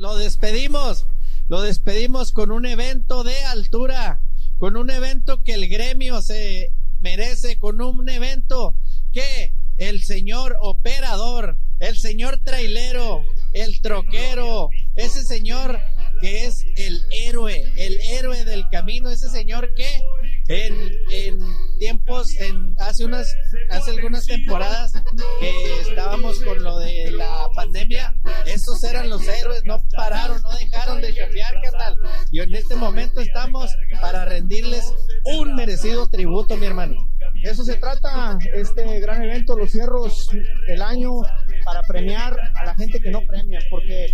lo despedimos. Lo despedimos con un evento de altura, con un evento que el gremio se merece, con un evento que el señor operador, el señor trailero, el troquero, ese señor que es el héroe, el héroe del camino, ese señor que en, en tiempos, en hace unas, hace algunas temporadas que estábamos con lo de la pandemia, esos eran los héroes, no pararon, no dejaron de cambiar, carnal. Y en este momento estamos para rendirles un merecido tributo, mi hermano. Eso se trata, este gran evento, los cierros del año, para premiar a la gente que no premia, porque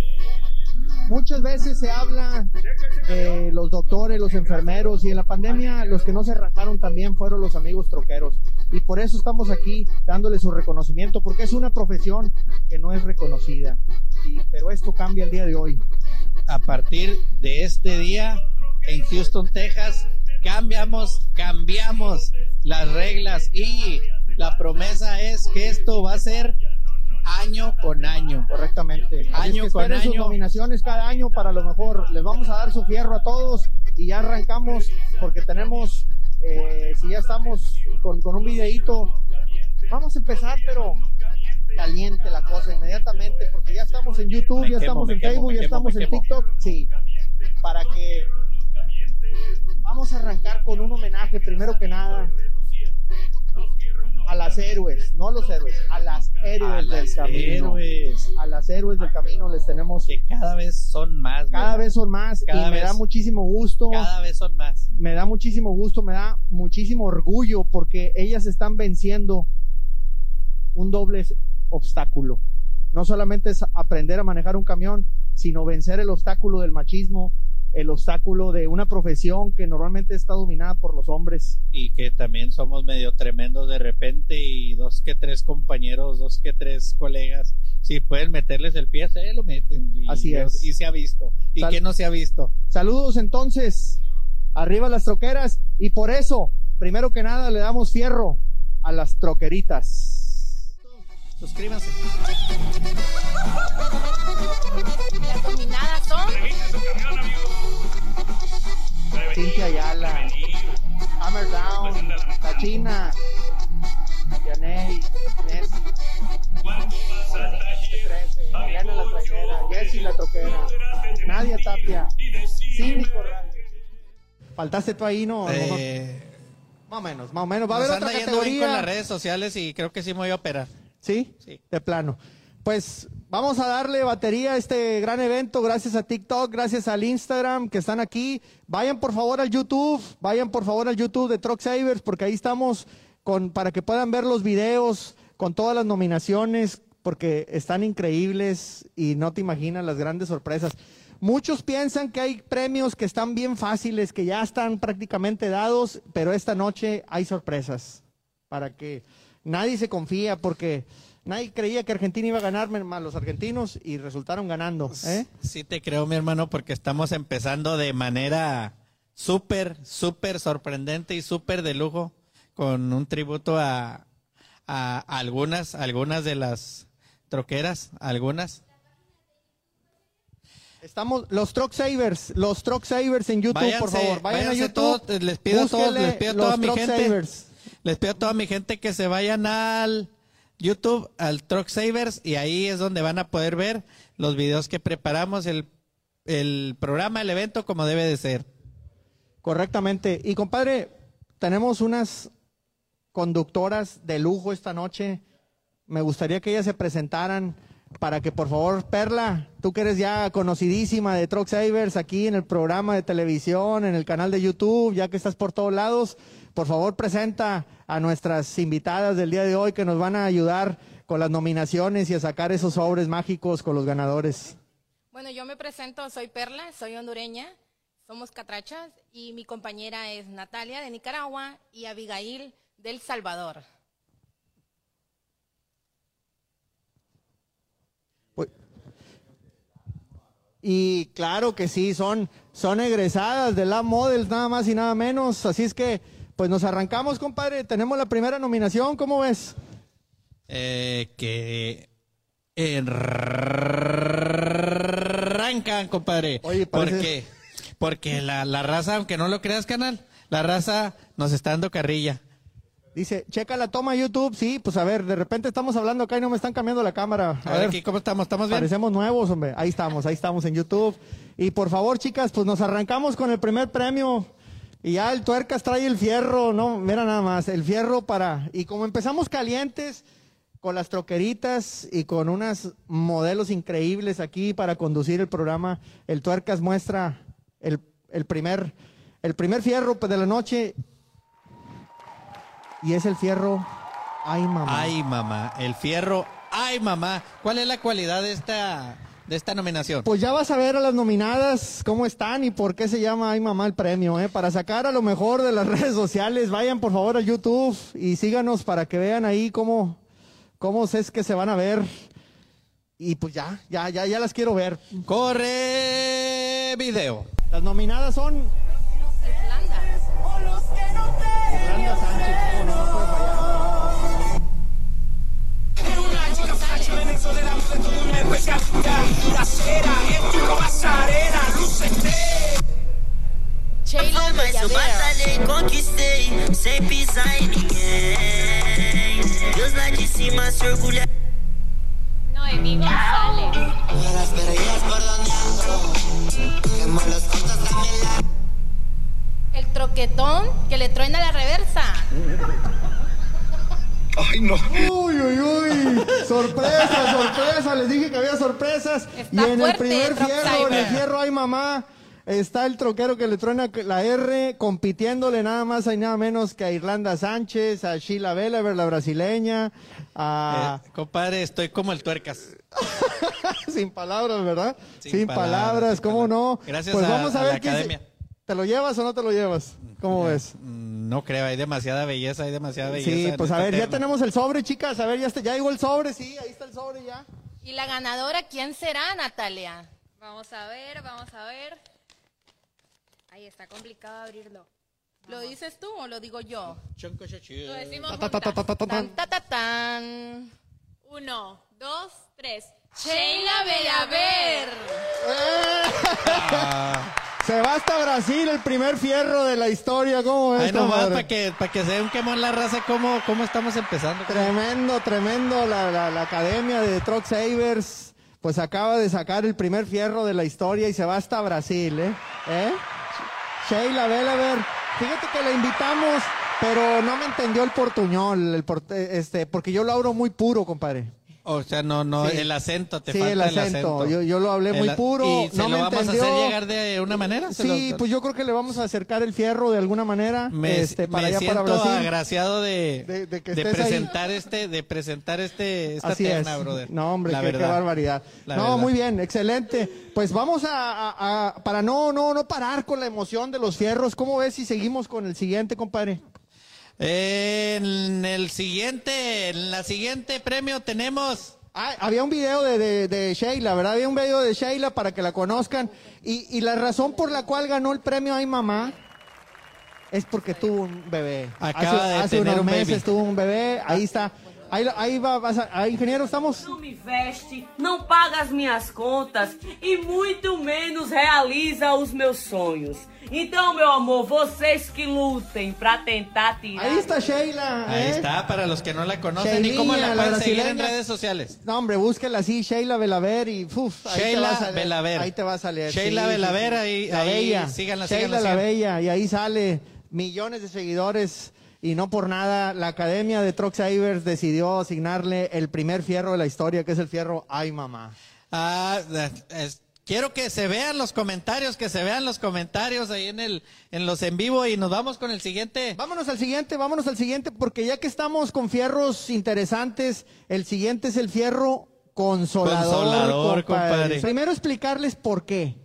muchas veces se habla de los doctores, los enfermeros, y en la pandemia los que no se rajaron también fueron los amigos troqueros. Y por eso estamos aquí dándole su reconocimiento, porque es una profesión que no es reconocida. Y, pero esto cambia el día de hoy. A partir de este día, en Houston, Texas, cambiamos, cambiamos las reglas y la promesa es que esto va a ser año con año. Correctamente. Año es que con esperen sus año. nominaciones cada año para lo mejor. Les vamos a dar su fierro a todos y ya arrancamos porque tenemos, eh, si ya estamos con, con un videíto, vamos a empezar, pero caliente la cosa inmediatamente porque ya estamos en YouTube, Me ya quemo, estamos en quemo, Facebook, ya quemo, estamos en. TikTok. Sí, para que vamos a arrancar con un homenaje primero que nada a las héroes, no a los héroes, a las héroes A del las camino. héroes. A las héroes del camino les tenemos Que cada vez son más. cada ¿verdad? vez son más Cada y me da muchísimo gusto, Cada vez son más. me da muchísimo gusto, me da muchísimo orgullo porque ellas están venciendo un doble obstáculo. No solamente es aprender a manejar un camión, sino vencer el obstáculo del machismo, el obstáculo de una profesión que normalmente está dominada por los hombres. Y que también somos medio tremendos de repente y dos que tres compañeros, dos que tres colegas, si pueden meterles el pie, se lo meten. Y, Así es. Y se ha visto. ¿Y Sal- qué no se ha visto? Saludos entonces, arriba las troqueras y por eso, primero que nada, le damos fierro a las troqueritas. Suscríbanse. Las dominadas son Cintia Ayala, Hammer Down, La China, Yaney, Nessie, Mariana la trailera, Jessie la troquera, Nadia Tapia, Corral. Faltaste tú ahí, ¿no? Eh, Más o menos, más o menos. Va a haber otra yendo bien con las categoría. redes sociales y creo que sí me voy a operar. ¿Sí? Sí. De plano. Pues vamos a darle batería a este gran evento gracias a TikTok, gracias al Instagram que están aquí. Vayan por favor al YouTube, vayan por favor al YouTube de Truck Savers porque ahí estamos con para que puedan ver los videos con todas las nominaciones porque están increíbles y no te imaginas las grandes sorpresas. Muchos piensan que hay premios que están bien fáciles, que ya están prácticamente dados, pero esta noche hay sorpresas para que nadie se confía porque nadie creía que Argentina iba a ganar los argentinos y resultaron ganando. ¿eh? Sí te creo, mi hermano, porque estamos empezando de manera súper, súper sorprendente y súper de lujo con un tributo a, a algunas, algunas de las troqueras, algunas. Estamos los Truck Savers, los Truck Savers en YouTube, por favor. Vayan a YouTube. todos, les pido a todos, les pido a toda mi gente. Savers. Les pido a toda mi gente que se vayan al YouTube, al Truck Savers, y ahí es donde van a poder ver los videos que preparamos, el, el programa, el evento, como debe de ser. Correctamente. Y compadre, tenemos unas conductoras de lujo esta noche. Me gustaría que ellas se presentaran para que por favor, Perla, tú que eres ya conocidísima de Truck Savers aquí en el programa de televisión, en el canal de YouTube, ya que estás por todos lados, por favor presenta a nuestras invitadas del día de hoy que nos van a ayudar con las nominaciones y a sacar esos sobres mágicos con los ganadores. Bueno, yo me presento, soy Perla, soy hondureña, somos catrachas y mi compañera es Natalia de Nicaragua y Abigail del Salvador. Y claro que sí, son, son egresadas de la Models, nada más y nada menos. Así es que, pues nos arrancamos, compadre. Tenemos la primera nominación, ¿cómo ves? Eh, que arrancan, compadre. Oye, parece- ¿Por qué? Porque la, la raza, aunque no lo creas, canal, la raza nos está dando carrilla. Dice, checa la toma YouTube. Sí, pues a ver, de repente estamos hablando acá y no me están cambiando la cámara. A, ver, aquí, ¿cómo estamos? ¿Estamos bien? Parecemos nuevos, hombre. Ahí estamos, ahí estamos en YouTube. Y por favor, chicas, pues nos arrancamos con el primer premio. Y ya el tuercas trae el fierro, no, mira nada más, el fierro para. Y como empezamos calientes, con las troqueritas y con unos modelos increíbles aquí para conducir el programa, el tuercas muestra el, el primer, el primer fierro pues, de la noche. Y es el fierro. Ay, mamá. Ay, mamá, el fierro. Ay, mamá. ¿Cuál es la cualidad de esta, de esta nominación? Pues ya vas a ver a las nominadas cómo están y por qué se llama Ay Mamá el premio, ¿eh? Para sacar a lo mejor de las redes sociales, vayan por favor a YouTube y síganos para que vean ahí cómo, cómo es que se van a ver. Y pues ya, ya, ya, ya las quiero ver. Corre video. Las nominadas son Sheila Mas eu Bellaver. batalhei, conquistei, sem pisar em ninguém. Deus lá de cima se orgulha. Noemí González. Las veredas bordoneando, quemo los cortos, dame la. El troquetón que le truena la reversa. Uy, uy, uy. Sorpresa, sorpresa. Les dije que había sorpresas. Está y en el primer fierro, en el fierro, ay mamá. Está el troquero que le truena la R, compitiéndole nada más y nada menos que a Irlanda Sánchez, a Sheila Belaver, la brasileña, a... Eh, compadre, estoy como el tuercas. Sin palabras, ¿verdad? Sin Sin, palabras, palabras, sin ¿cómo palabras. no? Gracias pues a- vamos a, a ver la se- academia. ¿Te lo llevas o no te lo llevas? ¿Cómo ves? Mm, No creo, hay demasiada belleza, hay demasiada belleza. Sí, pues a esta ver, ya tenemos el sobre, chicas. A ver, ya, está, ya llegó el sobre, sí, ahí está el sobre ya. Y la ganadora, ¿quién será, Natalia? Vamos a ver, vamos a ver. Ahí está complicado abrirlo. ¿Lo dices tú o lo digo yo? Lo decimos Ta, ta, ta, ta, juntas. ta, ta, Tan, ta. ta, ta, tan. Uno, dos, tres. Sheila Bellaver. Se va hasta Brasil el primer fierro de la historia, ¿cómo ves? Ay, nomás para que, para que se dé un quemón la raza, ¿cómo, cómo estamos empezando? Tremendo, tremendo. La, la- la academia de Truck Savers, pues acaba de sacar el primer fierro de la historia y se va hasta Brasil, ¿eh? ¿Eh? Sheila Belaver, fíjate que la invitamos, pero no me entendió el portuñol, el por- eh, este, porque yo lo abro muy puro, compadre. O sea, no, no, Sí. el acento, te Sí, falta el acento. Yo, yo lo hablé El muy puro. ¿Y se no lo me vamos entendió. a hacer llegar de una manera? ¿Se Sí, lo- pues yo creo que le vamos a acercar el fierro de alguna manera, me, este, para me allá siento para Brasil. agraciado de, De- de que de estés ahí. presentar este, de presentar este, esta Así es. terna, brother. No, hombre, La qué, barbaridad. La no, verdad. muy bien, excelente. Pues vamos a, a- a- para no, no, no parar con la emoción de los fierros. ¿Cómo ves si seguimos con el siguiente, compadre? En el siguiente, en la siguiente premio tenemos Ah, había un video de, de, de Sheila, ¿verdad? Había un video de Sheila para que la conozcan. Y, y la razón por la cual ganó el premio Ay Mamá es porque tuvo un bebé. Acaba hace de hace tener unos un baby. meses tuvo un bebé. Ahí está. Ahí, ahí va, vas a- ahí, ingeniero, ¿estamos? Não me veste, não paga as minhas contas e muito menos realiza os meus sonhos. Então, meu amor, vocês que lutem pra tentar tirar. Ahí está Sheila. Ahí ¿eh? está, para los que no la conocen. ¿Y cómo Sheilinha, la la pueden seguir en redes sociales? No, hombre, búsquela así, Sheila Belaver y uf, ahí te Sheila va a. Belaver. Ahí te va a salir. Sheila Belaver, ahí- La ahí, bella. síganla, Sheila síganla, la síganla. bella y ahí sale millones de seguidores y no por nada la Academia de Truck Savers decidió asignarle el primer fierro de la historia, que es el fierro Ay Mamá. Ah, es- quiero que se vean los comentarios, que se vean los comentarios ahí en el, en los en vivo y nos vamos con el siguiente. Vámonos al siguiente, vámonos al siguiente, porque ya que estamos con fierros interesantes, el siguiente es el fierro consolador. Consolador, compadre. Primero explicarles por qué.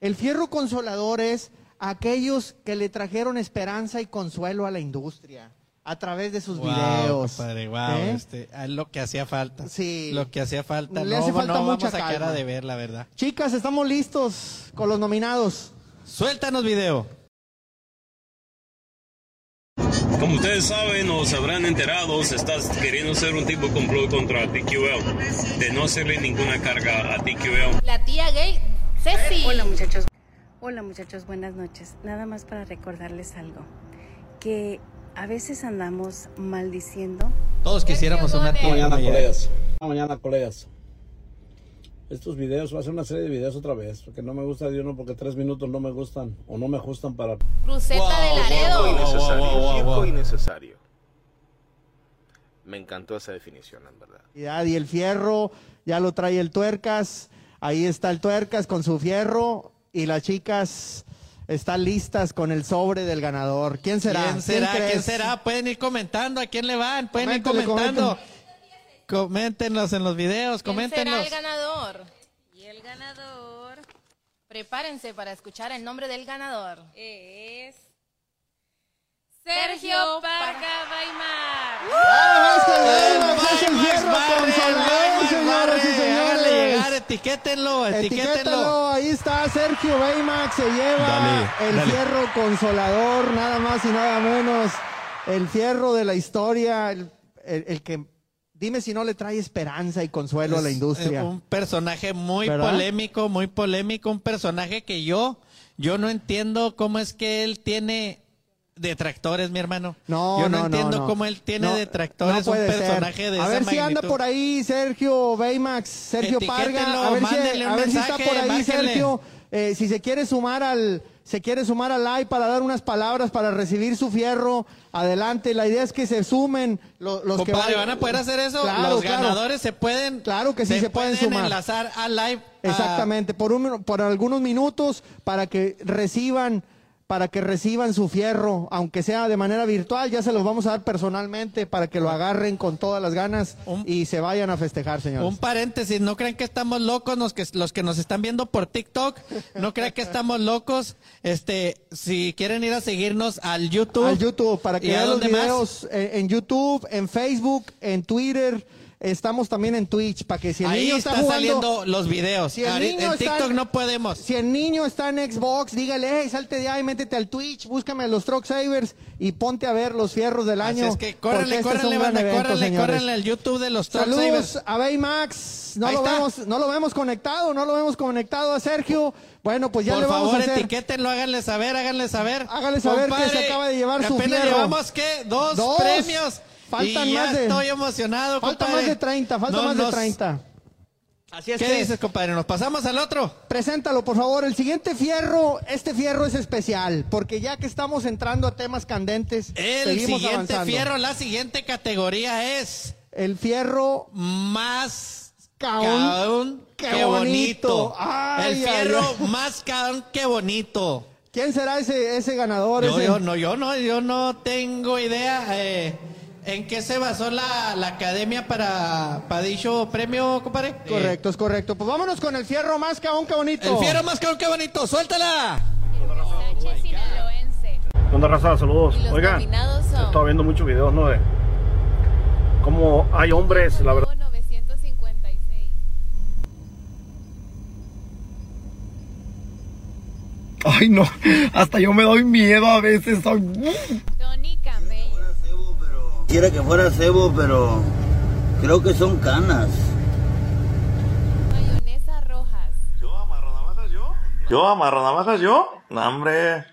El fierro consolador es aquellos que le trajeron esperanza y consuelo a la industria a través de sus Wow, videos. compadre, wow, ¿Eh? este, lo que hacía falta. Sí. Lo que hacía falta. Le no, hace falta no mucha vamos a quedar calma. a deber, la verdad. Chicas, estamos listos con los nominados. Suéltanos video. Como ustedes saben o se habrán enterado, se está queriendo hacer un tipo de complot contra TQL, de no hacerle ninguna carga a TQL. La tía gay, Ceci. muchachos. Hola muchachos, buenas noches. Nada más para recordarles algo. Que a veces andamos maldiciendo. Todos quisiéramos una Mañana, colegas. Mañana, colegas. Estos videos, voy a hacer una serie de videos otra vez, porque no me gusta de uno, porque tres minutos no me gustan o no me ajustan para... Cruceta de Laredo. Wow, wow, wow. innecesario. Me encantó esa definición, en verdad. Y el fierro ya lo trae el tuercas. Ahí está el tuercas con su fierro. Y las chicas están listas con el sobre del ganador. ¿Quién será? ¿Quién será? ¿Quién crees? será? Pueden ir comentando a quién le van. Pueden ir comentando. Coméntenlos en los videos, ¿Quién será coméntenlos. el ganador? Y el ganador Prepárense para escuchar el nombre del ganador. es Sergio Parga Baimar. ¡Vamos él! ¡Vamos, es el Baymax fierro Barre, el consolador, Baymax señoras y Barre. Háganle llegar, señores! etiquétenlo, etiquétenlo. Ahí está Sergio Baymax, se lleva Dale, el dale. fierro consolador, nada más y nada menos, el fierro de la historia, el, el- el que, dime si no le trae esperanza y consuelo a la Es, industria. eh, Un personaje muy ¿Verdad? polémico, muy polémico, un personaje que yo, yo no entiendo cómo es que él tiene detractores, mi hermano. No, yo no, entiendo no. cómo él tiene No, detractores, un puede ser. personaje de A esa ver si anda por ahí Sergio Baymax, Sergio Parga, a ver, si, mándenle un a ver si está por ahí. Sergio, eh, si se quiere sumar al se quiere sumar al live para dar unas palabras para recibir su fierro, adelante. La idea es que se sumen lo- los que Compadre, vayan- ¿van a poder hacer eso? Claro, Los claro. ganadores se pueden. Claro que sí, se pueden sumar. enlazar al live. a- Exactamente, por, un, por algunos minutos para que reciban para que reciban su fierro, aunque sea de manera virtual, ya se los vamos a dar personalmente para que lo agarren con todas las ganas y se vayan a festejar, señores. Un paréntesis, no crean que estamos locos los que, los que nos están viendo por TikTok, no crean que estamos locos. Este, si quieren ir a seguirnos al YouTube. Al YouTube, para que ¿Y a vean los más? videos en, en YouTube, en Facebook, en Twitter, estamos también en Twitch, para que si el Ahí niño está, está, jugando, saliendo los videos. Si el niño en está TikTok no podemos. Si el niño está en Xbox, dígale, hey, salte de ahí, métete al Twitch, búscame a los Truck Savers y ponte a ver los fierros del Así año. es que este es un córrenle, gran banda, evento, córrenle, señores. córrenle al YouTube de los Truck Savers. Saludos a Baymax. No Ahí lo, está. vemos, no lo vemos conectado, no lo vemos conectado a Sergio. Bueno, pues ya Por le vamos favor, a hacer. etiquétenlo, háganle saber, háganle saber. Háganle saber que se acaba de llevar su apenas fierro. llevamos, ¿qué? Dos, Dos. premios. Faltan y ya más de- estoy emocionado, Falta compadre. más de 30, falta No más de nos- 30. Así es ¿Qué que dices, compadre? ¿Nos pasamos al otro? Preséntalo, por favor. El siguiente fierro, este fierro es especial, porque ya que estamos entrando a temas candentes, El seguimos siguiente avanzando. fierro, la siguiente categoría es El fierro más Caón. caón Qué que bonito. bonito. Ay, El ay, fierro ay. más caón que bonito. ¿Quién será ese, ese ganador? Yo, ese? yo no, yo no, yo no tengo idea eh, en qué se basó la, la academia para, para dicho premio, compadre. Correcto, es correcto. Pues vámonos con el fierro más caón que bonito. el fierro más caón que bonito, suéltala. ¿Qué onda, raza? Saludos. Los Oigan, son- estaba viendo muchos videos, ¿no? De cómo hay hombres, la verdad. 956. Ay, no, hasta yo me doy miedo a veces. Soy... Tony Camello. Quisiera que fuera cebo, pero creo que son canas. Mayonesa Rojas. ¿Yo amarro navajas yo? No, hombre.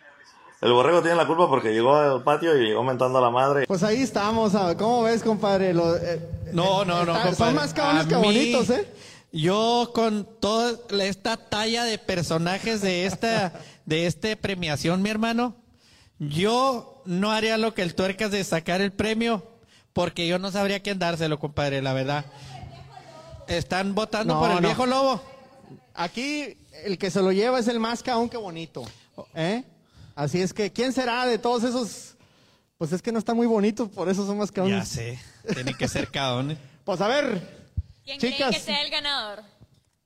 El borrego tiene la culpa porque llegó al patio y llegó mentando a la madre. Pues ahí estamos. ¿sabe? ¿Cómo ves, compadre? Lo- eh, No, no, no, está- compadre. Son más caones A que mí, bonitos, ¿eh? Yo con toda esta talla de personajes de esta de este premiación, mi hermano, yo no haría lo que el tuercas de sacar el premio porque yo no sabría quién dárselo, compadre, la verdad. Están votando No, por el no. viejo lobo. Aquí el que se lo lleva es el más caón que bonito. ¿eh? Así es que, ¿quién será de todos esos? Pues es que no está muy bonito, por eso son más caones. Ya sé, tiene que ser caón. Pues a ver, ¿Quién Chicas. creen que sea el ganador?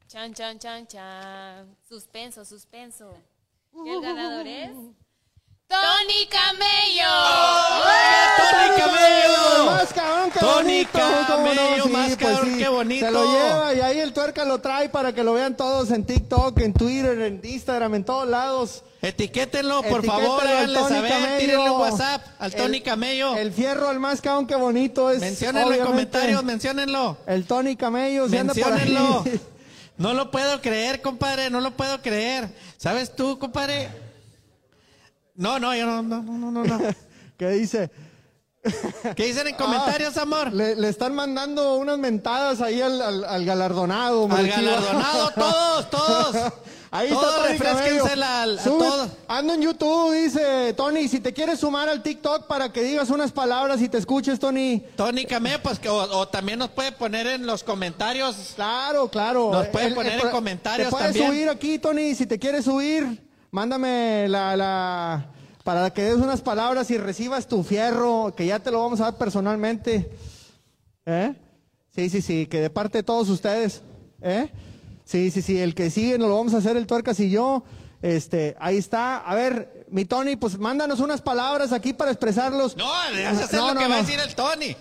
Chan, chan, chan, chan. Suspenso, suspenso. Y el ganador es Tony Camello. ¡Tony Camello! Más cabrón que Tony bonito. ¿cómo no? Camello, Sí, más pues cabrón sí. que bonito. Se lo lleva y ahí el tuerca lo trae para que lo vean todos en TikTok, en Twitter, en Instagram, en todos lados. Etiquétenlo, por Etiquétenlo favor, al háganle Tony saber, Camello. tírenle un WhatsApp al Tony El- Camello. El fierro al más cabrón que bonito es. Menciónenlo en comentarios, menciónenlo. El Tony Camello, si anda por ahí. Menciónenlo. No lo puedo creer, compadre, no lo puedo creer. ¿Sabes tú, compadre? No, no, yo no, no, no, no, no. ¿Qué dice? ¿Qué dicen en comentarios, Ah, amor? Le, le están mandando unas mentadas ahí al, al- al galardonado. Al galardonado, todos, todos. Ahí Todos está Tony Camello. al- a todos. Ando en YouTube, dice Tony. Si te quieres sumar al TikTok para que digas unas palabras y te escuches, Tony. Tony Camé, pues que, o, o también nos puede poner en los comentarios. Claro, claro. Nos puede El- poner el- en comentarios Te puedes también. subir aquí, Tony. Si te quieres subir, mándame la, la. Para que des unas palabras y recibas tu fierro, que ya te lo vamos a dar personalmente. ¿Eh? Sí, sí, sí, que de parte de todos ustedes. ¿Eh? Sí, sí, sí, el que sigue nos lo vamos a hacer el Tuercas y yo. Este, ahí está. A ver, mi Tony, pues mándanos unas palabras aquí para expresarlos. No, ya sé No, lo no, que va a decir el Tony.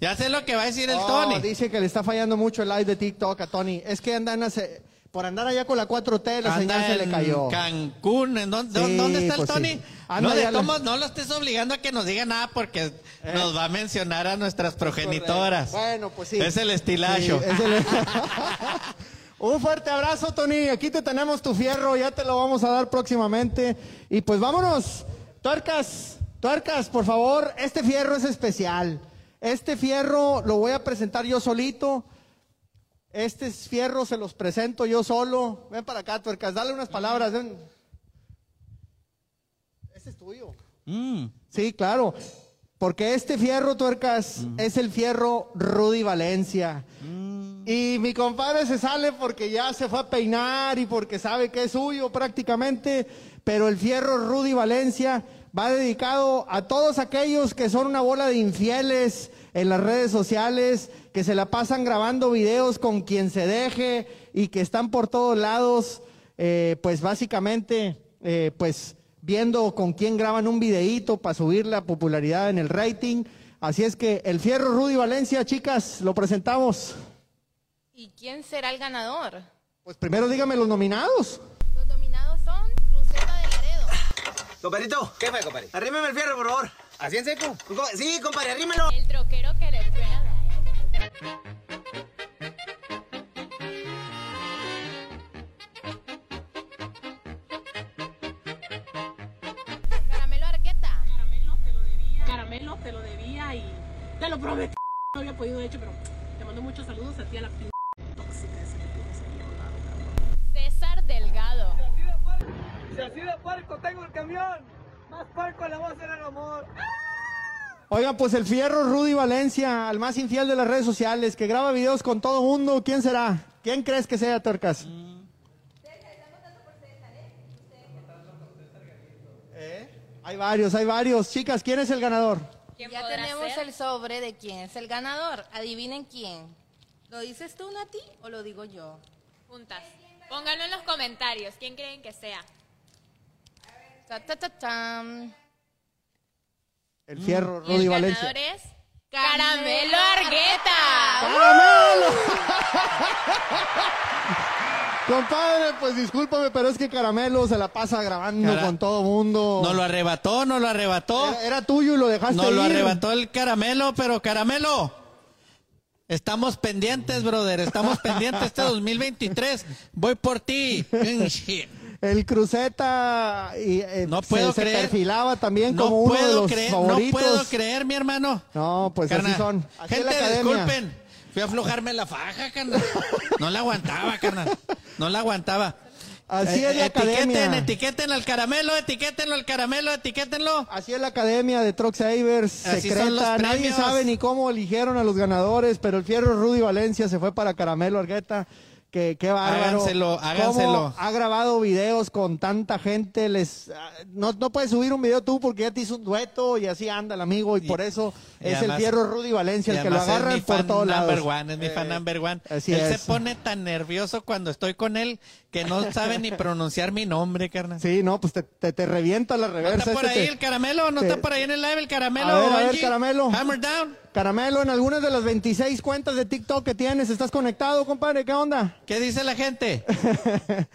Ya sé lo que va a decir el Oh, Tony. Dice que le está fallando mucho el live de TikTok a Tony. Es que andan hace- por andar allá con la 4T, la señal se le cayó. Cancún, ¿en dónde, Sí, dónde está el pues sí. Tony? Anda no, la- todos, no lo estés obligando a que nos diga nada porque nos va a mencionar a nuestras progenitoras. Bueno, pues sí. Es el estilacho. Sí, es el- Un fuerte abrazo, Tony. Aquí te tenemos tu fierro, ya te lo vamos a dar próximamente. Y pues vámonos. Tuercas, tuercas, por favor. Este fierro es especial. Este fierro lo voy a presentar yo solito. Este fierro se los presento yo solo. Ven para acá, tuercas. Dale unas palabras. ven. Este es tuyo. Mm. Sí, claro. Porque este fierro, tuercas, es el fierro Rudy Valencia. Y mi compadre se sale porque ya se fue a peinar y porque sabe que es suyo prácticamente. Pero el fierro Rudy Valencia va dedicado a todos aquellos que son una bola de infieles en las redes sociales, que se la pasan grabando videos con quien se deje y que están por todos lados, eh, pues básicamente, eh, pues viendo con quién graban un videíto para subir la popularidad en el rating. Así es que el Fierro Rudy Valencia, chicas, lo presentamos. ¿Y quién será el ganador? Pues primero dígame los nominados. Los nominados son Rosetta de Laredo. Compadrito, ¿qué fue, compadre? Arrímeme el fierro, por favor. ¿Así en seco? Sí, compadre, arrímelo. El troquero que le Caramelo Argueta. Caramelo te lo debía. Caramelo te lo debía y te lo prometí. No había podido, de hecho, pero te mando muchos saludos a ti a la p tóxica esa que tienes ahí a un lado, cabrón. César Delgado. Si así de puerco tengo el camión, más puerco le voy a hacer el amor. Oigan, pues el Fierro Rudy Valencia, al más infiel de las redes sociales, que graba videos con todo mundo, ¿quién será? ¿Quién crees que sea, Torcas? ¿Eh? Hay varios, hay varios. Chicas, ¿quién es el ganador? Ya tenemos ser? el sobre de quién es el ganador. Adivinen quién. ¿Lo dices tú, Nati, o lo digo yo? Juntas. Pónganlo en los comentarios. ¿Quién creen que sea? Ta, ta, ta. El Fierro Y el Rudy ganador Valencia. es Caramelo Argueta. ¡Caramelo! Compadre, pues discúlpame, pero es que Caramelo se la pasa grabando Cara- con todo mundo. Nos lo arrebató, nos lo arrebató. Era, era tuyo y lo dejaste Nos lo arrebató el caramelo, pero caramelo. Estamos pendientes, brother. Estamos pendientes este 2023. Voy por ti. El cruceta y, eh, No puedo se, se creer. perfilaba también No como uno de puedo los creer, no favoritos. puedo creer, mi hermano. No, pues Carnal, así son. Así Gente, la disculpen. Fui a aflojarme la faja, carnal. No la aguantaba, carnal. No la aguantaba. Así Eh, es la etiqueten, academia. etiqueten al caramelo, etiquétenlo al caramelo, etiquétenlo. Así es la academia de Truck Savers, secreta. Nadie sabe ni cómo eligieron a los ganadores, pero el Fierro Rudy Valencia se fue para Caramelo Argueta. Que, qué bárbaro. Háganselo, háganselo. ha grabado videos con tanta gente. Les, ah, no, no puedes subir un video tú porque ya te hizo un dueto y así anda el amigo. Y, por eso y es además- el Fierro Rudy Valencia el que lo agarran mi por fan todos number lados. one, es mi fan Eh, number one. así él es. se pone tan nervioso cuando estoy con él que no sabe ni pronunciar mi nombre, carnal. Sí, no, pues te, te, te revienta la ¿No reversa. está por este ahí te- el caramelo? ¿No te- está por ahí en el live el caramelo? A ver, a ver, caramelo. Hammer down. Caramelo, en algunas de las 26 cuentas de TikTok que tienes, ¿estás conectado, compadre? ¿Qué onda? ¿Qué dice la gente?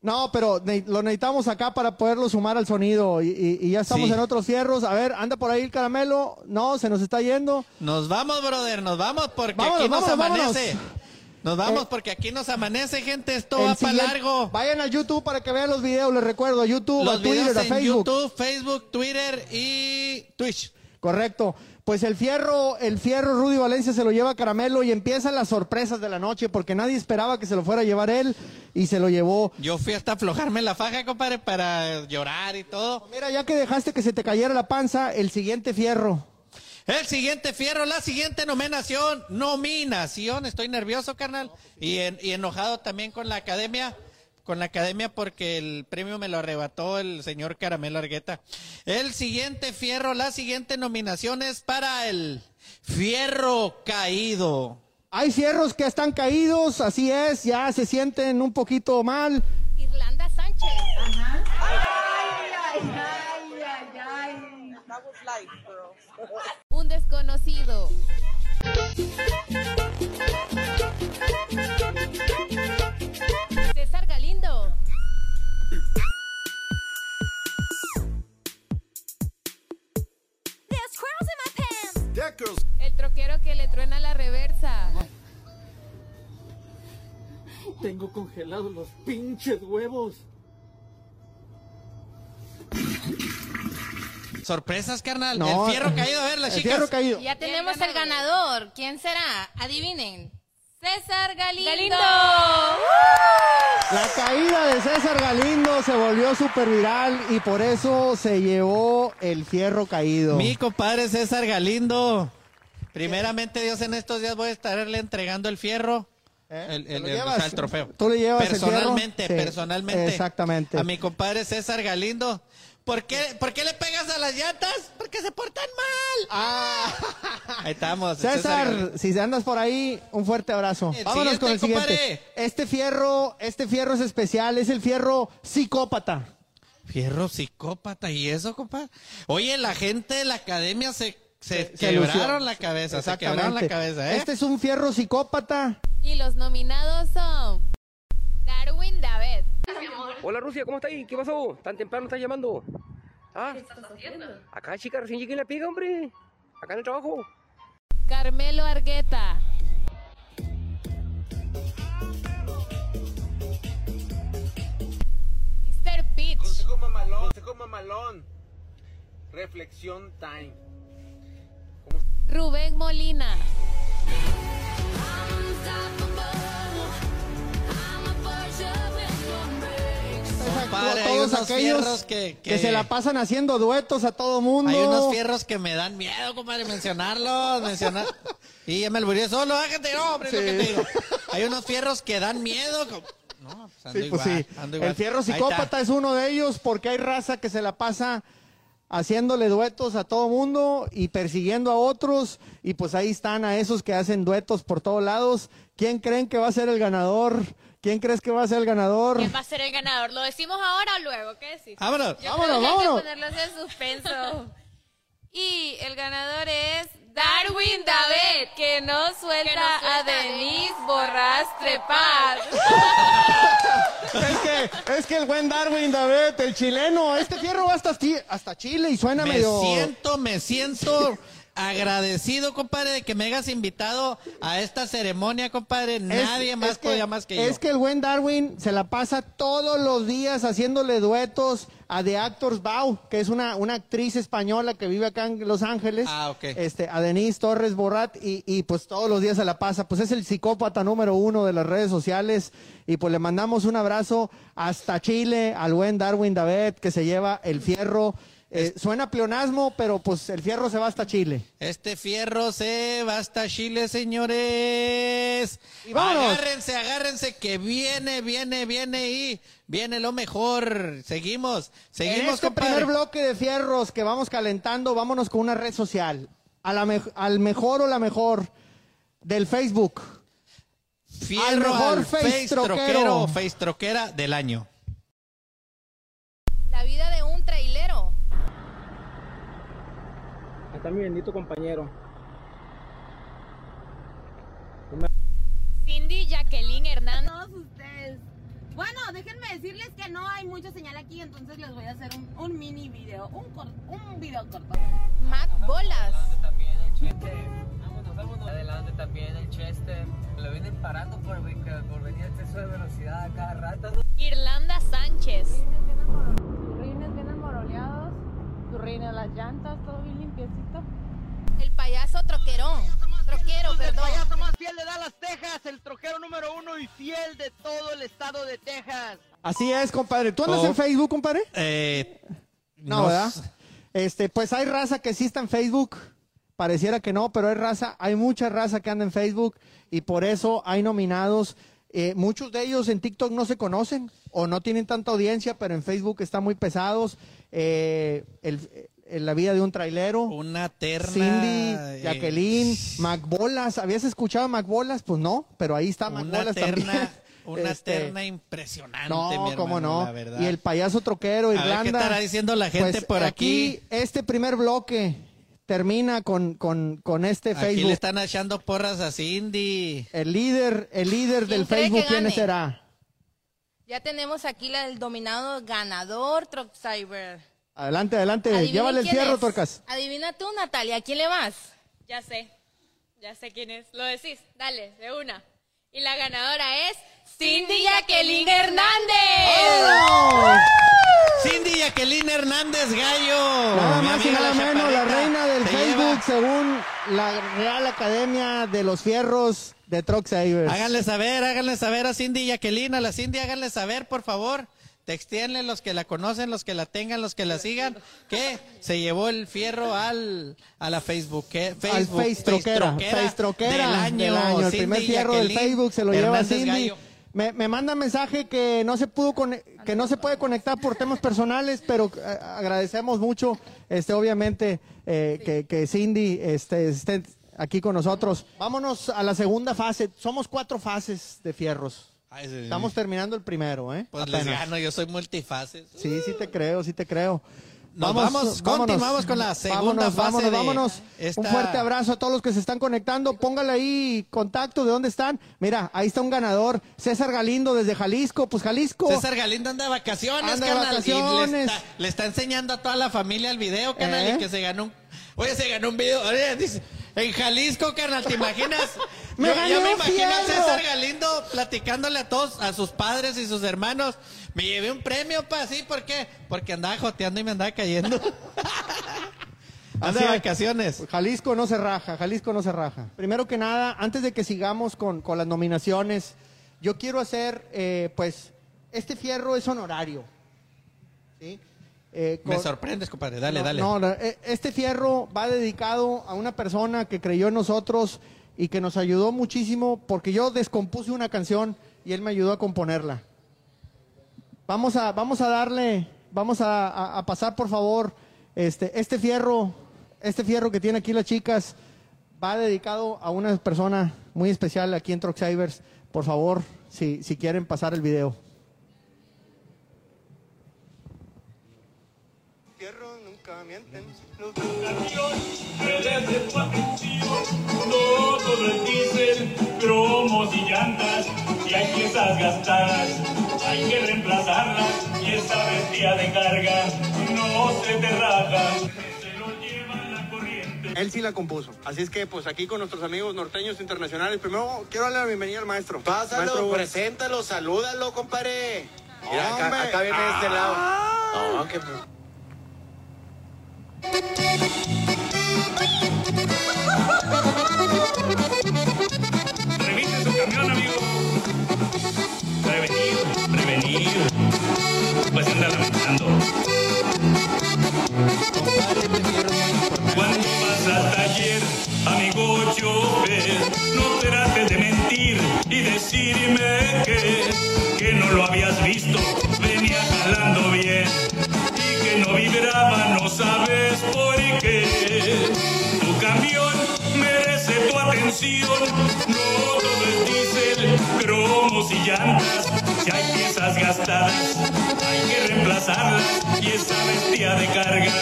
No, pero lo necesitamos acá para poderlo sumar al sonido y, y- y ya estamos Sí. en otros fierros. A ver, anda por ahí el caramelo. No, se nos está yendo. Nos vamos, brother, nos vamos porque Vámonos, aquí nos vámonos, amanece. Nos vamos Eh, porque aquí nos amanece, gente. Esto va para largo. Vayan a YouTube para que vean los videos, les recuerdo, a YouTube, Los a Twitter, a Facebook. YouTube, Facebook, Twitter y Twitch. Correcto. Pues el fierro, el fierro Rudy Valencia se lo lleva a Caramelo y empiezan las sorpresas de la noche porque nadie esperaba que se lo fuera a llevar él y se lo llevó. Yo fui hasta aflojarme la faja, compadre, para llorar y todo. Mira, ya que dejaste que se te cayera la panza, el siguiente fierro. El siguiente fierro, la siguiente nominación, nominación. Estoy nervioso, carnal, y, en- y enojado también con la academia, con la academia porque el premio me lo arrebató el señor Caramelo Argueta. El siguiente fierro, la siguiente nominación es para el fierro caído. Hay fierros que están caídos, así es, ya se sienten un poquito mal. Irlanda Sánchez. Ajá. Un desconocido. El troquero que le truena la reversa. Tengo congelados los pinches huevos. Sorpresas, carnal. No, el fierro caído, a ver, las el chicas. fierro caído. Ya tenemos el ganador. ¿Quién será? Adivinen. César Galindo. Galindo. La caída de César Galindo se volvió súper viral y por eso se llevó el fierro caído. Mi compadre César Galindo. Primeramente, Dios, en estos días voy a estarle entregando el fierro. El, el- lo el- o llevas? sea, el trofeo. ¿Tú le llevas el? Personalmente, Sí, personalmente. exactamente. A mi compadre César Galindo. ¿Por qué, ¿Por qué le pegas a las llantas? Porque se portan mal. Ahí estamos. Ah. César, si andas por ahí, un fuerte abrazo. El Vámonos con el siguiente. compadre. Este fierro, este fierro es especial, es el fierro psicópata. Fierro psicópata. ¿Y eso, compadre? Oye, la gente de la academia se, se, Se quebraron la cabeza. Se quebraron la cabeza, ¿eh? Este es un fierro psicópata. Y los nominados son. Hola Rusia, ¿cómo está ahí? ¿Qué pasó? ¿Tan temprano estás llamando? ¿Ah? ¿Qué estás haciendo? Acá, chica, recién llegué en la pega, hombre. Acá en el trabajo. Carmelo Argueta. Mr. Pitch. Consejo mamalón. Consejo mamalón. Reflexión time. Rubén Molina. Compadre, hay Todos unos aquellos que, que se la pasan haciendo duetos a todo mundo. Hay unos fierros que me dan miedo, compadre, mencionarlos, mencionar. Y ya me albureé solo, bájate, no, hombre, es lo Sí. que te digo. Hay unos fierros que dan miedo. com- No, pues ando Sí, pues igual, sí. ando igual. El fierro psicópata es uno de ellos porque hay raza que se la pasa haciéndole duetos a todo mundo y persiguiendo a otros y pues ahí están a esos que hacen duetos por todos lados. ¿Quién creen que va a ser el ganador? ¿Quién crees que va a ser el ganador? ¿Quién va a ser el ganador? ¿Lo decimos ahora o luego? ¿Qué decís? Vámonos. Yo Vámonos, creo que vámonos. Hay que ponerlos en suspenso. y el ganador es Darwin David, que no suelta, a Denise Borrás Trepar. Es que, es que el buen Darwin David, el chileno, este fierro va hasta, hasta Chile y suena Me medio... siento, me siento agradecido, compadre, de que me hayas invitado a esta ceremonia, compadre. Nadie Es- más es que- podía más que yo. Es que el buen Darwin se la pasa todos los días haciéndole duetos a The Actors Bow, que es una, una actriz española que vive acá en Los Ángeles. Ah, ok. Este, a Denise Torres Borrat, y, y pues todos los días se la pasa. Pues es el psicópata número uno de las redes sociales. Y pues le mandamos un abrazo hasta Chile al buen Darwin David, que se lleva el fierro. Eh, suena pleonasmo, pero pues el fierro se va hasta Chile. Este fierro se va hasta Chile, señores. Y vámonos. Agárrense, agárrense, que viene, viene, viene y viene lo mejor. Seguimos, seguimos, este compadre. primer bloque de fierros que vamos calentando, vámonos con una red social. A la me- al mejor o la mejor del Facebook. Fierro al mejor al face face troquero. troquero o face troquera del año. La vida de un trailero. Ahí está mi bendito compañero. Cindy Jacqueline Hernández. todos ustedes. Bueno, déjenme decirles que no hay mucha señal aquí, entonces les voy a hacer un, un mini video, un, cor- un video corto. Matt Bolas. Vámonos, vámonos. Adelante también el Chester. Lo vienen parando por, por venir a exceso de velocidad a cada rato. Irlanda Sánchez. Rines bien almoroleados, rines, las llantas, todo bien limpiecito. El payaso troquerón. Troquero, El perdón. payaso más fiel de Dallas, Texas, el troquero número uno y fiel de todo el estado de Texas. Así es, compadre. ¿Tú andas Oh. en Facebook, compadre? Eh, No, no ¿verdad? Este, pues hay raza que sí está en Facebook. Pareciera que no, pero hay raza, hay mucha raza que anda en Facebook y por eso hay nominados. Eh, muchos de ellos en TikTok no se conocen o no tienen tanta audiencia, pero en Facebook están muy pesados. Eh, el- el- la vida de un trailero. Una terna. Cindy, eh, Jacqueline, Macbolas. ¿Habías escuchado a Macbolas? Pues no, pero ahí está Una Macbolas terna, también. una Este, terna impresionante, no, mi hermano, cómo no. la verdad. Y el payaso troquero, A ver, ¿qué Irlanda. estará diciendo la gente Pues, por aquí? Este primer bloque termina con, con, con este Aquí Facebook. le están echando porras a Cindy. El líder, el líder del Facebook, ¿quién será? Ya tenemos aquí la del dominado ganador, Truck Cyber. Adelante, adelante. Adivinen Llévale el fierro. Torcas. Adivina tú, Natalia, ¿a quién le vas? Ya sé. Ya sé quién es. Lo decís. Dale, de una. Y la ganadora es Cindy Jacqueline Hernández. Cindy Jacqueline Hernández Gallo. Nada más y nada menos, la reina del se Facebook, lleva- según la Real Academia de los Fierros de Truck Savers. Háganle saber, háganle saber a Cindy Jacqueline, a la Cindy, háganle saber, por favor. Textéenle los que la conocen, los que la tengan, los que la sigan, que se llevó el fierro al a la Facebook, que Facebook al Face Troquera, Face Troquera del año, El Cindy primer fierro del Facebook se lo lleva Hernández Cindy. Gallo. Me, me manda mensaje que no se pudo que no se puede conectar por temas personales, pero eh, agradecemos mucho, este, obviamente, eh, que, que Cindy este, esté aquí con nosotros. Vámonos a la segunda fase. Somos cuatro fases de fierros. Ay, sí. Estamos terminando el primero, ¿eh? Pues les gano, yo soy multifaces. Sí, sí te creo, sí te creo. Nos vamos, continuamos con la segunda vámonos, fase vámonos, de vámonos. esta- Un fuerte abrazo a todos los que se están conectando. Póngale ahí contacto de dónde están. Mira, ahí está un ganador, César Galindo desde Jalisco. Pues Jalisco. César Galindo anda de vacaciones, Anda de carnal, y Le vacaciones. está, le está enseñando a toda la familia el video, carnal, ¿Eh? y que se ganó un... Oye, se ganó un video. Oye, dice, en Jalisco, carnal, ¿te imaginas? Me yo, yo me imagino a. César Galindo platicándole a todos, a sus padres y sus hermanos. Me llevé un premio, pa, ¿sí? ¿Por qué? Porque andaba joteando y me andaba cayendo. Anda de vacaciones. Jalisco no se raja, Jalisco no se raja. Primero que nada, antes de que sigamos con, con las nominaciones, yo quiero hacer, eh, pues, este fierro es honorario. ¿sí? Eh, Me sorprendes, compadre. Dale, No, dale. No, no, eh, este fierro va dedicado a una persona que creyó en nosotros y que nos ayudó muchísimo porque yo descompuse una canción y él me ayudó a componerla. Vamos a, vamos a darle, vamos a, pasar por favor, este, este fierro, este fierro que tiene aquí las chicas va dedicado a una persona muy especial aquí en Truck Savers. Por favor, si, si quieren pasar el video. Merece tu atención, no todo es diésel, cromos y llantas, y hay piezas gastadas, hay que reemplazarlas, y esa bestia de carga no se te raja, se lo lleva la corriente. Él sí la compuso. Así es que, pues aquí con nuestros amigos norteños internacionales, primero quiero darle la bienvenida al maestro. Pásalo, Maestro, preséntalo, salúdalo, compadre. Mira, acá, viene de este lado. No, que... Revise su camión, amigo. Prevenir, prevenir. Pues anda lamentando. Cuando vas al taller, amigo chofer, no trates de mentir y decirme que, que no lo habías visto, venía jalando bien no sabes por qué. Tu camión merece tu atención, no todo es diésel, cromos y llantas, si hay piezas gastadas, hay que reemplazarlas. Y esa bestia de carga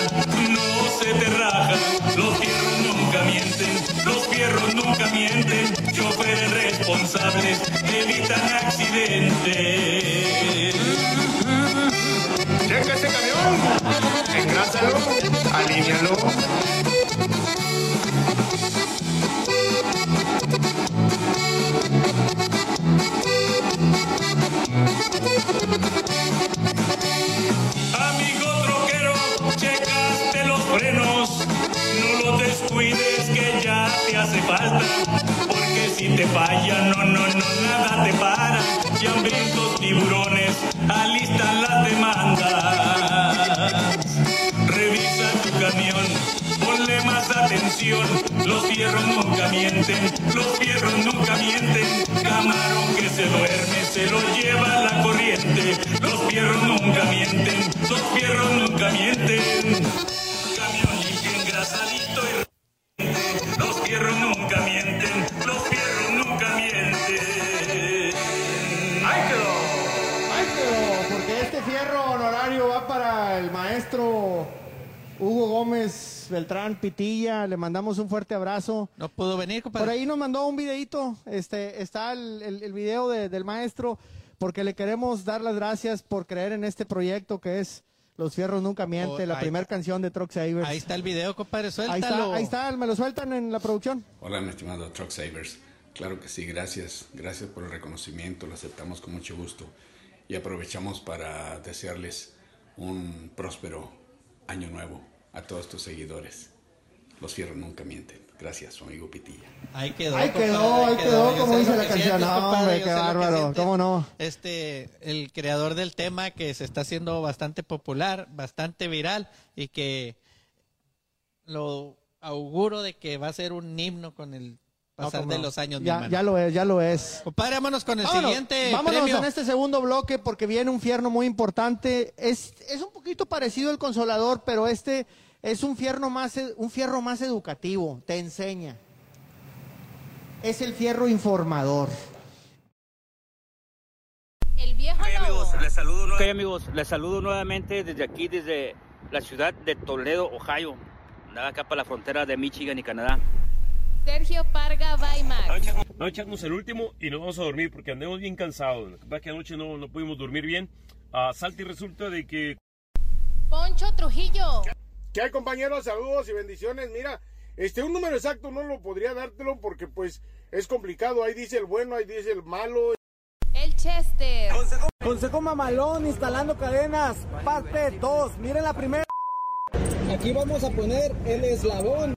no se te raja, los fierros nunca mienten, los fierros nunca mienten, choferes responsables evitan accidentes. Checa ese camión, abrázalo. Amigo troquero, checaste los frenos, no lo descuides que ya te hace falta, porque si te falla, no, no, no, nada te para, ya ven los tiburones, alistan las los fierros nunca mienten, los fierros nunca mienten, camarón que se duerme se lo lleva la corriente, los fierros nunca mienten, los fierros nunca mienten, camión limpio engrasadito Beltrán Pitilla. Le mandamos un fuerte abrazo. No pudo venir, compadre. Por ahí nos mandó un videito. Este, está el, el- el video de- del maestro. Porque le queremos dar las gracias por creer en este proyecto que es Los Fierros Nunca Mienten, Oh, la ahí- primera canción de Truck Savers. Ahí está el video, compadre, Ahí suéltalo. está, ahí está, me lo sueltan en la producción. Hola, mi estimado Truck Savers. Claro que sí, gracias. Gracias por el reconocimiento, lo aceptamos con mucho gusto. Y aprovechamos para desearles un próspero año nuevo a todos tus seguidores. Los fierros nunca mienten. Gracias, su amigo Pitilla. Ahí quedó. Ahí compadre, quedó, ahí quedó, como dice la canción. No, compadre, qué bárbaro. ¿Cómo no? Este, el creador del tema que se está haciendo bastante popular, bastante viral y que lo auguro de que va a ser un himno con el pasar de no. los años. Ya, ya lo es, ya lo es. Compadre, vámonos con el Vámonos, siguiente vámonos premio. en este segundo bloque porque viene un fierno muy importante. Es, es un poquito parecido al consolador, pero este es un fierro más, e- un fierro más educativo, te enseña. Es el fierro informador. El viejo Ok, lobo. amigos, les saludo, ok, amigos, les saludo nuevamente desde aquí, desde la ciudad de Toledo, Ohio. Nada acá para la frontera de Michigan y Canadá. Sergio Parga Weimar. Vamos a echarnos el último y nos vamos a dormir porque andamos bien cansados. Lo que pasa es que anoche no, no pudimos dormir bien. Ah, salta y resulta de que Poncho Trujillo. ¿Qué hay compañeros? Saludos y bendiciones. Mira, este un número exacto no lo podría dártelo porque pues es complicado. Ahí dice el bueno, ahí dice el malo. El Chester. Consejo mamalón instalando cadenas, parte 2. Miren la primera. Aquí vamos a poner el eslabón.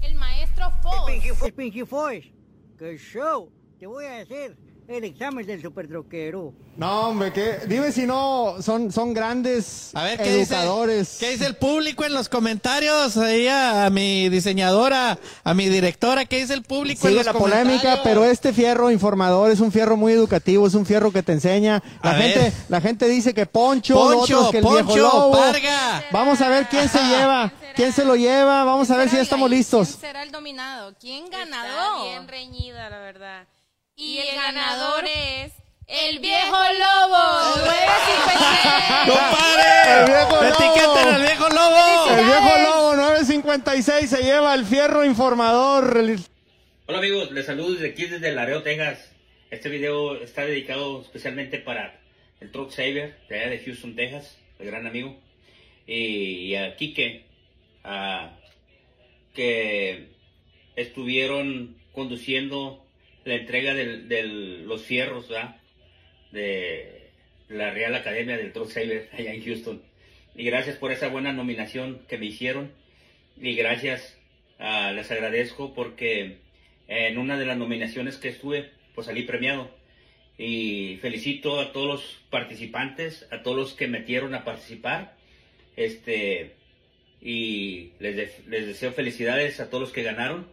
El maestro Fox. El Pinky Force. Que show. Te voy a hacer el examen del supertroquero. No, hombre, que dime si no son, son grandes A ver, ¿qué dice, educadores. ¿qué dice el público en los comentarios? Ahí a, a mi diseñadora, a mi directora, ¿qué dice el público en Sigue los la polémica, pero este fierro informador es un fierro muy educativo, es un fierro que te enseña. La A gente, ver. la gente dice que Poncho, Poncho, otros que el viejo Poncho, lobo. Parga. Vamos a ver quién se lleva, quién se lo lleva, vamos a ver si ya estamos listos. ¿Quién será el dominado? ¿Quién Está ganador? bien reñida, la verdad. Y, Y el ganador ganador es El viejo lobo. 956. El viejo lobo. Etiqueten al viejo lobo. El viejo lobo 956 se lleva el fierro informador. Hola amigos, les saludo desde aquí, desde Laredo, Texas. Este video está dedicado especialmente para el Truck Saver de allá de Houston, Texas, el gran amigo. Y, y a Quique, a- que estuvieron conduciendo la entrega de los fierros de la Real Academia del Truck Saver allá en Houston. Y gracias por esa buena nominación que me hicieron. Y gracias, ah, les agradezco porque en una de las nominaciones que estuve, pues salí premiado. Y felicito a todos los participantes, a todos los que metieron a participar. Este, y les, les deseo felicidades a todos los que ganaron.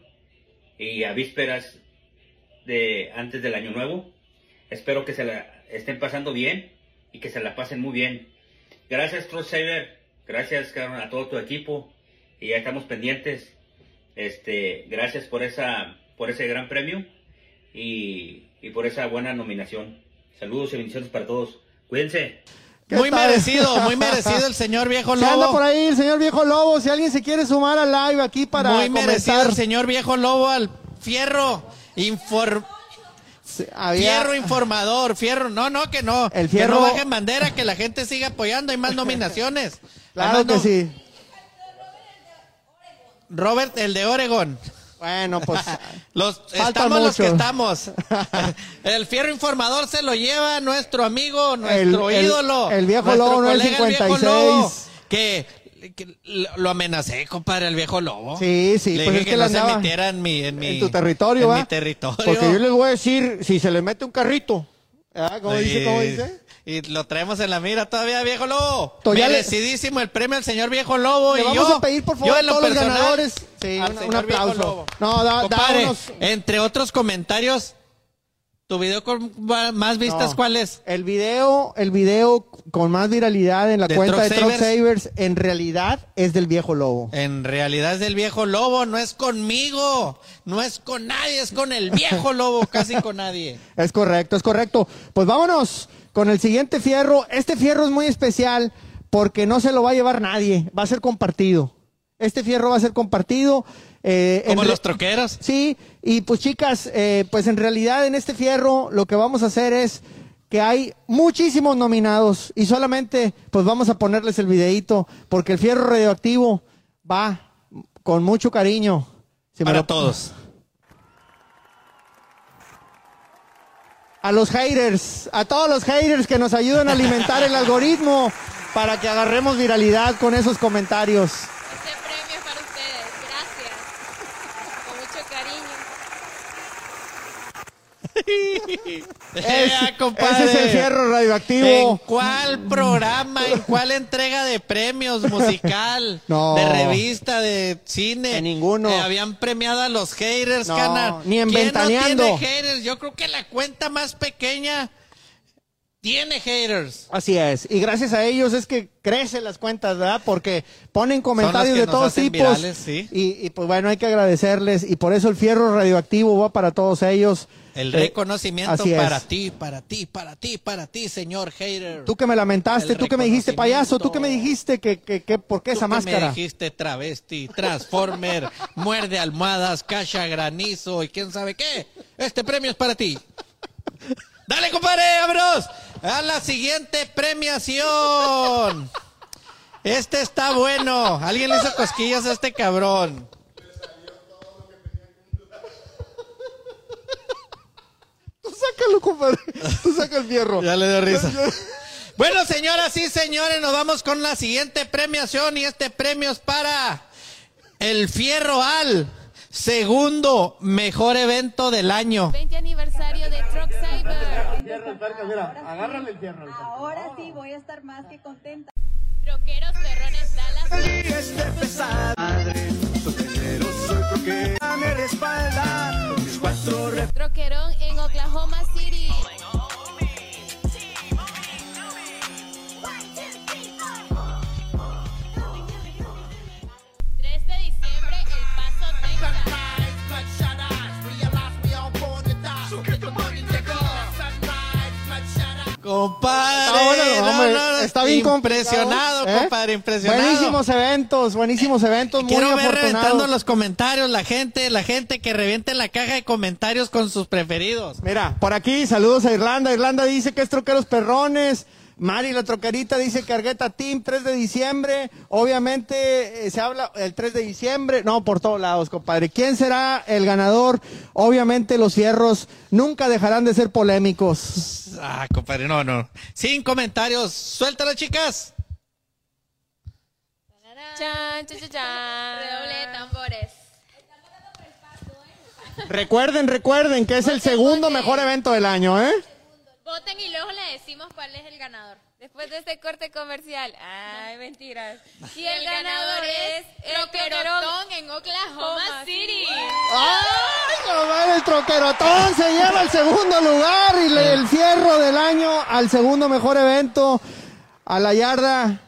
Y a vísperas de antes del año nuevo. Espero que se la estén pasando bien y que se la pasen muy bien. Gracias, Trust Saver. Gracias, a todo tu equipo. Y ya estamos pendientes. Este, gracias por esa, por ese gran premio y, y por esa buena nominación. Saludos y bendiciones para todos. Cuídense. ¿Qué Muy tal? merecido, muy merecido el señor viejo Se anda lobo. por ahí el señor viejo lobo. Si alguien se quiere sumar al live aquí para Muy merecido el señor viejo lobo al fierro. Había- Fierro informador, fierro. No, no, que no. El Que fierro- no bajen bandera, que la gente siga apoyando. Hay más nominaciones. Claro Además, que no- sí. Robert, el de Oregon. Bueno, pues Los, estamos los que estamos. El fierro informador se lo lleva nuestro amigo, nuestro El- ídolo. el viejo lobo, el viejo 956. lobo, que, que lo amenacé, compadre, el viejo lobo. Sí, sí, Le pues dije es que, que no se metiera en mi, en mi en tu territorio, en ¿va? mi territorio. Porque yo les voy a decir, si se le mete un carrito, ¿verdad? ¿Cómo dice? ¿Cómo Y- dice? Y lo traemos en la mira todavía, viejo lobo. To- ya le- Merecidísimo el premio al señor viejo lobo. Le y vamos yo, a pedir, por favor, a en lo todos los ganadores, sí, al un- un señor viejo aplauso. lobo. No, da- da Compadre, unos- entre otros comentarios, ¿tu video con más vistas No. cuál es? El video, el video con más viralidad en la ¿De cuenta de Truck? Savers, en realidad es del viejo lobo. En realidad es del viejo lobo, no es conmigo, no es con nadie, es con el viejo lobo, casi con nadie. Es correcto, es correcto. Pues vámonos con el siguiente fierro. Este fierro es muy especial porque no se lo va a llevar nadie, va a ser compartido. Este fierro va a ser compartido. Eh, Como los troqueros. Sí, y pues chicas, eh, pues en realidad en este fierro lo que vamos a hacer es que hay muchísimos nominados y solamente pues vamos a ponerles el videíto porque el fierro radioactivo va con mucho cariño. Si Para lo- todos. a los haters, a todos los haters que nos ayudan a alimentar el algoritmo para que agarremos viralidad con esos comentarios. Este premio es para ustedes. Gracias. Con mucho cariño. Compadre. ese es el fierro radioactivo. ¿En cuál programa, en cuál entrega de premios musical, No. de revista, de cine? En ninguno. Eh, habían premiado a los haters, No, canal. ni en ¿Quién no Ventaneando. tiene haters? Yo creo que la cuenta más pequeña tiene haters. Así es, y gracias a ellos es que crecen las cuentas, ¿verdad? Porque ponen comentarios de todos tipos. virales, sí. y, y, pues bueno, hay que agradecerles y por eso el fierro radioactivo va para todos ellos. El Eh, reconocimiento así es. para ti, para ti, para ti, para ti, señor hater. Tú que me lamentaste, El tú que me dijiste payaso, tú que me dijiste que, que, que ¿por qué Tú esa que máscara? Me dijiste travesti, transformer, muerde almohadas, cacha granizo y quién sabe qué. Este premio es para ti. Dale, compadre, vámonos a la siguiente premiación. Este está bueno. Alguien le hizo cosquillas a este cabrón. Tú sácalo, compadre. Tú saca el fierro. Ya le dio risa. Bueno, señoras y señores, nos vamos con la siguiente premiación y este premio es para el Fierro Al, segundo mejor evento del año. 20 aniversario de Truck Cyber. Mira, agárrale el fierro. Ahora sí voy a estar más que contenta. Troqueros Perrones Dallas. Este pesadre, sostenero, soy troquero, me respalda, mis cuatro Troquerón en Oklahoma Compadre, Está bueno, no, hombre, no, no, está bien impresionado, ¿eh? compadre, impresionado. Buenísimos eventos, buenísimos eventos, muy Quiero ver reventando los comentarios, la gente, la gente que reviente en la caja de comentarios con sus preferidos. Mira, por aquí, saludos a Irlanda. Irlanda dice que es troqueros perrones. Mari la troquerita dice que Argueta Team 3 de diciembre. Obviamente eh, se habla el 3 de diciembre. No, por todos lados, compadre. ¿Quién será el ganador? Obviamente los fierros nunca dejarán de ser polémicos. Ah, compadre, no, no. Sin comentarios, suéltalo, chicas. Chan, chan, chan, chan. Redoble de tambores. Recuerden, recuerden que es el segundo mejor evento del año, ¿eh? Voten y luego le decimos cuál es el ganador. Después de este corte comercial. Ay, mentiras. Y el, ganador es el Troquerotón en Oklahoma City. ¡Ay, comadre, el troquerotón se lleva el segundo lugar y le- el fierro del año al segundo mejor evento a la yarda.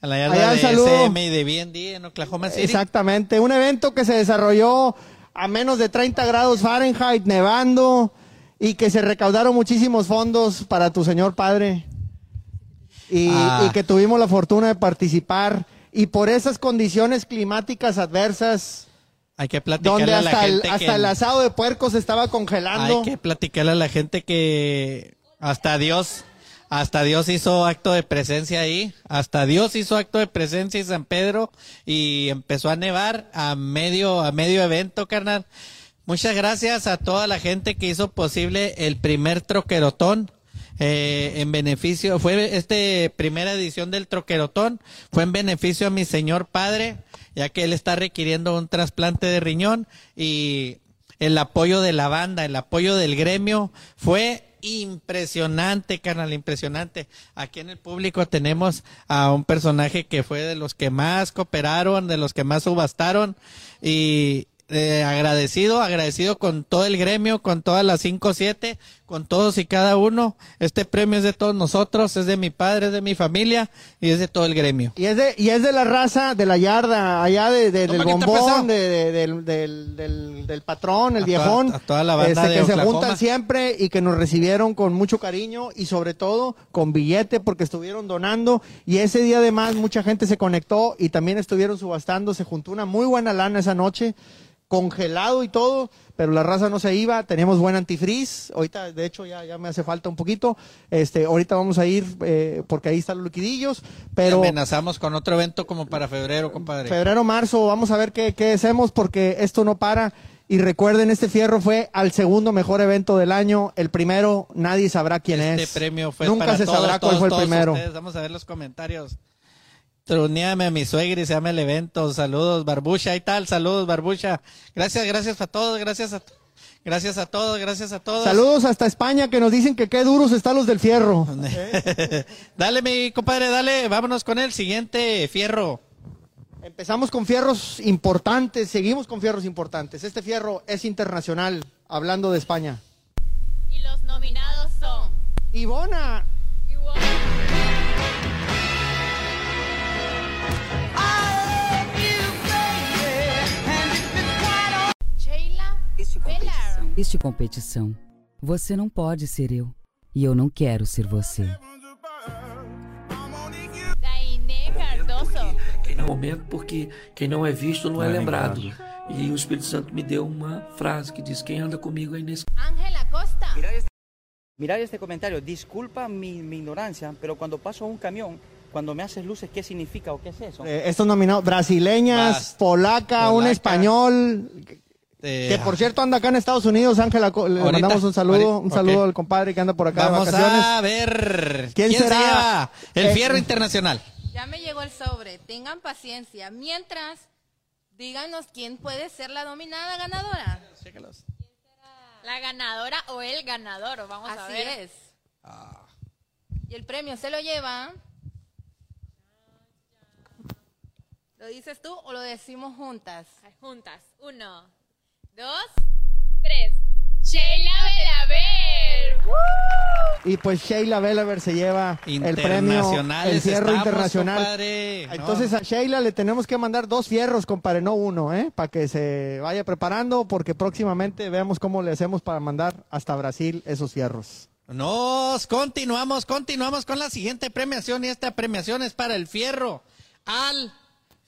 A la yarda de. SM y de BND en Oklahoma City. Exactamente, un evento que se desarrolló a menos de 30 grados Fahrenheit, nevando, y que se recaudaron muchísimos fondos para tu señor padre. Y, Ah. y que tuvimos la fortuna de participar. Y por esas condiciones climáticas adversas, Hay que platicarle donde a la hasta, el, gente hasta que... el asado de puerco se estaba congelando. Hay que platicarle a la gente que hasta Dios, Hasta Dios hizo acto de presencia ahí. Hasta Dios hizo acto de presencia en San Pedro y empezó a nevar a medio, a medio evento, carnal. Muchas gracias a toda la gente que hizo posible el primer troquerotón. eh, en beneficio, fue este primera edición del troquerotón, fue en beneficio a mi señor padre, ya que él está requiriendo un trasplante de riñón y el apoyo de la banda, el apoyo del gremio fue impresionante, carnal, impresionante. Aquí en el público tenemos a un personaje que fue de los que más cooperaron, de los que más subastaron y eh, agradecido, agradecido con todo el gremio, con todas las 5 7, con todos y cada uno. Este premio es de todos nosotros, es de mi padre, es de mi familia y es de todo el gremio. Y es de, y es de la raza de la yarda, allá de, de- del bombón, de, de- del, del, del, del patrón, el A viejón. toda- a toda la banda este, de que se juntan siempre y que nos recibieron con mucho cariño y sobre todo con billete porque estuvieron donando. Y ese día además mucha gente se conectó y también estuvieron subastando. Se juntó una muy buena lana esa noche, congelado y todo. Pero la raza no se iba, teníamos buen antifreeze, ahorita de hecho ya, ya me hace falta un poquito, este, ahorita vamos a ir eh, porque ahí están los liquidillos, pero amenazamos con otro evento como para febrero, compadre. febrero, marzo, vamos a ver qué, qué hacemos porque esto no para. Y recuerden, este fierro fue al segundo mejor evento del año. El primero, nadie sabrá quién Este es. premio fue Nunca para se todos, sabrá todos, cuál fue el primero. ustedes. Vamos a ver los comentarios. Truneame a mi suegra y se llama el evento. Saludos, Barbucha y tal. Saludos, Barbucha. Gracias, gracias a todos. Gracias a, gracias a todos. Gracias a todos. Saludos hasta España que nos dicen que qué duros están los del fierro. dale, mi compadre, dale. Vámonos con el siguiente fierro. Empezamos con fierros importantes, seguimos con fierros importantes. Este fierro es internacional, hablando de España. Y los nominados son Ivona. Sheila Velar. competição. Este competição. Você não pode ser eu. E eu não quero ser você. Dainé Cardoso. Quem não momento, porque quem não é visto não é, Não é lembrado. lembrado. E o Espírito Santo me deu uma frase que diz: Quem anda comigo é nesse. Ángela Costa. Mirad este comentario, disculpa mi, mi ignorancia, pero cuando paso a un camión, cuando me haces luces, ¿qué significa o qué es eso? Eh, estos nominados, brasileñas, polaca, un polaca. español. Eh, Que por cierto anda acá en Estados Unidos, Ángela, le Ahorita, mandamos un saludo, un saludo al compadre que anda por acá Vamos de vacaciones. a ver. ¿Quién ¿Quién, será? se el Eh, fierro internacional? Ya me llegó el sobre. Tengan paciencia. Mientras, díganos quién puede ser la dominada ganadora. La ganadora o el ganador, vamos a Así ver. es. Y el premio se lo lleva. ¿Lo dices tú o lo decimos juntas? Juntas. Uno, dos, tres. Sheila Belaber. Y pues Sheila Belaber se lleva el premio, el fierro estamos, internacional. compadre. No. Entonces a Sheila le tenemos que mandar dos fierros, compadre, no uno, ¿eh? Para que se vaya preparando, porque próximamente veamos cómo le hacemos para mandar hasta Brasil esos fierros. Nos continuamos, continuamos con la siguiente premiación y esta premiación es para el fierro al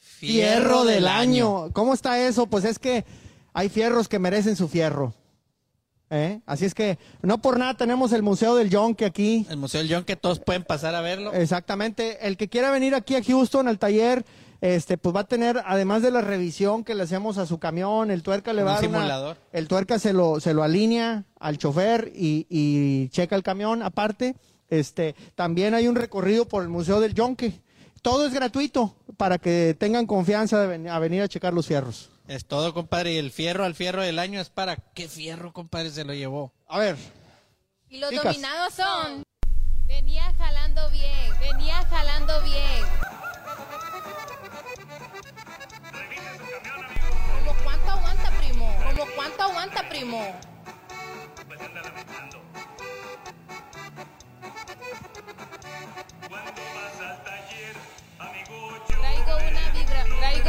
Fierro del año. ¿Cómo está eso? Pues es que hay fierros que merecen su fierro. ¿eh? Así es que no por nada tenemos el Museo del Yonke aquí. El Museo del que todos pueden pasar a verlo. Exactamente. El que quiera venir aquí a Houston al taller, este, pues va a tener, además de la revisión que le hacemos a su camión, el tuerca le Un va a una- simulador. el tuerca se lo, se lo alinea al chofer y, y checa el camión aparte. Este, también hay un recorrido por el Museo del Yonke. Todo es gratuito para que tengan confianza de ven- a venir a checar los fierros. Es todo, compadre. Y el fierro al fierro del año es para qué fierro, compadre, se lo llevó. A ver. Y los Chicas. dominados son. Venía jalando bien. Venía jalando bien. ¿Como cuánto aguanta, primo? ¿Como cuánto aguanta, primo?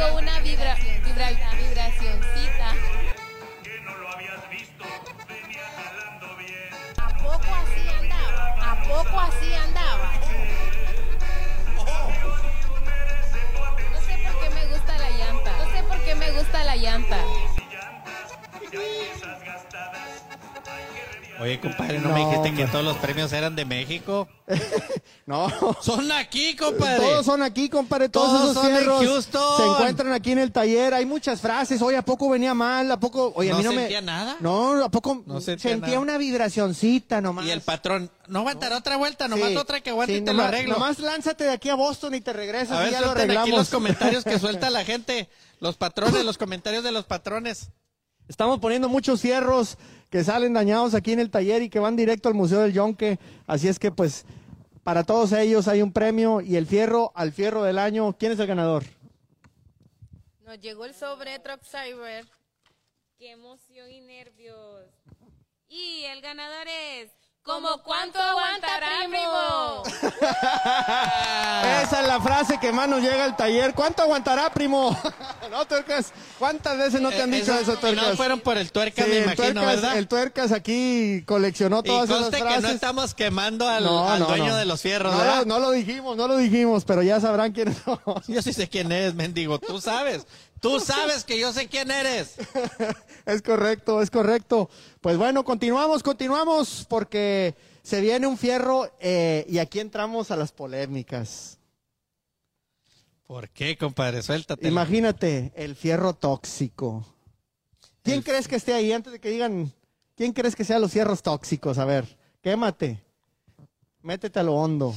Traigo una vibra, vibra, vibracioncita. ¿A poco así andaba? ¿A poco así andaba? No sé por qué me gusta la llanta. No sé por qué me gusta la llanta. Oye, compadre, no, No, me dijiste que todos los premios eran de México. No. Son aquí, compadre. Todos son aquí, compadre. Todos, Todos esos son en fierros Houston. se encuentran aquí en el taller. Hay muchas frases. Oye, ¿a poco venía mal? ¿A poco? Oye, a ¿No mí no sentía me. nada? No, ¿a poco? No sentía sentía nada. una vibracioncita nomás. Y el patrón, no aguantará otra vuelta, nomás Sí, otra que aguante sí, y te nomás, lo arreglo. Nomás lánzate de aquí a Boston y te regresas a y ver, ya lo arreglamos. aquí los comentarios que suelta la gente. Los patrones, los comentarios de los patrones. Estamos poniendo muchos fierros que salen dañados aquí en el taller y que van directo al Museo del Yonque. Así es que, pues, para todos ellos hay un premio y el fierro al fierro del año. ¿Quién es el ganador? Nos llegó el sobre Truck Cyber. Qué emoción y nervios. Y el ganador es. ¿Como cuánto aguantará, primo? Esa es la frase que más nos llega al taller. ¿Cuánto aguantará, primo? ¿No, Tuercas? ¿Cuántas veces no te han Eh, dicho esos eso, Tuercas? nominados fueron por el Tuercas, me el imagino, Tuercas, ¿verdad? El Tuercas aquí coleccionó Y todas esas conste que frases. no estamos quemando al, No, al no, dueño no. de los fierros, no, ¿verdad? lo- no lo dijimos, no lo dijimos, pero ya sabrán quiénes somos. Yo sí sé quién eres, mendigo. Tú sabes. Tú sabes que yo sé quién eres. Es correcto, es correcto. Pues bueno, continuamos, continuamos, porque se viene un fierro eh, y aquí entramos a las polémicas. ¿Por qué, compadre? Suéltate. Imagínate, el fierro tóxico. ¿Quién crees que esté ahí antes de que digan, quién crees que sean los fierros tóxicos? A ver, quémate. Métete a lo hondo.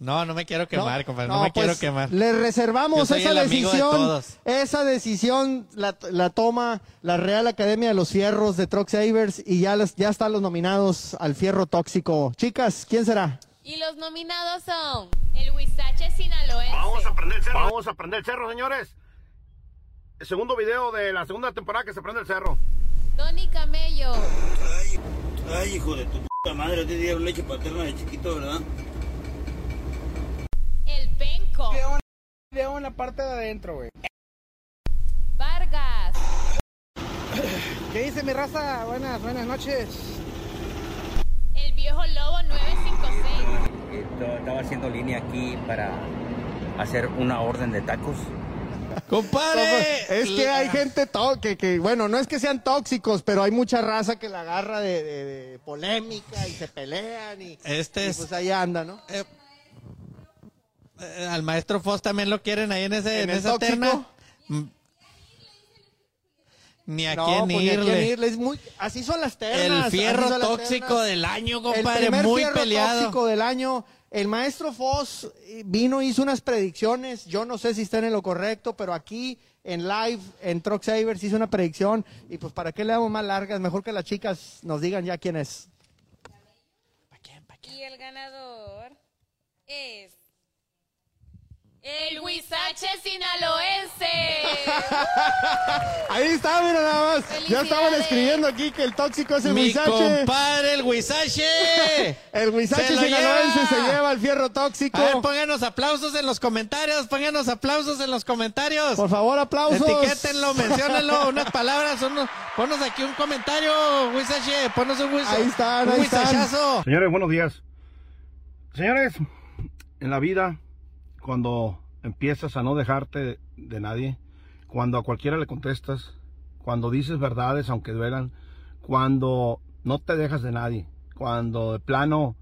No, no me quiero quemar, No, compadre. No, no, me quiero pues, quemar. Le reservamos esa de decisión. Esa decisión la, la toma la Real Academia de los Fierros de Truck Savers y ya, les- ya están los nominados al fierro tóxico. Chicas, ¿quién será? Y los nominados son el Huizache Sinaloense. Vamos a prender el cerro. Vamos a prender el cerro, señores. El segundo video de la segunda temporada que se prende el cerro. Tony Camello. Ay, hijo de tu puta madre, te dieron leche paterna de chiquito, ¿verdad? En la parte de adentro, güey. Vargas. ¿Qué dice mi raza? Buenas, buenas noches. El Viejo Lobo 956. Eh, Estaba haciendo línea aquí para hacer una orden de tacos. ¡Compadre! Es que hay gente to- que, que, bueno, no es que sean tóxicos, pero hay mucha raza que la agarra de, de- de polémica y se pelean y, Este y es. pues ahí anda, ¿no? eh, al maestro Foss también lo quieren ahí en, ese, ¿En en, el esa tóxico? terna. Mm. Ni a No, quién pues, ni a irle. quién irle, es muy- así son las ternas. El fierro tóxico ternas. del año, El compadre, primer muy fierro peleado. tóxico del año. El maestro Foss eh, vino, hizo unas predicciones. Yo no sé si están en lo correcto, pero aquí en live, en Truck Savers, hizo una predicción. Y pues, ¿para qué le damos más largas? Mejor que las chicas nos digan ya quién es. Y el ganador es. El Huizache Sinaloense. Ahí está, mira nada más. Ya estaban escribiendo aquí que el tóxico es el Mi Huizache. compadre, el Huizache. El Huizache Se lo sinaloense lleva. se lleva el fierro tóxico. A ver, pónganos aplausos en los comentarios, pónganos aplausos en los comentarios. Por favor, aplausos. Etiquétenlo, menciónenlo, unas palabras, unos, ponos aquí un comentario, Huizache, ponos un Huizache. Ahí están, un ahí están. Huizachazo. Señores, buenos días. Señores, en la vida, cuando empiezas a no dejarte de nadie, cuando a cualquiera le contestas, cuando dices verdades aunque duelan, cuando no te dejas de nadie, cuando de plano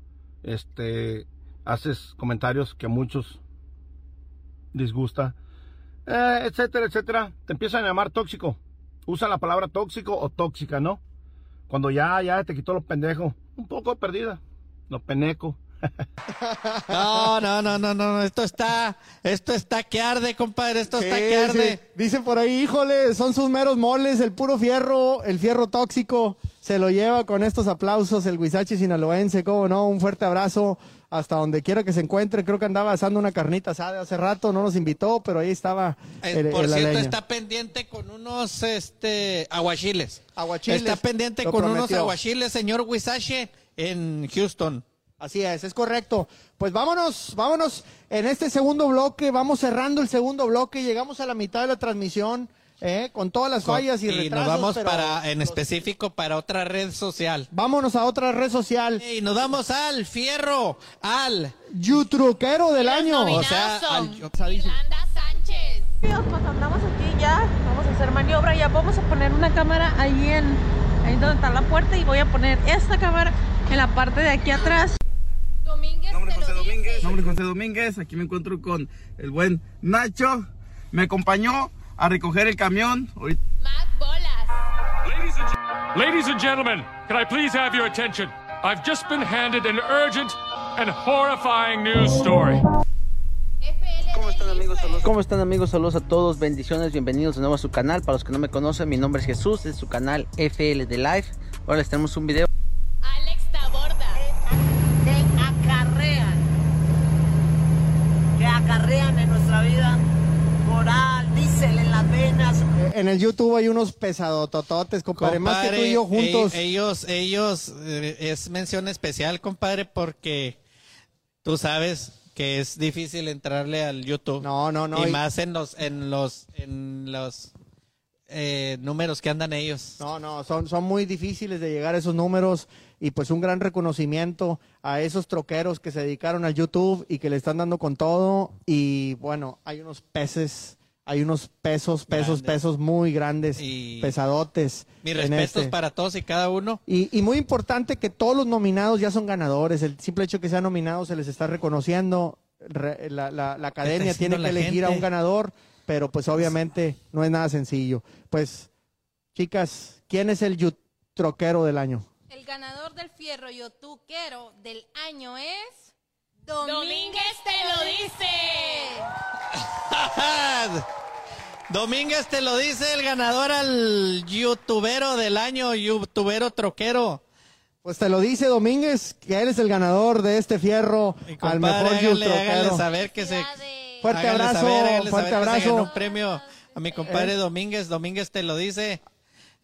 este haces comentarios que a muchos disgusta, eh, etcétera, etcétera, te empiezan a llamar tóxico. Usa la palabra tóxico o tóxica, ¿no? Cuando ya, ya te quitó lo pendejo, un poco perdida, lo peneco. No, no, no, no, no, esto está, esto está que arde, compadre, esto está que arde. Dicen por ahí, híjole, son sus meros moles, el puro fierro, el fierro tóxico, se lo lleva con estos aplausos el Huizache sinaloense, cómo no, un fuerte abrazo hasta donde quiera que se encuentre, creo que andaba asando una carnita asada hace rato, no nos invitó, pero ahí estaba Eh, el- por el- cierto, está pendiente con unos este aguachiles. Aguachiles, Está pendiente con unos aguachiles, señor Huizache, en Houston. Así es, es correcto. Pues vámonos, vámonos en este segundo bloque, vamos cerrando el segundo bloque, llegamos a la mitad de la transmisión, eh, con todas las fallas y, y retrasos. nos vamos pero para, en específico, para otra red social. Vámonos a otra red social. Y nos vamos al fierro, al YouTruquero del año. O sea, al, Yolanda Sánchez. Pues andamos aquí ya, vamos a hacer maniobra, ya vamos a poner una cámara ahí en, ahí donde está la puerta y voy a poner esta cámara en la parte de aquí atrás. Domínguez Nombre te José lo Domínguez. Nombre José Domínguez. Aquí me encuentro con el buen Nacho. Me acompañó a recoger el camión. Mac Bolas. Ladies and gentlemen, can I please have your attention? I've just been handed an urgent and horrifying news story. ¿Cómo están amigos? Saludos. ¿Cómo están amigos? Saludos a todos, bendiciones, bienvenidos de nuevo a su canal. Para los que no me conocen, mi nombre es Jesús, es su canal FL de Life. Ahora les tenemos un video. Acarrean en nuestra vida moral, diésel en las venas. En el YouTube hay unos pesadotototes, compadre. Más que tú y yo Compadre, juntos. e- ellos, ellos, eh, es mención especial, compadre, porque tú sabes que es difícil entrarle al YouTube. No, no, no. Y y- más en los, en los, en los eh, números que andan ellos. No, no, son, son muy difíciles de llegar a esos números y pues un gran reconocimiento a esos troqueros que se dedicaron al YouTube y que le están dando con todo y bueno, hay unos peces, hay unos pesos, pesos, Grandes. pesos muy grandes, Y- pesadotes. Mis respetos este. para todos y cada uno. Y, y muy importante que todos los nominados ya son ganadores. El simple hecho de que sean nominados se les está reconociendo. Re- la, la- la academia tiene que elegir a un ganador, pero pues obviamente no es nada sencillo. Pues, chicas, ¿quién es el troquero del año? El ganador del fierro yotuquero del año es. Domínguez te lo dice. Domínguez te lo dice el ganador al youtubero del año, youtubero troquero. Pues te lo dice Domínguez, que él es el ganador de este fierro al Compadre, mejor hágale, yu hágale troquero. saber que se... Fuerte abrazo, saber, fuerte saber que se abrazo. un premio a mi compadre Eh. Domínguez. Domínguez te lo dice.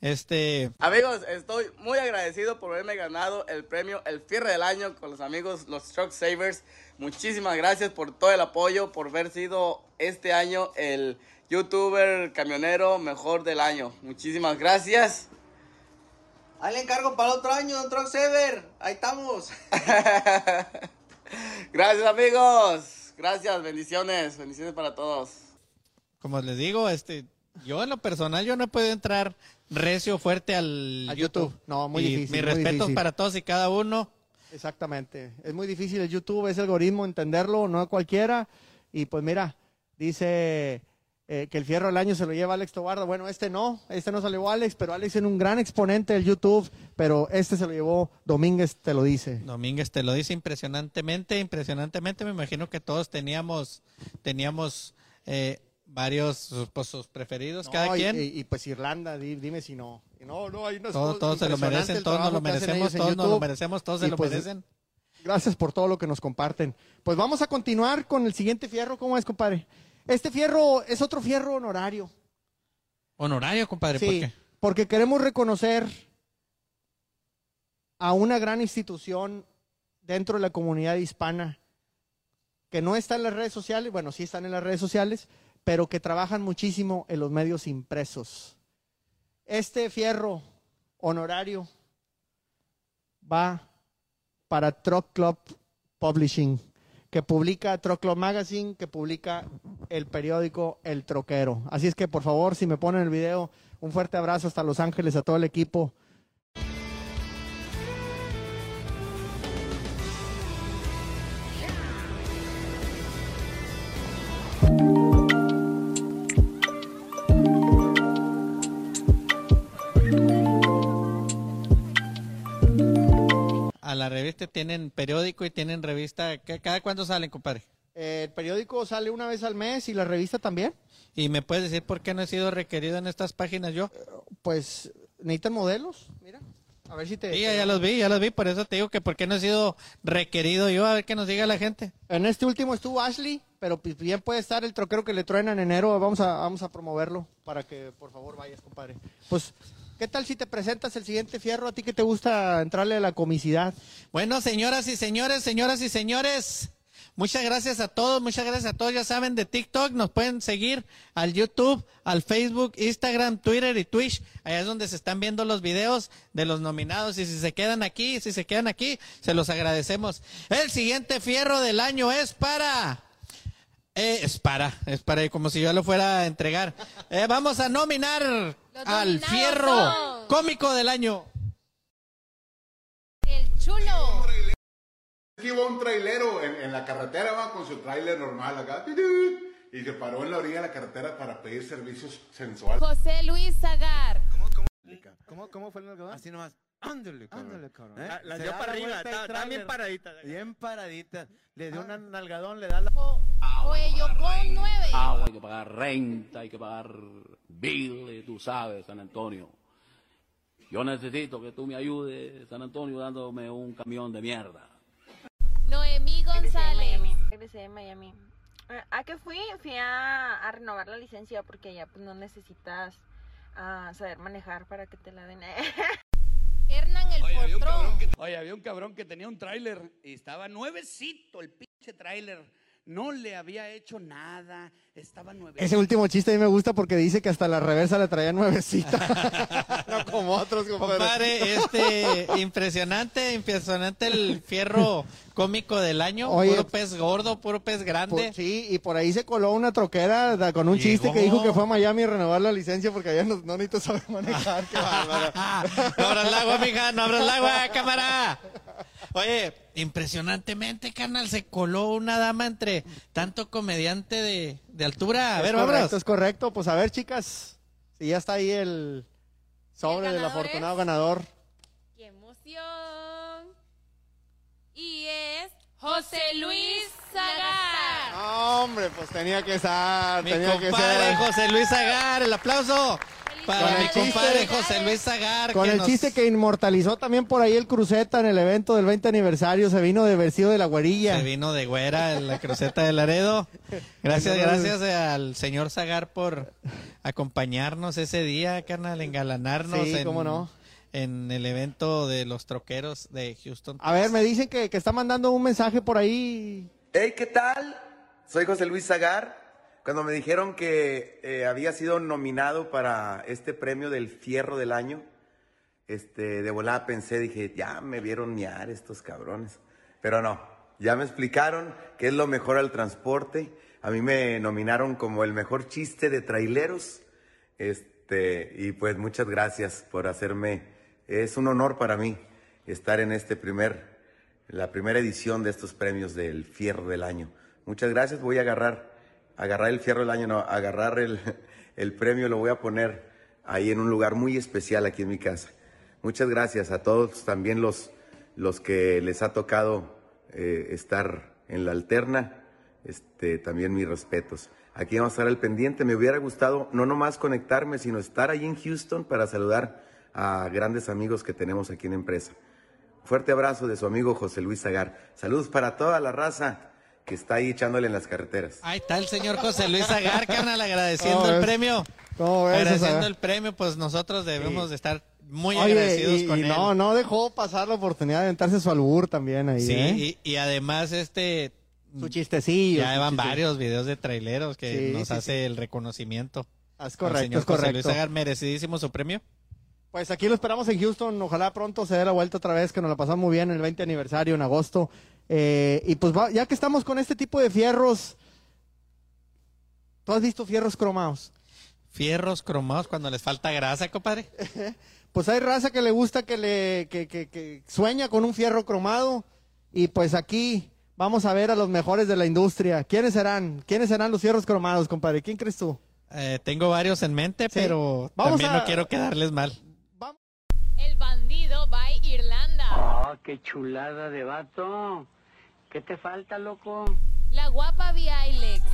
Este... Amigos, estoy muy agradecido por haberme ganado el premio El Fierre del Año con los amigos los Truck Savers. Muchísimas gracias por todo el apoyo, por haber sido este año el youtuber camionero mejor del año. Muchísimas gracias. Ahí le encargo para el otro año, don Truck Saver. Ahí estamos. Gracias amigos. Gracias, bendiciones, bendiciones para todos. Como les digo, este, yo en lo personal yo no he podido entrar recio fuerte al YouTube. YouTube. No, muy Y difícil, Mis muy respetos difícil. para todos y cada uno. Exactamente. Es muy difícil el YouTube, ese algoritmo, entenderlo, no a cualquiera. Y pues mira, dice eh, que el fierro del año se lo lleva Alex Tobarda. Bueno, este no, este no se lo llevó Alex, pero Alex es un gran exponente del YouTube, pero este se lo llevó Domínguez, te lo dice. Domínguez te lo dice impresionantemente, impresionantemente. Me imagino que todos teníamos, teníamos eh, varios, pues sus preferidos, No, cada y- quien. Y, y, pues Irlanda, di- dime si no. No, no, hay unas todos se lo merecen, todos nos lo merecemos, todos nos lo merecemos, todos se lo pues, merecen. Gracias por todo lo que nos comparten. Pues vamos a continuar con el siguiente fierro. ¿Cómo es, compadre? Este fierro es otro fierro honorario. Honorario, compadre, ¿por Sí, qué? porque queremos reconocer a una gran institución dentro de la comunidad hispana que no está en las redes sociales, bueno, sí están en las redes sociales, pero que trabajan muchísimo en los medios impresos. Este fierro honorario va para Truck Club Publishing, que publica Club Magazine, que publica el periódico El Troquero. Así es que, por favor, si me ponen el video, un fuerte abrazo hasta Los Ángeles a todo el equipo. A la revista tienen periódico y tienen revista. ¿Qué- ¿Cada cuándo salen, compadre? Eh, el periódico sale una vez al mes y la revista también. ¿Y me puedes decir por qué no he sido requerido en estas páginas yo? Pues necesitan modelos, mira. A ver si te... Sí, ya, ya los vi, ya los vi, por eso te digo que por qué no he sido requerido yo, a ver qué nos diga la gente. En este último estuvo Ashley, pero pues bien puede estar el troquero que le truena en enero. Vamos a, vamos a promoverlo para que por favor vayas, compadre. Pues, ¿qué tal si te presentas el siguiente fierro? ¿A ti que te gusta entrarle a la comicidad? Bueno, señoras y señores, señoras y señores, muchas gracias a todos, muchas gracias a todos. Ya saben, de TikTok nos pueden seguir al YouTube, al Facebook, Instagram, Twitter y Twitch. Allá es donde se están viendo los videos de los nominados. Y si se quedan aquí, si se quedan aquí, se los agradecemos. El siguiente fierro del año es para... Eh, es para, es para, como si yo lo fuera a entregar. Eh, vamos a nominar al fierro son- cómico del año. chulo. Aquí iba un trailero en, en la carretera, va con su trailer normal acá. Y se paró en la orilla de la carretera para pedir servicios sensuales. José Luis Zagar. ¿Cómo, cómo fue el algodón? Así nomás. Ándale, cabrón. Ándale, cabrón. ¿Eh? Se dio para la arriba, el está- está bien paradita. Bien paradita. Le dio Ah. un nalgadón, le da la... Cuello con nueve. Agua, hay que pagar renta, hay que pagar bill, tú sabes, San Antonio. Yo necesito que tú me ayudes, San Antonio, dándome un camión de mierda. Noemí González. Regresé de Miami. Eh, ¿A qué fui? Fui a, a renovar la licencia porque allá pues no necesitas ah, saber manejar para que te la den. Hernán el Oye, había un que, oye, había un cabrón que tenía un tráiler y estaba nuevecito el pinche tráiler. No le había hecho nada. Estaba nuevecito. Ese último chiste a mí me gusta porque dice que hasta la reversa le traía nuevecita. no como otros, compadre. Compadre, este, impresionante, impresionante el fierro cómico del año. Oye. puro pez gordo, puro pez grande. Por- sí, y por ahí se coló una troquera da- con un Llegó. chiste que dijo que fue a Miami a renovar la licencia porque allá no, no necesito saber manejar. Qué bárbaro. No abras el agua, mija, no abras el agua, cámara. Oye, impresionantemente, carnal, se coló una dama entre tanto comediante de, de altura. A ver, es correcto, vámonos. es correcto. Pues a ver, chicas, si ya está ahí el sobre del ganador afortunado es? ganador. ¡Qué emoción! Y es José Luis Zagar. No, hombre, pues tenía que estar, Mi tenía que compadre ser. José Luis Zagar, el aplauso para Con el mi chiste- compadre José Luis Zagar. Con el nos- chiste que inmortalizó también por ahí el Cruceta en el evento del 20 aniversario, se vino de vestido de la güerilla. Se vino de güera en la cruceta de Laredo. Gracias, gracias al señor Zagar por acompañarnos ese día, carnal, engalanarnos Sí, en, cómo no. en el evento de los troqueros de Houston. A ver, me dicen que, que está mandando un mensaje por ahí. Hey, ¿qué tal? Soy José Luis Zagar. Cuando me dijeron que eh, había sido nominado para este premio del Fierro del Año, este, de volada pensé, dije, ya me vieron miar estos cabrones. Pero no, ya me explicaron que es lo mejor al transporte. A mí me nominaron como el mejor chiste de traileros. Este, y pues muchas gracias por hacerme, es un honor para mí estar en este primer, la primera edición de estos premios del Fierro del Año. Muchas gracias, voy a agarrar, agarrar el Fierro del Año, no, agarrar el, el premio, lo voy a poner ahí en un lugar muy especial aquí en mi casa. Muchas gracias a todos, también los, los que les ha tocado eh, estar en la alterna, este, también mis respetos. Aquí vamos a estar al pendiente. Me hubiera gustado no nomás conectarme, sino estar ahí en Houston para saludar a grandes amigos que tenemos aquí en empresa. Fuerte abrazo de su amigo José Luis Zagar. Saludos para toda la raza que está ahí echándole en las carreteras. Ahí está el señor José Luis Zagar, carnal, agradeciendo ¿Cómo el premio. ¿Cómo ves, Agradeciendo el premio, pues nosotros debemos Sí. de estar muy Oye, agradecidos y, con y él. no, no dejó pasar la oportunidad de aventarse su albur también ahí. Sí, ¿eh? y, y además este... Su chistecillo. Ya su van varios videos de traileros que Sí, nos sí, hace el reconocimiento. Es Al correcto, señor es José correcto. Luis Zagar, merecidísimo su premio. Pues aquí lo esperamos en Houston. Ojalá pronto se dé la vuelta otra vez, que nos la pasamos muy bien en el 20 aniversario en agosto. Eh, y pues va- ya que estamos con este tipo de fierros, ¿tú has visto fierros cromados? Fierros cromados cuando les falta grasa, compadre. Pues hay raza que le gusta que le que, que- que sueña con un fierro cromado y pues aquí vamos a ver a los mejores de la industria. ¿Quiénes serán? ¿Quiénes serán los fierros cromados, compadre? ¿Quién crees tú? Eh, tengo varios en mente, pero Vamos también a- no quiero quedarles mal. Ah, qué chulada de vato. ¿Qué te falta, loco? La guapa Viailex.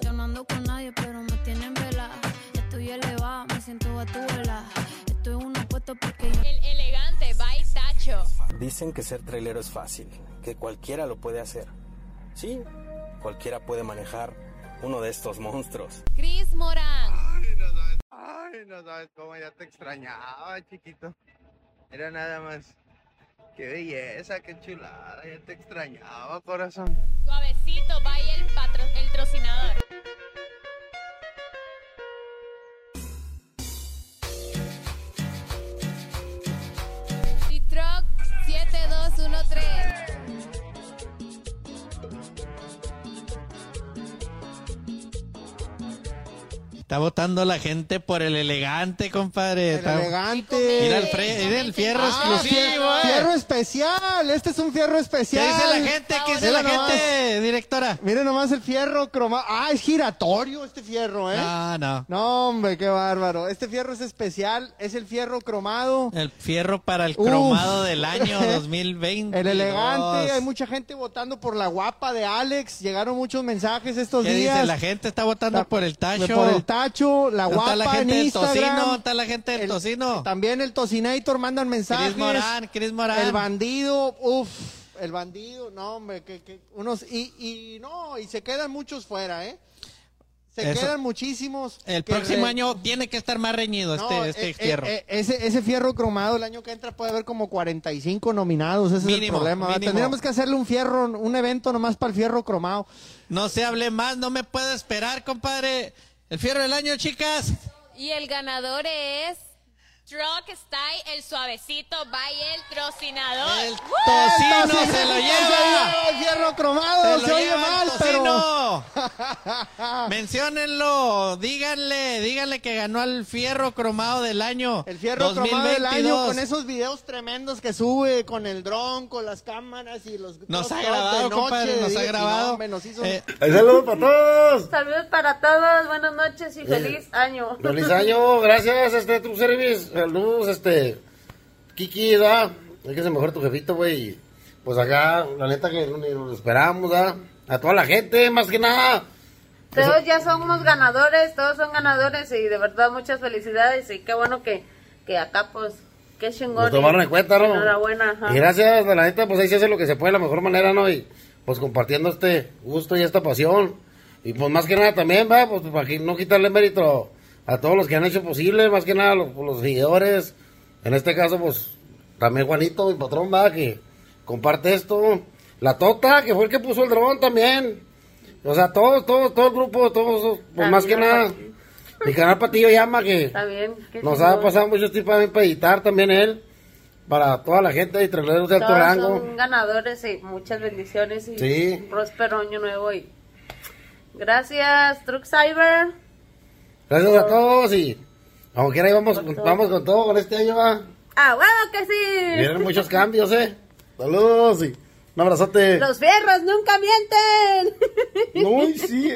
Yo no ando con nadie, pero me tienen vela. Estoy elevada, me siento a tu vela. Estoy en unos puestos porque yo. El elegante by Tacho. Dicen que ser trailero es fácil, que cualquiera lo puede hacer. Sí, cualquiera puede manejar uno de estos monstruos. Chris Morán. Ay, no sabes cómo ya te extrañaba, chiquito. Era nada más. Qué belleza, qué chulada, ya te extrañaba, corazón. Suavecito by el, patro, el trocinador. Está votando la gente por el elegante, compadre. El Está- elegante. Mira el, fre- mira el fierro Ah, exclusivo, eh. Fierro especial. Este es un fierro ¿Qué especial. dice la gente? ¿Qué dice Mira la nomás. gente, directora? Miren nomás el fierro cromado. Ah, es giratorio este fierro, ¿eh? No, no. No, hombre, qué bárbaro. Este fierro es especial. Es el fierro cromado. El fierro para el Uf. cromado del año 2020. El elegante. Hay mucha gente votando por la guapa de Alex. Llegaron muchos mensajes estos ¿Qué días. dice? La gente está votando por el tacho. Por el tacho, la ¿Dónde guapa está la gente en del tocino? ¿Está la gente del El- tocino? También el Tocinator mandan mensajes. Cris Morán, Cris Morán. El bandido, uff, el bandido, no, hombre, que, que unos, y, y no, y se quedan muchos fuera, ¿eh? Se Eso. quedan muchísimos. El próximo re- año tiene que estar más reñido No, este, este eh, fierro. eh, eh, ese, ese fierro cromado el año que entra puede haber como 45 nominados, ese es el problema. Tendríamos que hacerle un fierro, un evento nomás para el fierro cromado. No se hable más, no me puedo esperar, compadre. El fierro del año, chicas. Y el ganador es Truck Style, el suavecito by el trocinador. El tocino se lo lleva. El fierro cromado, Se se, lo oye mal, pero... tocino. Menciónenlo, díganle, díganle que ganó el fierro cromado del año. El fierro cromado del año 2022. con esos videos tremendos que sube con el dron, con las cámaras y los Nos ha grabado, de noche, compadre, nos ha grabado. no, nos hizo- Eh, saludos para todos. Saludos para todos, buenas noches y feliz año. Feliz año, gracias, este, True Service. Saludos, este, Kiki, ¿da? Es que mejor tu jefito, güey. Pues acá, la neta que ni nos esperamos, ¿da? A toda la gente, más que nada. Todos ya somos ganadores, todos son ganadores y de verdad muchas felicidades y qué bueno que, que acá pues, qué chingón. Nos tomaron en cuenta, ¿no? Enhorabuena, ajá. Y gracias, la neta, pues ahí se hace lo que se puede de la mejor manera, ¿no? Y pues compartiendo este gusto y esta pasión. Y pues más que nada también, va, pues para no quitarle mérito a todos los que han hecho posible, más que nada los, los seguidores. En este caso, pues también Juanito, mi patrón, va, que comparte esto. La Tota, que fue el que puso el dron también. O sea, todos, todos, todo el grupo, todos, pues más que nada. Mi canal Patillo llama que nos ha pasado mucho tiempo también para editar también él. Para toda la gente y traileros de alto rango. son ganadores y muchas bendiciones y Sí. un próspero año nuevo y gracias Truck Cyber. Gracias a todos y como quiera con- vamos con todo con este año va. Ah, bueno que sí. Vienen muchos cambios, eh. Saludos y un abrazote. Los fierros nunca mienten. Uy, sí.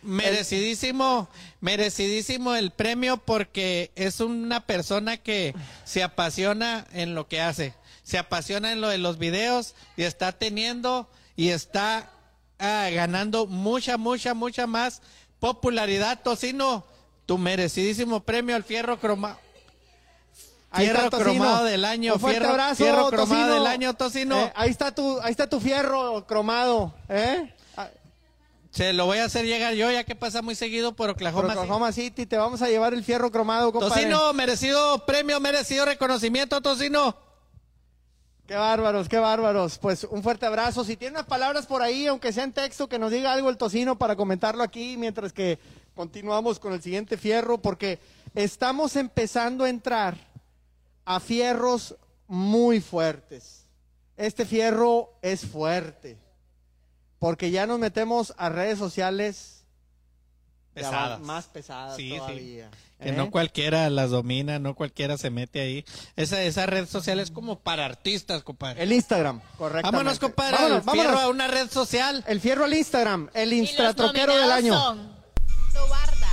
Merecidísimo, merecidísimo el premio porque es una persona que se apasiona en lo que hace, se apasiona en lo de los videos y está teniendo y está ah, ganando mucha, mucha, mucha más popularidad. Tocino, tu merecidísimo premio al fierro cromado. Ahí Fierro cromado del año, Un fuerte fierro, abrazo, fierro cromado Tocino. del año, Tocino. Eh, ahí está tu, ahí está tu fierro cromado, ¿eh? Se lo voy a hacer llegar yo, ya que pasa muy seguido por Por Oklahoma. City. Oklahoma City, te vamos a llevar el fierro cromado, compadre. Tocino, merecido premio, merecido reconocimiento, Tocino. Qué bárbaros, qué bárbaros. Pues un fuerte abrazo. Si tiene unas palabras por ahí, aunque sea en texto, que nos diga algo el tocino para comentarlo aquí mientras que continuamos con el siguiente fierro, porque estamos empezando a entrar a fierros muy fuertes. Este fierro es fuerte, porque ya nos metemos a redes sociales Pesadas. más pesadas Sí, sí. todavía. Que ¿eh? no cualquiera las domina, no cualquiera se mete ahí. Esa, esa red social es como para artistas, compadre. El Instagram, correcto. Vámonos, compadre, Vámonos, el vámonos. fierro a una red social. El fierro al Instagram, el Instatroquero del año. son Tobarda,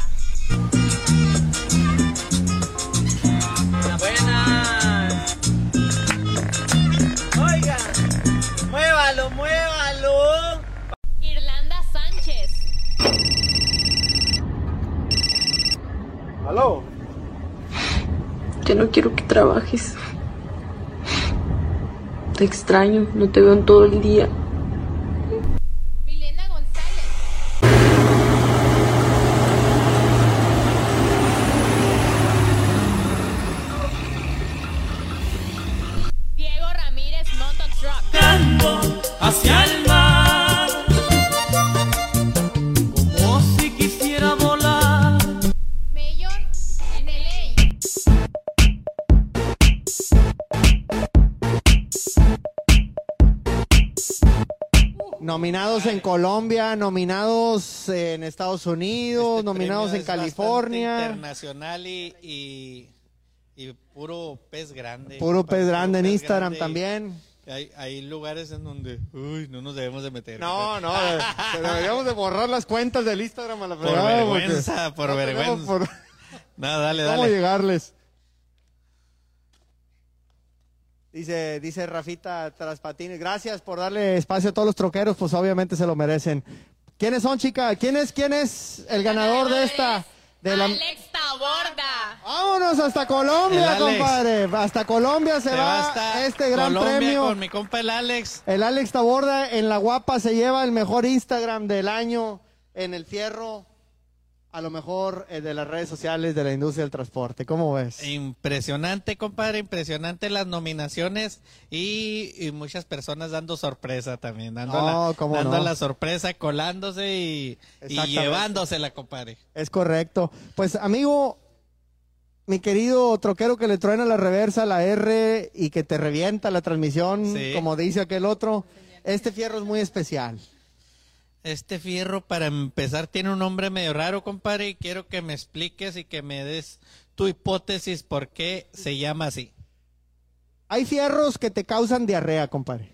Buenas. Oiga, muévalo, muévalo. Irlanda Sánchez, Aló. Ya no quiero que trabajes. Te extraño, no te veo en todo el día. Nominados en Colombia, nominados en Estados Unidos, nominados Premio en California. Internacional y, y, y puro pez grande. Puro pez grande en pez Instagram grande también. Hay, hay lugares en donde, uy, no nos debemos de meter. No, no, eh, deberíamos de borrar las cuentas del Instagram a la Por vergüenza, por no vergüenza. por- No, dale, ¿Cómo dale. llegarles? Dice, dice Rafita Traspatines, gracias por darle espacio a todos los troqueros, pues obviamente se lo merecen. ¿Quiénes son, chica? ¿Quién es, quién es el ganador de esta? De la... Alex Taborda. Vámonos hasta Colombia, compadre. Hasta Colombia se, Se va, va hasta este gran Colombia premio. con mi compa el Alex. El Alex Taborda en la guapa se lleva el mejor Instagram del año en el fierro, a lo mejor eh, de las redes sociales de la industria del transporte. ¿Cómo ves? Impresionante, compadre, impresionante las nominaciones y, y muchas personas dando sorpresa también, dando, No, la, dando no. la sorpresa, colándose y, y llevándosela, compadre. Es correcto. Pues amigo, mi querido troquero que le truena la reversa, la R y que te revienta la transmisión, Sí. como dice aquel otro, este fierro es muy especial. Este fierro, para empezar, tiene un nombre medio raro, compadre, y quiero que me expliques y que me des tu hipótesis por qué se llama así. Hay fierros que te causan diarrea, compadre.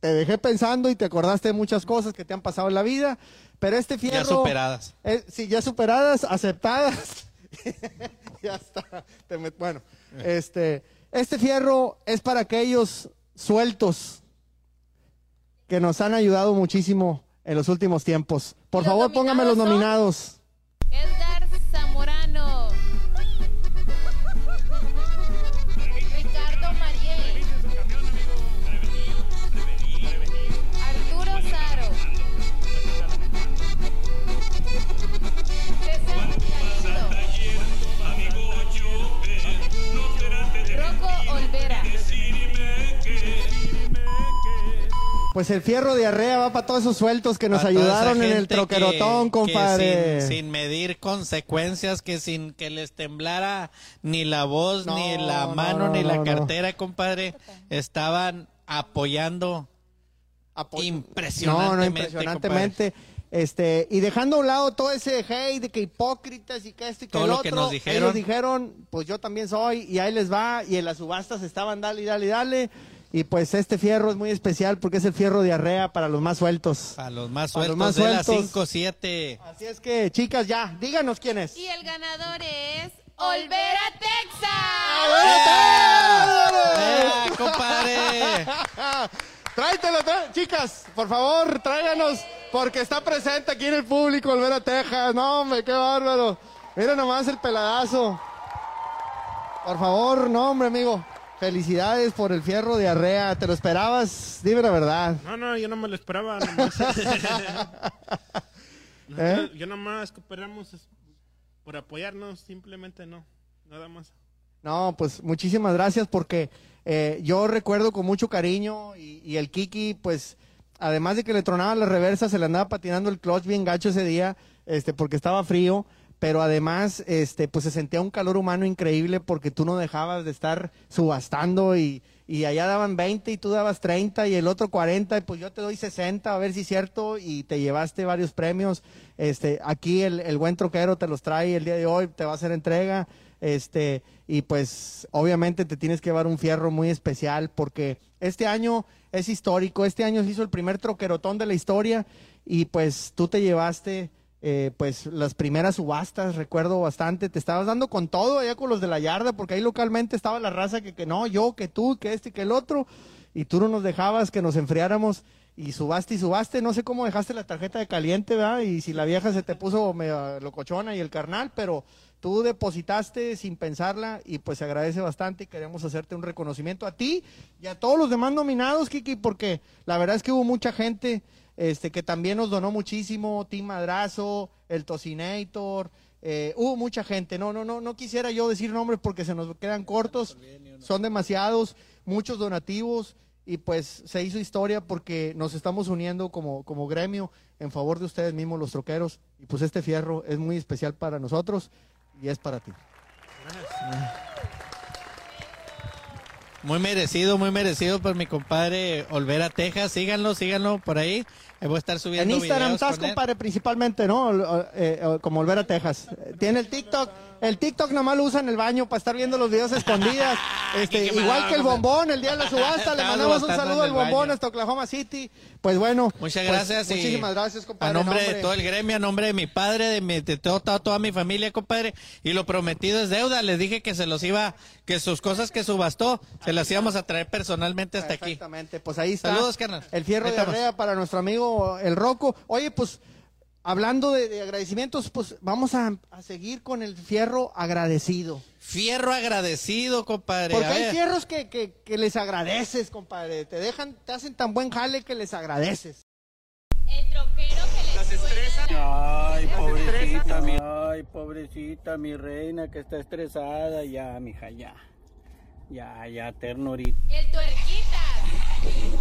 Te dejé pensando y te acordaste de muchas cosas que te han pasado en la vida, pero este fierro... Ya superadas. Eh, sí, ya superadas, aceptadas. ya está. Te met- bueno, este, este fierro es para aquellos sueltos que nos han ayudado muchísimo en los últimos tiempos. Por favor, póngame los nominados. Pues el fierro diarrea va para todos esos sueltos que nos ayudaron en el troquerotón, que- que compadre. sin, sin medir consecuencias, que sin que les temblara ni la voz, No, ni la no, mano, no, ni la no, no. cartera, compadre, estaban apoyando impresionantemente. no, impresionantemente. Este, y dejando a un lado todo ese hate de que hipócritas y que esto y que Todo el lo otro, que nos dijeron. ellos dijeron, pues yo también soy, y ahí les va, y en las subastas estaban dale dale dale, y pues este fierro es muy especial porque es el fierro diarrea para los más sueltos. A los más Para sueltos los más de las sueltos. 5, 7. Así es que, chicas, ya, díganos quién es. Y el ganador es Olvera Texas. compadre! Tráetelo, tra- chicas, por favor, tráiganos, porque está presente aquí en el público, Olvera Texas. No, hombre, qué bárbaro. Mira nomás el peladazo. Por favor, no, hombre, amigo. Felicidades por el fierro de arrea. ¿Te lo esperabas? Dime la verdad. No, no, yo no me lo esperaba. Nomás. ¿Eh? Yo nomás cooperamos por apoyarnos, simplemente no, nada más. No, pues muchísimas gracias porque eh, yo recuerdo con mucho cariño y, y el Kiki, pues además de que le tronaba la reversa, se le andaba patinando el clutch bien gacho ese día, este, porque estaba frío, pero además, este, pues se sentía un calor humano increíble porque tú no dejabas de estar subastando y, y allá daban 20 y tú dabas 30 y el otro 40 y pues yo te doy 60 a ver si es cierto y te llevaste varios premios. Este, aquí el, el buen troquero te los trae el día de hoy, te va a hacer entrega. Este, y pues obviamente te tienes que llevar un fierro muy especial porque este año es histórico, este año se hizo el primer troquerotón de la historia y pues tú te llevaste eh, pues las primeras subastas, recuerdo bastante, te estabas dando con todo allá con los de la yarda porque ahí localmente estaba la raza que, que no, yo, que tú, que este, que el otro. Y tú no nos dejabas que nos enfriáramos. Y subaste y subaste, no sé cómo dejaste la tarjeta de caliente, ¿verdad? Y si la vieja se te puso medio locochona y el carnal, pero tú depositaste sin pensarla y pues se agradece bastante y queremos hacerte un reconocimiento a ti y a todos los demás nominados, Kiki, porque la verdad es que hubo mucha gente este que también nos donó muchísimo, Tim Madrazo, el Tocinator, eh, hubo mucha gente, no, no, no, no quisiera yo decir nombres porque se nos quedan cortos, son demasiados, muchos donativos y pues se hizo historia porque nos estamos uniendo como, como gremio en favor de ustedes mismos los troqueros y pues este fierro es muy especial para nosotros y es para ti. Muy merecido, muy merecido por mi compadre Olvera Texas. Síganlo, síganlo por ahí. Voy a estar En subiendo Instagram videos estás, con él. compadre, principalmente, ¿no? Eh, o- como volver a Texas. Tiene el TikTok. El TikTok nomás lo usa en el baño para estar viendo los videos escondidas. Este, igual que el bombón, el día de la subasta. Le mandamos un saludo al bombón hasta Oklahoma City. Pues bueno. Muchas pues, gracias. y muchísimas gracias, compadre. A nombre No, de todo el gremio, a nombre de mi padre, de, mi, de todo- toda, toda mi familia, compadre. Y lo prometido es deuda. Les dije que se los iba, que sus cosas que subastó, se las íbamos a traer personalmente hasta aquí. Exactamente, pues ahí está. Saludos, carnal. El fierro de arrea para nuestro amigo el Roco. Oye, pues hablando de, de agradecimientos, pues vamos a, a seguir con el fierro agradecido. Fierro agradecido, compadre. Porque A hay ver. fierros que, que, que les agradeces, compadre. Te dejan, te hacen tan buen jale que les agradeces. Ay, pobrecita, mi, ay, pobrecita, mi reina que está estresada. Ya, mija, ya. Ya, ya, ternurita. El tuerquita.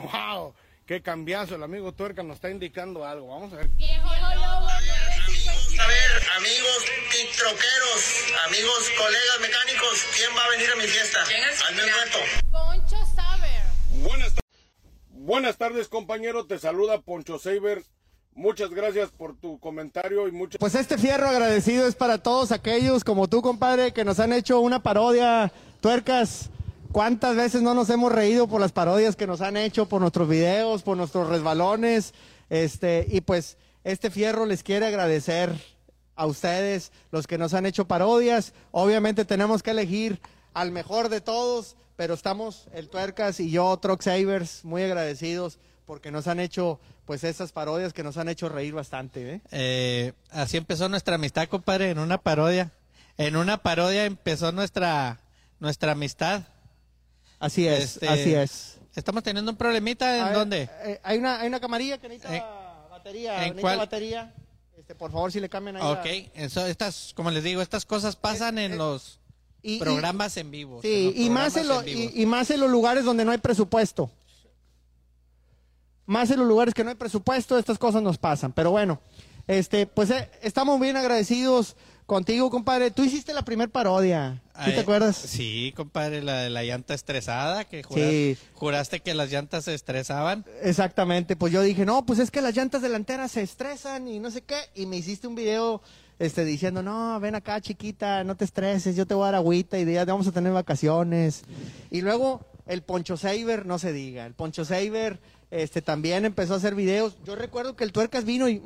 ¡Wow! ¡Qué cambiazo! El amigo Tuerca nos está indicando algo. Vamos a ver. Viejo lobo A ver, amigos tiktroqueros, amigos colegas mecánicos, ¿quién va a venir a mi fiesta? Hazme un reto. Poncho Saber. Buenas, ta- Buenas tardes, compañero. Te saluda Poncho Saber. Muchas gracias por tu comentario y muchas Pues este fierro agradecido es para todos aquellos como tú, compadre, que nos han hecho una parodia, tuercas. ¿Cuántas veces no nos hemos reído por las parodias que nos han hecho, por nuestros videos, por nuestros resbalones? Este, y pues este fierro les quiere agradecer a ustedes, los que nos han hecho parodias. Obviamente tenemos que elegir al mejor de todos, pero estamos el Tuercas y yo, Truck Savers, muy agradecidos porque nos han hecho pues esas parodias que nos han hecho reír bastante, ¿eh? Eh, así empezó nuestra amistad, compadre, en una parodia. En una parodia empezó nuestra, nuestra amistad. Así es, Este, así es. Estamos teniendo un problemita, ¿en ver, dónde? eh, hay, una, hay una camarilla que necesita ¿En- batería. en necesita cuál? batería. Este, por favor, si le cambian ahí. la- Ok, eso, estas, como les digo, estas cosas pasan en los y- y- programas en vivo. Sí, en y más, en lo- en vivo. y, y más en los lugares donde no hay presupuesto. Más en los lugares que no hay presupuesto, estas cosas nos pasan. Pero bueno, este, pues eh, estamos bien agradecidos contigo, compadre. Tú hiciste la primer parodia. ¿Sí te Ay, acuerdas? Sí, compadre, la de la llanta estresada, que juraste, Sí. juraste que las llantas se estresaban. Exactamente, pues yo dije, no, pues es que las llantas delanteras se estresan y no sé qué, y me hiciste un video este, diciendo, no, ven acá chiquita, no te estreses, yo te voy a dar agüita y ya vamos a tener vacaciones. Y luego el Poncho Saber, no se diga, el Poncho Saber este, también empezó a hacer videos. Yo recuerdo que el Tuercas vino y,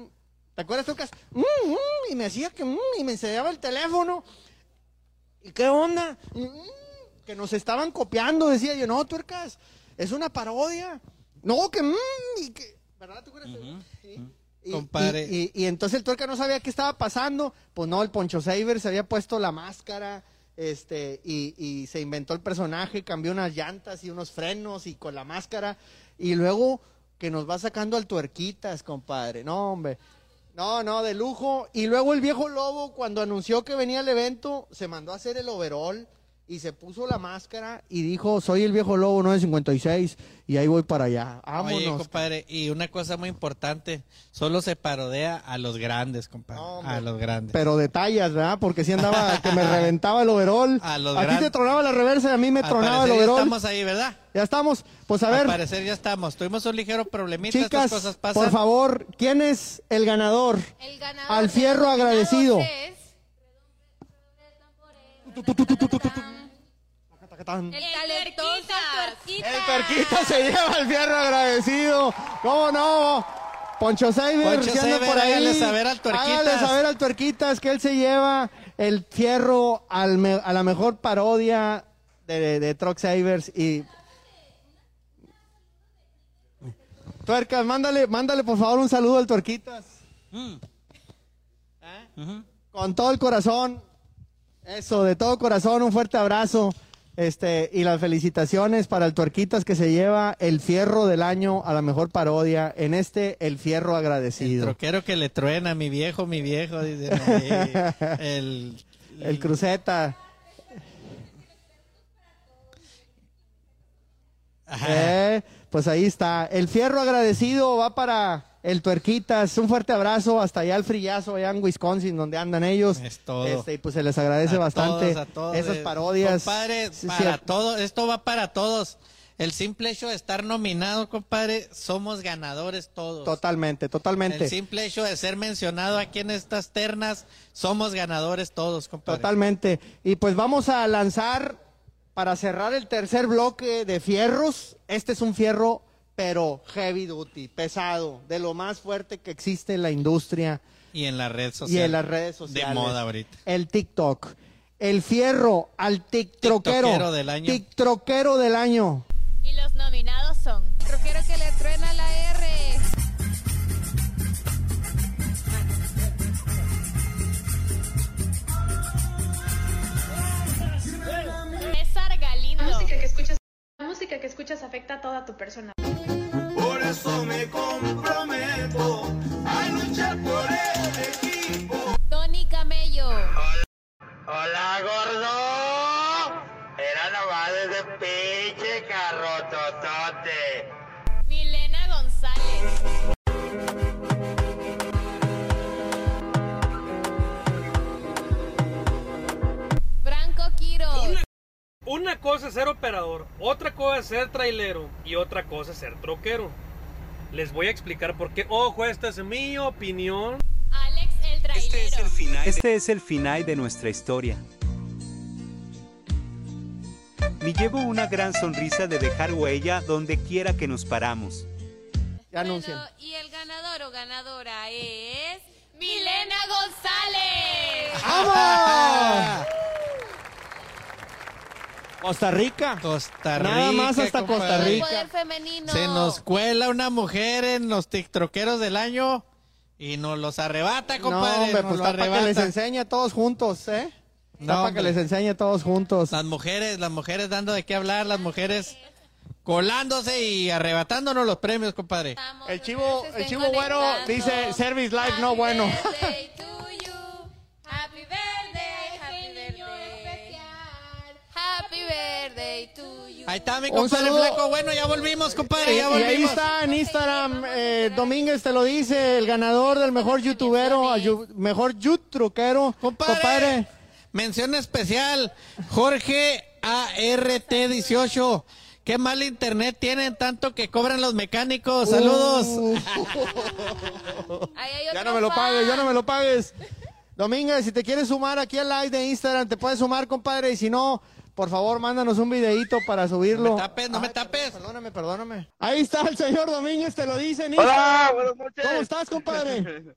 ¿te acuerdas Tuercas? Mm, mm, y me hacía que, mm, y me enseñaba el teléfono. ¿Y qué onda? Mm, que nos estaban copiando, decía yo, no, Tuercas, es una parodia. No, que, mm, y que, ¿verdad? ¿Te acuerdas? Sí. Y, Compadre. y- y- y entonces el tuerca no sabía qué estaba pasando. Pues no, el Poncho Saber se había puesto la máscara este y, y se inventó el personaje, cambió unas llantas y unos frenos y con la máscara. Y luego que nos va sacando al tuerquitas, compadre. No, hombre. No, no, de lujo. Y luego el viejo lobo, cuando anunció que venía el evento, se mandó a hacer el overall y se puso la máscara y dijo, soy el viejo lobo 956 y ahí voy para allá. Vámonos. Oye, compadre, y una cosa muy importante, solo se parodea a los grandes, compadre, a los grandes. Pero detalles, ¿verdad? Porque si andaba, que me reventaba el overall. A los a ti te tronaba la reversa y a mí me Al tronaba el parecer ya estamos ahí, ¿verdad? Ya estamos. Pues a Al ver, parecer ya estamos. Tuvimos un ligero problemita, chicas, estas cosas pasan. por favor, ¿quién es el ganador? El ganador Al fierro agradecido. es El talentoso tuerquita. El Perquita se lleva el fierro agradecido. ¿Cómo no? Poncho Saber, Poncho por ahí. hágale saber al Tuerquitas. Saber al Tuerquitas que él se lleva el fierro a la mejor parodia de, de Truck Savers y... Tuercas, mándale, mándale por favor un saludo al Tuerquitas. Con todo el corazón. Eso, de todo corazón, un fuerte abrazo. Este, y las felicitaciones para el Tuerquitas que se lleva el fierro del año a la mejor parodia. En este, el fierro agradecido. Troquero que le truena, mi viejo, mi viejo. Dice, no, eh, el, El cruceta. Eh, pues ahí está. El fierro agradecido va para el Tuerquitas, un fuerte abrazo hasta allá al frillazo, allá en Wisconsin, donde andan ellos. Es todo. Este, y pues se les agradece A bastante todos, a todos, esas eh, parodias. Compadre, Sí, para sí, todo, esto va para todos. El simple hecho de estar nominado, compadre, somos ganadores todos. Totalmente, totalmente. El simple hecho de ser mencionado aquí en estas ternas, somos ganadores todos, compadre. Totalmente. Y pues vamos a lanzar para cerrar el tercer bloque de fierros. Este es un fierro, pero heavy duty, pesado, de lo más fuerte que existe en la industria Y en la red social. y en las redes sociales. De moda ahorita. El TikTok. El fierro al TikTokero. Tiktokero del año. TikTokero del año. Y los nominados son Troquero que le truena la música que escuchas afecta a toda tu persona. Por eso me comprometo a luchar por el equipo. Tony Camello. Hola, gordo. Era nomás ese pinche carro totote. Milena González. Una cosa es ser operador, otra cosa es ser trailero y otra cosa es ser troquero. Les voy a explicar por qué. Ojo, esta es mi opinión. Alex el trailero. Este es el final de nuestra historia. Me llevo una gran sonrisa de dejar huella donde quiera que nos paramos. Anuncian. Y el ganador o ganadora es Milena González. ¡Vamos! Costa Rica. Costa Rica. Nada más hasta compadre. Costa Rica. Poder femenino. Se nos cuela una mujer en los tiktokeros del año y nos los arrebata, No, compadre. hombre, nos pues está para que les enseñe a todos juntos, ¿eh? Está No, para que hombre. les enseñe a todos juntos. Las mujeres, las mujeres dando de qué hablar, las mujeres colándose y arrebatándonos los premios, compadre. El chivo, el chivo güero dice Service Life no bueno. Birthday to you. Happy Ahí está mi Un compadre saludo. flaco. Bueno, ya volvimos, compadre, ya Y ahí volvimos. está en Instagram, eh, Domínguez te lo dice, el ganador del mejor youtubero, mejor youtruquero, compadre. Mención especial, Jorge ART18. Qué mal internet tienen, tanto que cobran los mecánicos. Saludos. Uh. ya no me lo pagues, ya no me lo pagues. Domínguez, si te quieres sumar aquí al live de Instagram, te puedes sumar, compadre, y si no, por favor, mándanos un videito para subirlo. No me tapes, no me tapes. Perdóname, perdóname. Ahí está el señor Domínguez, te lo dice Hola, Instagram. buenas noches. ¿Cómo estás, compadre?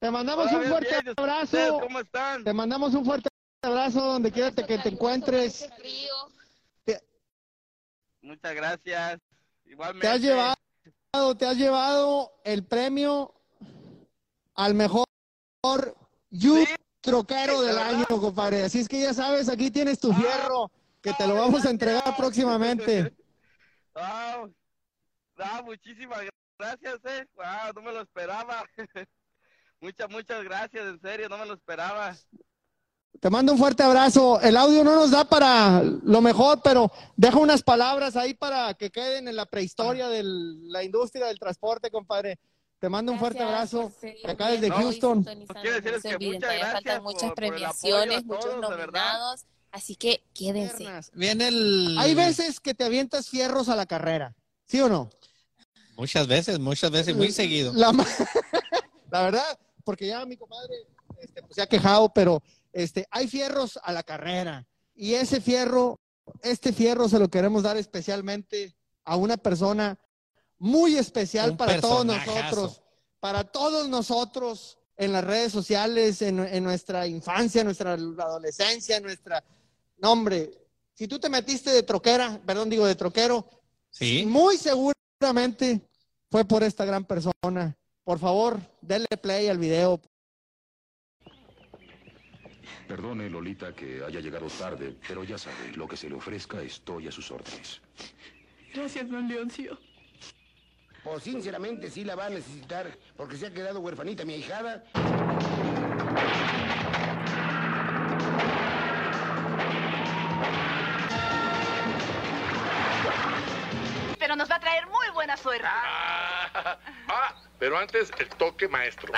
Te mandamos Hola, un fuerte bien. abrazo. ¿Ustedes cómo están? Te mandamos un fuerte abrazo donde quiera que te encuentres. Muchas gracias. Igualmente. Te has llevado, te has llevado el premio al mejor youth troquero del año, compadre. Así es que ya sabes, aquí tienes tu fierro, que te lo vamos a entregar próximamente. Wow. Ah, muchísimas gracias, eh. Wow, no me lo esperaba. muchas, muchas gracias, en serio, no me lo esperaba. Te mando un fuerte abrazo. El audio no nos da para lo mejor, pero deja unas palabras ahí para que queden en la prehistoria de la industria del transporte, compadre. Te mando un fuerte abrazo acá desde No, Houston. quiero decirles que muchas Todavía gracias faltan muchas por- premiaciones, todos, muchos nominados, así que quédense. Viene el. Hay veces que te avientas fierros a la carrera, ¿sí o no? Muchas veces, muchas veces, muy seguido. La, verdad, porque ya mi comadre este, pues, se ha quejado, pero este, hay fierros a la carrera. Y ese fierro, este fierro se lo queremos dar especialmente a una persona muy especial Un para todos nosotros, para todos nosotros en las redes sociales, en, en nuestra infancia, en nuestra adolescencia, en nuestra... No, hombre, si tú te metiste de troquera, perdón, digo de troquero, Sí. muy seguramente fue por esta gran persona. Por favor, denle play al video. Perdone, Lolita, que haya llegado tarde, pero ya sabe, lo que se le ofrezca, estoy a sus órdenes. Gracias, don Leoncio. Pues sinceramente sí la va a necesitar, porque se ha quedado huerfanita mi ahijada. Pero nos va a traer muy buena suerte. ah, pero antes el toque maestro.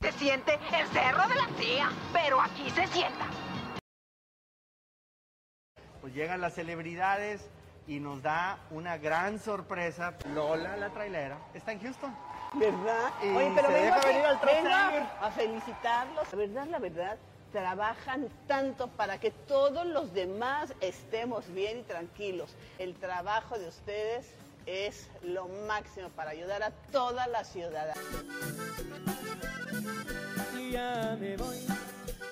Se siente el cerro de la silla, pero aquí se sienta. Pues llegan las celebridades y nos da una gran sorpresa. Lola, la trailera, está en Houston. ¿Verdad? Y Oye, pero se vengo, deja a- venir al vengo a felicitarlos. La verdad, la verdad, trabajan tanto para que todos los demás estemos bien y tranquilos. El trabajo de ustedes es lo máximo para ayudar a toda la ciudad. Ya me voy,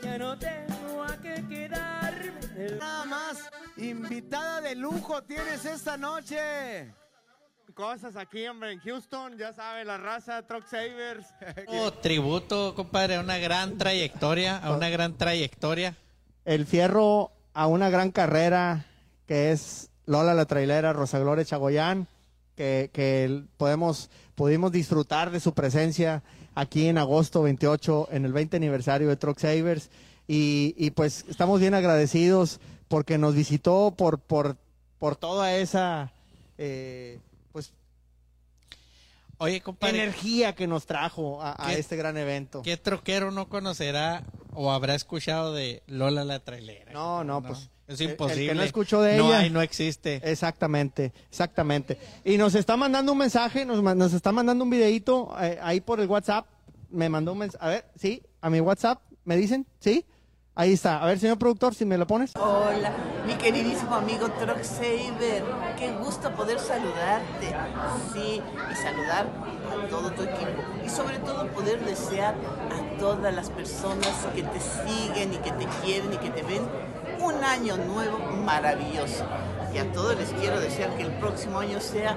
ya no tengo a qué quedarme. Nada más, invitada de lujo tienes esta noche. Cosas aquí, hombre, en Houston, ya sabe, la raza, Truck Savers. Oh, tributo, compadre, a una gran trayectoria, a una gran trayectoria. El fierro a una gran carrera que es Lola la trailera, Rosa Gloria Chagoyán, que, podemos, pudimos disfrutar de su presencia aquí en agosto 28 en el 20 aniversario de Truck Savers y, y pues estamos bien agradecidos porque nos visitó por, por, por toda esa eh, pues Oye, compadre. energía que nos trajo a, a ¿Qué- este gran evento. ¿Qué troquero no conocerá o habrá escuchado de Lola la trailera? No, no, pues Es imposible. El que no escuchó de no ella. hay, no existe. Exactamente, exactamente. Y nos está mandando un mensaje, nos, nos está mandando un videito eh, ahí por el WhatsApp. Me mandó un mensaje. A ver, sí, a mi WhatsApp, ¿me dicen? ¿Sí? Ahí está. A ver, señor productor, si me lo pones. Hola, mi queridísimo amigo Truck Saver. Qué gusto poder saludarte. Sí, y saludar a todo tu equipo. Y sobre todo poder desear a todas las personas que te siguen y que te quieren y que te ven un año nuevo maravilloso. Y a todos les quiero desear que el próximo año sea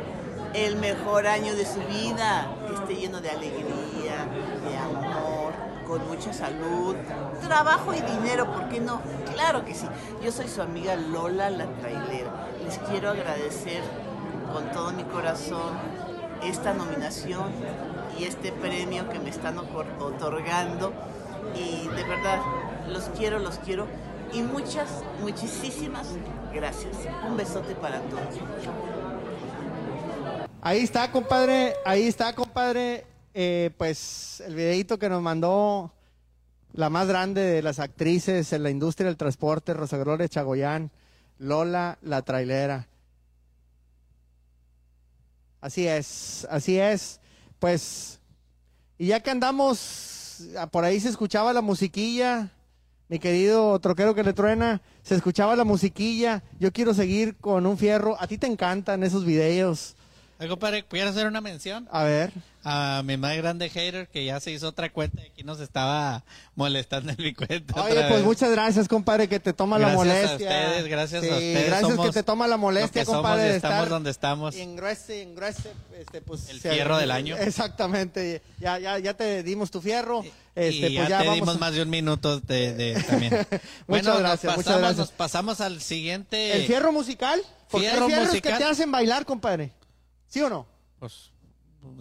el mejor año de su vida, que esté lleno de alegría, de amor, con mucha salud, trabajo y dinero, ¿por qué no? Claro que sí. Yo soy su amiga Lola la trailera. Les quiero agradecer con todo mi corazón esta nominación y este premio que me están otorgando. Y de verdad, los quiero, los quiero. Y muchas, muchísimas gracias. Un besote para todos. Ahí está, compadre. Ahí está, compadre. Eh, pues el videito que nos mandó la más grande de las actrices en la industria del transporte, Rosa Gloria Chagoyán, Lola la trailera. Así es, así es. Pues, y ya que andamos, ah, por ahí se escuchaba la musiquilla, mi querido troquero que le truena, se escuchaba la musiquilla. Yo quiero seguir con un fierro. A ti te encantan esos videos. Compadre, ¿quiero hacer una mención? A ver. A mi más grande hater que ya se hizo otra cuenta y aquí nos estaba molestando en mi cuenta. Oye, otra pues vez. muchas gracias, compadre, que te toma la Gracias a molestia. ustedes, gracias a ustedes. Gracias Somos que te toma la molestia, somos compadre, y estamos estar donde estamos. y engrese, engrese, este, pues, El se- fierro del año. Exactamente. Ya, ya, ya te dimos tu fierro. Este, y pues ya, ya te vamos dimos a- más de un minuto de, de- también. Muchas bueno, gracias, nos muchas pasamos, gracias. nos pasamos al siguiente. El fierro musical. Porque Fierro hay fierros musical. que te hacen bailar, compadre. ¿Sí o no? Pues,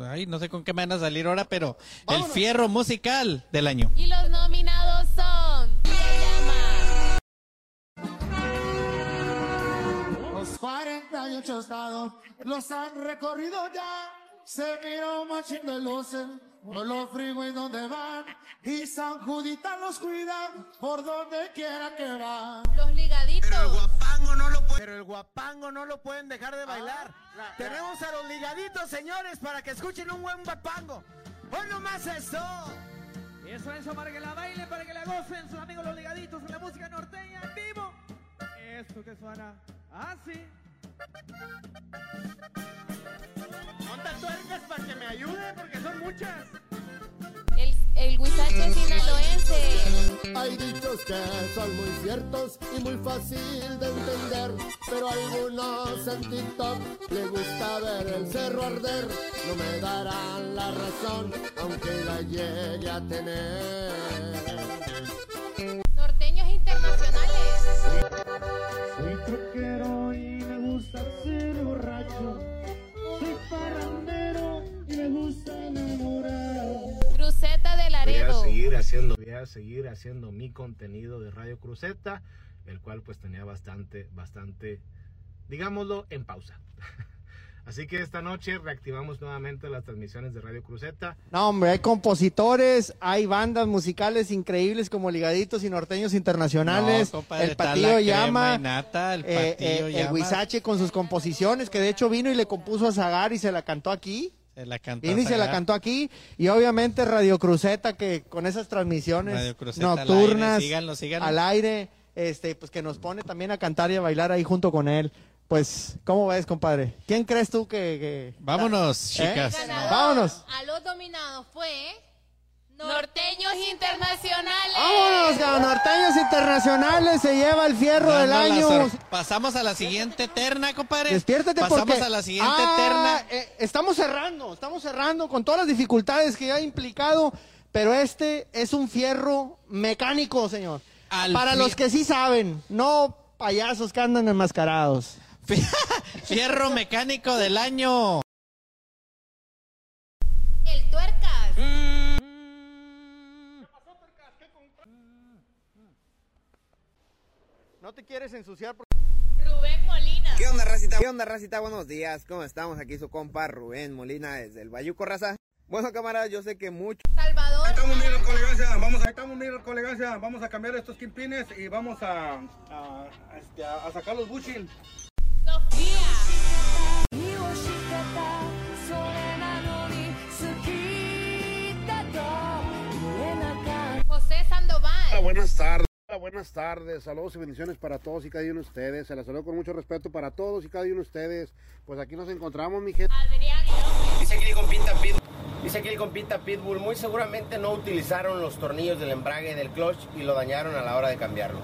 ay, no sé con qué me van a salir ahora, pero el fierro musical del año. Y los nominados son. Los 48 estados los han recorrido ya. Se miró machín de luces por los freeways donde van. Y San Judita los cuida por donde quiera que van. Los ligaditos. Pero el guapango no lo, puede- pero el guapango no lo pueden dejar de bailar. Tenemos a los ligaditos, señores, para que escuchen un buen guapango. ¡Hoy nomás eso! Eso, eso, para que la bailen, para que la gocen sus amigos los ligaditos en la música norteña en vivo. Esto que suena así. Tuercas para que me ayude, porque son muchas. El, el huizache sinaloense. Hay dichos que son muy ciertos y muy fácil de entender, pero a algunos en TikTok les gusta ver el cerro arder. No me darán la razón, aunque la llegue a tener. Norteños internacionales. Soy troquero y me gusta ser borracho. Soy parrandero Cruceta de Voy a Laredo. seguir haciendo, voy a seguir haciendo mi contenido de Radio Cruceta, el cual pues tenía bastante, bastante digámoslo, en pausa. Así que esta noche reactivamos nuevamente las transmisiones de Radio Cruceta. No, hombre, hay compositores, hay bandas musicales increíbles como Ligaditos y Norteños Internacionales, No, compadre, el Patillo la Llama, nata, el eh, eh, el. Huizache con sus composiciones, que de hecho vino y le compuso a Zagar y se la cantó aquí. La y se la cantó aquí. Y obviamente Radio Cruceta, que con esas transmisiones Cruceta al nocturnas, aire, síganlo, síganlo. al aire, este, pues que nos pone también a cantar y a bailar ahí junto con él. Pues, ¿cómo ves, compadre? ¿Quién crees tú que...? que- Vámonos, ¿Eh? chicas. Vámonos. A los dominados fue Norteños Internacionales. Vámonos, norteños internacionales, se lleva el fierro del año. Pasamos a la siguiente terna, compadre. Despiértate Pasamos porque a la siguiente Ah, terna. eh, estamos cerrando, estamos cerrando con todas las dificultades que ha implicado, pero este es un fierro mecánico, señor. Al Para los que sí saben, no payasos que andan enmascarados. Fierro mecánico del año. No te quieres ensuciar Rubén Molina. ¿Qué onda, racita? ¿Qué onda, racita? Buenos días. ¿Cómo estamos? Aquí su compa Rubén Molina desde el Bayuco, raza. Bueno, camaradas, yo sé que mucho... Salvador. Estamos unidos con elegancia, vamos a, estamos unidos con elegancia, vamos a cambiar estos kingpines y vamos a, a, a, este, a- a sacar los bushing. José Sandoval. Hola, buenas tardes. Hola, buenas tardes. Saludos y bendiciones para todos y cada uno de ustedes. Se las saludo con mucho respeto para todos y cada uno de ustedes. Pues aquí nos encontramos, mi gente. Dice aquí el compita Pitbull. Dice aquí el compita Pitbull. Muy seguramente no utilizaron los tornillos del embrague del clutch y lo dañaron a la hora de cambiarlo.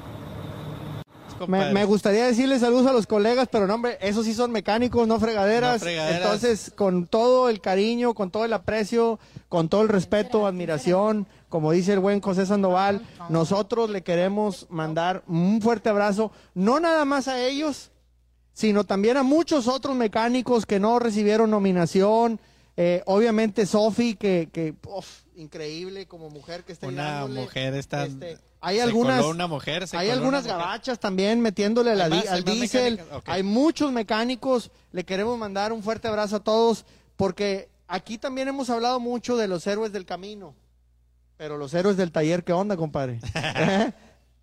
Me, me gustaría decirle saludos a los colegas, pero no, hombre, esos sí son mecánicos, no fregaderas. No fregaderas. Entonces, con todo el cariño, con todo el aprecio, con todo el respeto, admiración, como dice el buen José Sandoval, nosotros le queremos mandar un fuerte abrazo, no nada más a ellos, sino también a muchos otros mecánicos que no recibieron nominación. Eh, obviamente, Sofi, que, que uf, increíble como mujer que está Una mujer está. Este, hay algunas, una mujer. hay algunas una mujer. gabachas también metiéndole a la ¿Hay di- más? ¿Hay al diésel. Hay muchos mecánicos. Le queremos mandar un fuerte abrazo a todos porque aquí también hemos hablado mucho de los héroes del camino. Pero los héroes del taller, ¿qué onda, compadre? ¿Eh?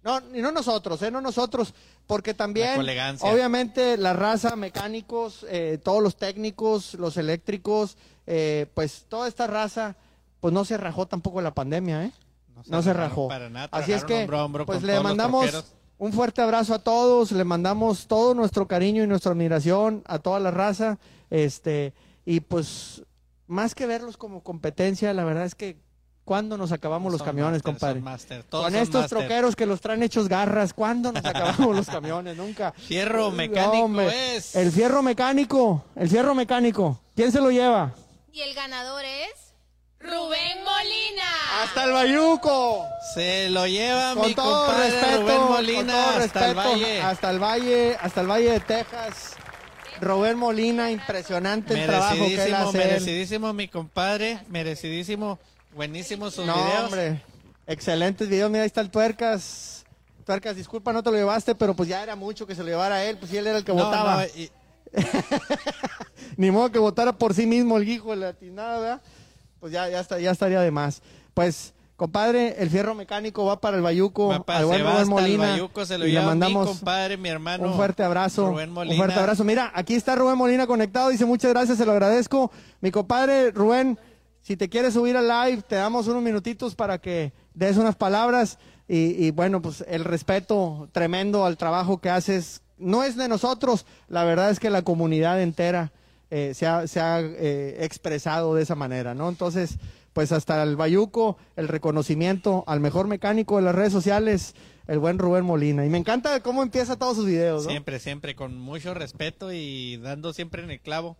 No, no nosotros, ¿eh? No nosotros, porque también, obviamente, la raza, mecánicos, eh, todos los técnicos, los eléctricos, eh, pues toda esta raza, pues no se rajó tampoco la pandemia, ¿eh? No se, rajaron rajó. para nada, Así es que, hombro a hombro pues le mandamos un fuerte abrazo a todos, le mandamos todo nuestro cariño y nuestra admiración a toda la raza, este, y pues, más que verlos como competencia, la verdad es que cuando nos acabamos los camiones, compadre? Con estos troqueros que los traen hechos garras, ¿cuándo nos acabamos los camiones? Nunca. Fierro No, mecánico hombre. es. El fierro mecánico, el fierro mecánico. ¿Quién se lo lleva? Y el ganador es Rubén Molina. Hasta el Bayuco. Se lo lleva Con mi todo compadre respeto, Rubén con Molina todo hasta el respeto, Valle. hasta el Valle, hasta el Valle de Texas. Rubén Molina, impresionante el trabajo que él Merecidísimo, hace. merecidísimo mi compadre, merecidísimo, buenísimo sus No, videos. hombre, excelentes videos. Mira, ahí está el Tuercas. Tuercas, disculpa, no te lo llevaste, pero pues ya era mucho que se lo llevara a él, pues sí, él era el que No, votaba. no, y- Ni modo que votara por sí mismo el hijo la tinada, ¿verdad? Pues ya, ya, está, ya estaría de más. Pues, compadre, el fierro mecánico va para el Bayuco, va pa- al buen Rubén el Molina. Bayuco, se lo y le mandamos mi compadre, mi hermano. un fuerte abrazo. Rubén Molina. Un fuerte abrazo. Mira, aquí está Rubén Molina conectado. Dice muchas gracias, se lo agradezco. Mi compadre Rubén, si te quieres subir al live, te damos unos minutitos para que des unas palabras. Y, bueno, pues el respeto tremendo al trabajo que haces. No es de nosotros, la verdad es que la comunidad entera eh, se ha, se ha, eh, expresado de esa manera, ¿no? Entonces, pues hasta el Bayuco, el reconocimiento al mejor mecánico de las redes sociales, el buen Rubén Molina. Y me encanta cómo empieza todos sus videos, ¿no? Siempre, siempre, con mucho respeto y dando siempre en el clavo.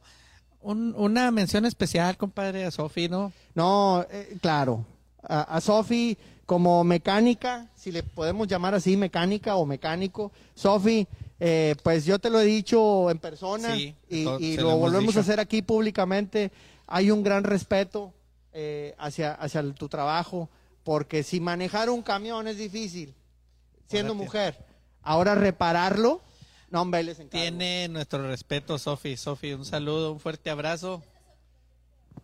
Un- una mención especial, compadre, a Sofi, ¿no? No, eh, claro. A, a Sofi como mecánica, si le podemos llamar así, mecánica o mecánico. Sofi, eh, pues yo te lo he dicho en persona Sí, y, lo, volvemos dicho. a hacer aquí públicamente. Hay un gran respeto eh, hacia, hacia el- tu trabajo, porque si manejar un camión es difícil, siendo mujer, ahora repararlo No, hombre, les encargo. Tiene nuestro respeto, Sofi. Sofi, un saludo, un fuerte abrazo.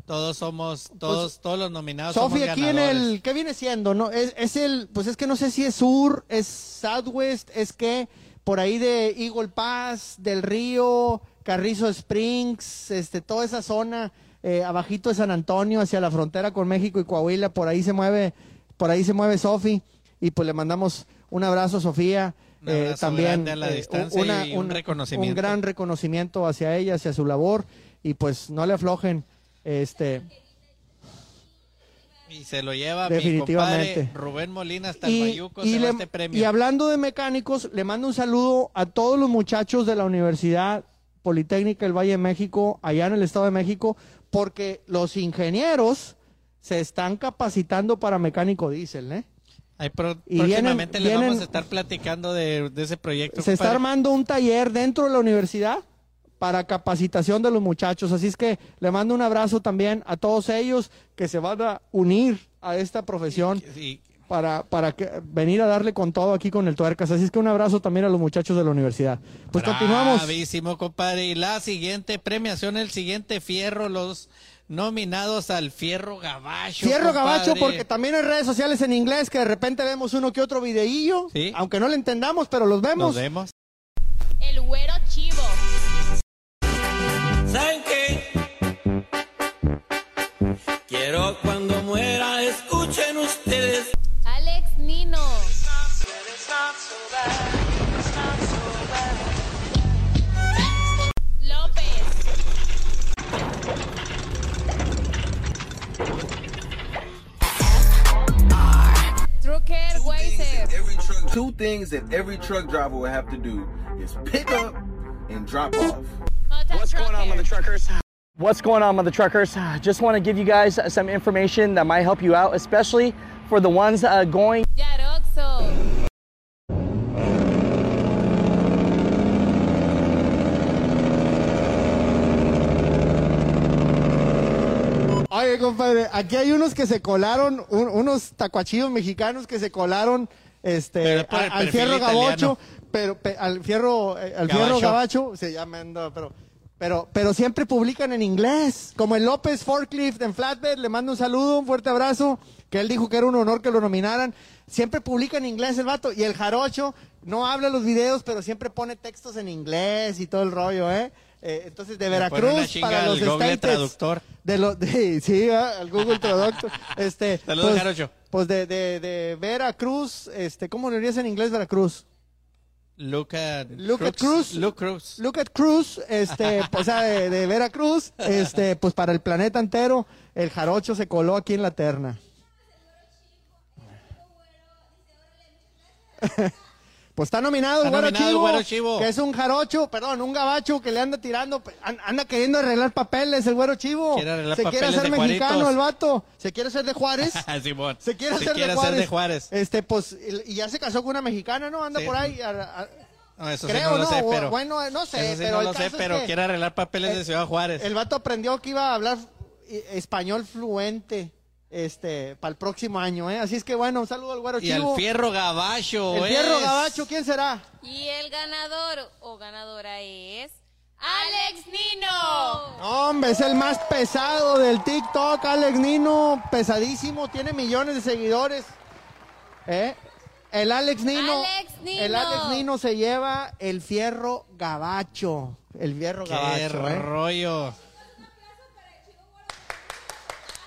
Todos somos, todos, todos los nominados Pues, Sofi, aquí en el, ¿qué viene siendo? No, es, es el, pues es que no sé si es sur, es southwest, es que por ahí de Eagle Pass, del río, Carrizo Springs, este, toda esa zona, eh, abajito de San Antonio, hacia la frontera con México y Coahuila, por ahí se mueve, por ahí se mueve Sofi, y pues le mandamos un abrazo a Sofía. Eh, también grande a la eh, y un reconocimiento. un gran reconocimiento hacia ella, hacia su labor, y pues no le aflojen, este, Y se lo lleva Definitivamente. mi compadre Rubén Molina hasta el y, Bayuco, y se va le- este premio. y hablando de mecánicos, le mando un saludo a todos los muchachos de la Universidad Politécnica del Valle de México, allá en el Estado de México, porque los ingenieros se están capacitando para mecánico diésel, ¿eh? Ahí pro- y próximamente vienen- le vamos a estar platicando de, de ese proyecto. Se está armando un taller dentro de la universidad para capacitación de los muchachos, así es que le mando un abrazo también a todos ellos que se van a unir a esta profesión para, para que, venir a darle con todo aquí con el tuercas. Así es que un abrazo también a los muchachos de la universidad. Pues continuamos. Bravísimo, compadre. Y la siguiente premiación, el siguiente fierro, los nominados al Fierro Gabacho. Fierro compadre. Gabacho, porque también en redes sociales en inglés que de repente vemos uno que otro videillo, aunque no le entendamos, pero los vemos. Nos vemos. El güero chivo. ¿Saben qué? Quiero cuando muera, escuchen ustedes. Alex Nino. Trucker Weiser. Two things that every truck driver will have to do is pick up and drop off. What's going on with the truckers? What's going on, mother truckers? I just want to give you guys some information that might help you out, especially for the ones uh, going. Yaroxo. Compadre, aquí hay unos que se colaron, un- unos tacuachillos mexicanos que se colaron este, a- al fierro italiano. gabacho, pero pe- al fierro, eh, al fierro Gabacho. gabacho, se llama, no, pero, pero, pero siempre publican en inglés, como el López Forklift en Flatbed, le mando un saludo, un fuerte abrazo, que él dijo que era un honor que lo nominaran, siempre publica en inglés el vato, y el jarocho no habla los videos, pero siempre pone textos en inglés y todo el rollo, ¿eh? Eh, entonces, de Veracruz para los Google States. Traductor. De lo, de, sí, al Google Traductor. Este, Saludos, pues, Jarocho. Pues de, de, de Veracruz, este, ¿cómo le dirías en inglés Veracruz? Look at, Look at Cruz. Look Cruz. Look at Cruz, este, pues, o sea, de, de Veracruz, este, pues para el planeta entero, el jarocho se coló aquí en la terna. Pues está nominado el Está güero, nominado chivo, Güero Chivo. que es un jarocho, perdón, un gabacho que le anda tirando, an- anda queriendo arreglar papeles el güero chivo. Quiere se quiere hacer mexicano Juaritos. el vato, se quiere hacer de Juárez. Simón. Se quiere Se hacer quiere de hacer Juárez. de Juárez. Este, pues, y ya se casó con una mexicana, ¿no? Anda Sí. por ahí. a- a- No, eso sí Creo, no lo no, sé, pero. bueno, no sé, sí pero no lo sé, es pero que quiere arreglar papeles de Ciudad Juárez. el vato aprendió que iba a hablar eh, español fluente este para el próximo año, ¿eh? Así es que bueno, un saludo al güero y chivo. al Fierro Gabacho. El fierro es- gabacho, ¿quién será? Y el ganador o ganadora es Alex Nino. No, hombre, es el más pesado del TikTok, Alex Nino, pesadísimo, tiene millones de seguidores. ¿Eh? El Alex Nino, Alex Nino. el Alex Nino se lleva el fierro gabacho, el fierro Qué gabacho, ¿eh? rollo.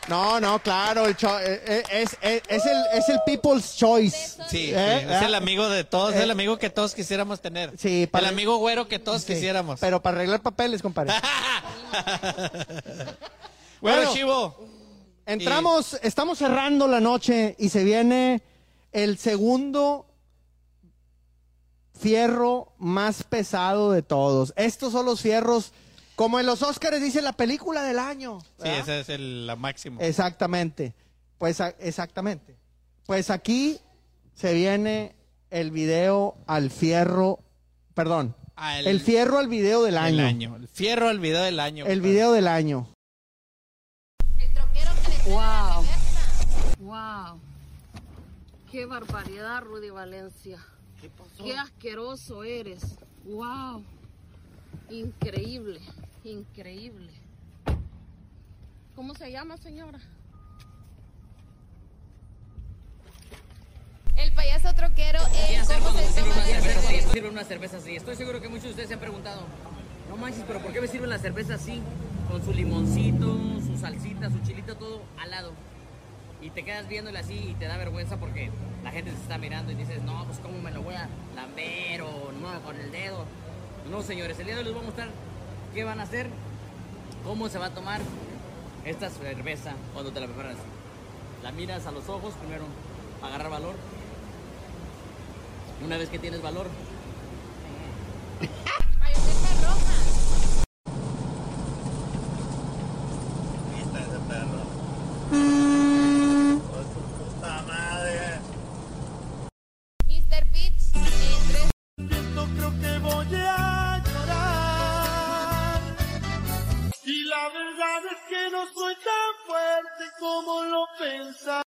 No, no, claro, el cho- eh, eh, es, es, es el, es el People's Choice. Sí, sí, ¿Eh? es el amigo de todos, es eh, el amigo que todos quisiéramos tener. Sí, para- el amigo güero que todos sí, quisiéramos. Pero para arreglar papeles, compadre. Bueno, Chivo. Entramos, estamos cerrando la noche y se viene el segundo fierro más pesado de todos. Estos son los fierros, como en los Oscars dice la película del año. Sí, ese es el la máximo. Exactamente. Pues a- exactamente. Pues aquí se viene el video al fierro, perdón, Al- el fierro al video del año. año. El fierro al video del año. El compadre. video del año. Wow. Wow. Qué barbaridad, Rudy Valencia. Qué asqueroso eres. Wow. Increíble, increíble. ¿Cómo se llama, señora? El payaso troquero cerveza. Sirven una cerveza así. Estoy seguro que muchos de ustedes se han preguntado, no manches, pero ¿por qué me sirven la cerveza así? Con su limoncito, su salsita, su chilito, todo al lado. Y te quedas viéndole así y te da vergüenza porque la gente se está mirando y dices, no, pues cómo me lo voy a lamber o no, con el dedo. No, señores, el día de hoy les voy a mostrar qué van a hacer, cómo se va a tomar esta cerveza cuando te la preparas. La miras a los ojos, primero, agarrar valor. Una vez que tienes valor. Pensaba.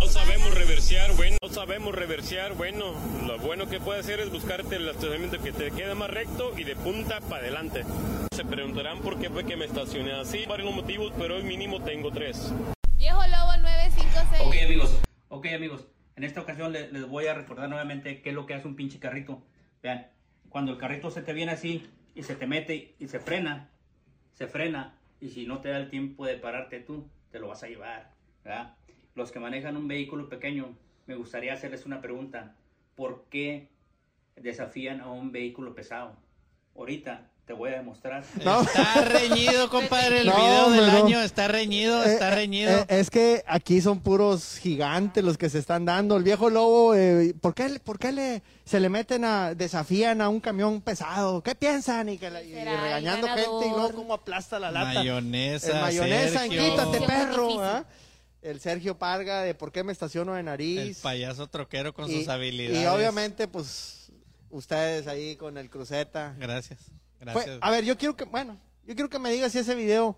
No sabemos reversear, bueno, no sabemos reversear, bueno, lo bueno que puede hacer es buscarte el estacionamiento que te quede más recto y de punta para adelante. Se preguntarán por qué fue que me estacioné así, varios motivos, pero hoy mínimo tengo tres. Viejo Lobo 956. Ok amigos, ok amigos, en esta ocasión le- les, voy a recordar nuevamente qué es lo que hace un pinche carrito. Vean, cuando el carrito se te viene así y se te mete y se frena, se frena y si no te da el tiempo de pararte tú, te lo vas a llevar, ¿verdad? Los que manejan un vehículo pequeño, me gustaría hacerles una pregunta. ¿Por qué desafían a un vehículo pesado? Ahorita te voy a demostrar. Está reñido, compadre, el No, video del no. año. Está reñido, está Eh, eh, reñido. eh, es que aquí son puros gigantes los que se están dando. El viejo lobo, eh, ¿por qué, por qué le, se le meten a, desafían a un camión pesado? ¿Qué piensan? Y, que la- y regañando gente y luego cómo aplasta la lata. Mayonesa, El mayonesa, Sergio. quítate, perro. El Sergio Parga de por qué me estaciono de el nariz. payaso troquero con y, sus habilidades. y obviamente, pues, ustedes ahí con el cruceta. Gracias. Fue- Gracias. a ver, yo quiero que, bueno, yo quiero que me digas si ese video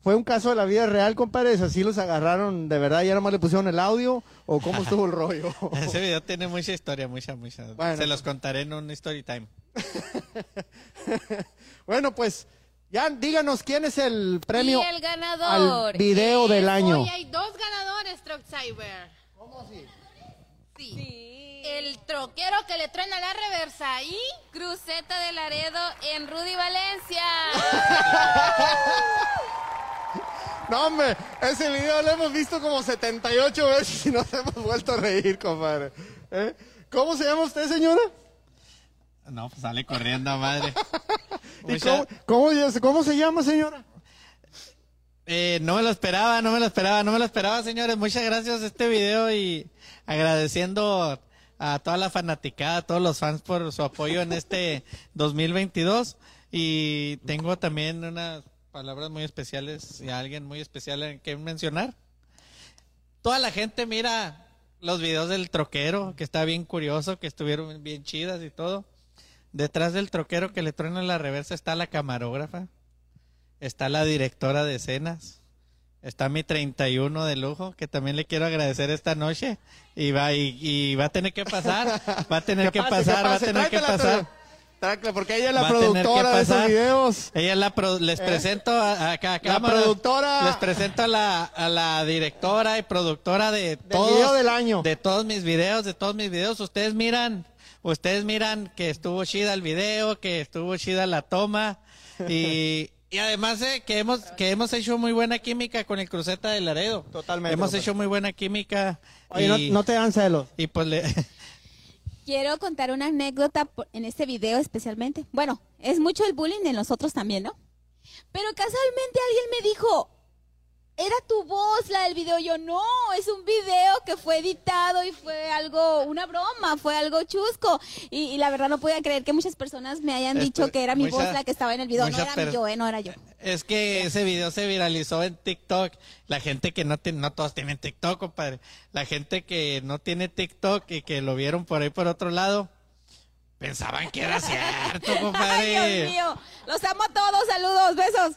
fue un caso de la vida real, compadres, así los agarraron de verdad, ya nomás le pusieron el audio, o cómo estuvo el rollo. Ese video tiene mucha historia, mucha, mucha. Bueno. Se los contaré en un story time. bueno, pues, ya díganos quién es el premio Y el ganador. al video del año. Hoy hay dos ganadores, Truck Cyber. ¿Cómo así? Sí. El troquero que le truena la reversa y Cruceta de Laredo en Rudy Valencia. No, hombre, ese video lo hemos visto como 78 veces y nos hemos vuelto a reír, compadre. ¿Eh? ¿Cómo se llama usted, señora? No, pues sale corriendo, madre. ¿Y Mucha- cómo, cómo- cómo se llama, señora? Eh, no me lo esperaba, no me lo esperaba, no me lo esperaba, señores. Muchas gracias a este video y agradeciendo a toda la fanaticada, a todos los fans por su apoyo en este 2022. Y tengo también unas palabras muy especiales y a alguien muy especial que mencionar. Toda la gente mira los videos del troquero, que está bien curioso, que estuvieron bien chidas y todo. Detrás del troquero que le truena la reversa está la camarógrafa. Está la directora de escenas. Está mi 31 de lujo, que también le quiero agradecer esta noche. Y va, y, y va a tener que pasar. Va a tener que, pase, pasar, va a tener que pasar. Porque ella es la Va productora de esos videos. Ella es la pro- les ¿Eh? presento a, a- a La cámara. productora- Les presento a la, a la directora y productora de del año. de todos mis videos, de todos mis videos. Ustedes miran, ustedes miran que estuvo chida el video, que estuvo chida la toma y y además eh, que hemos que hemos hecho muy buena química con el cruceta de Laredo. Totalmente, Hemos hecho muy buena química. Oye, y, no, no te dan celos. y pues le, Quiero contar una anécdota por- en este video especialmente. Bueno, es mucho el bullying en los otros también, ¿no? Pero casualmente alguien me dijo, era tu voz la del video. Yo, no, es un video que fue editado y fue algo, una broma, fue algo chusco. Y, y la verdad no podía creer que muchas personas me hayan Esto- dicho que era mi mucha- voz la que estaba en el video. No era yo, eh, no era yo. Es que ese video se viralizó en TikTok. La gente que no tiene, no todos tienen TikTok, compadre. La gente que no tiene TikTok y que lo vieron por ahí por otro lado, pensaban que era cierto, Ay, compadre. Dios mío. Los amo a todos. Saludos, besos.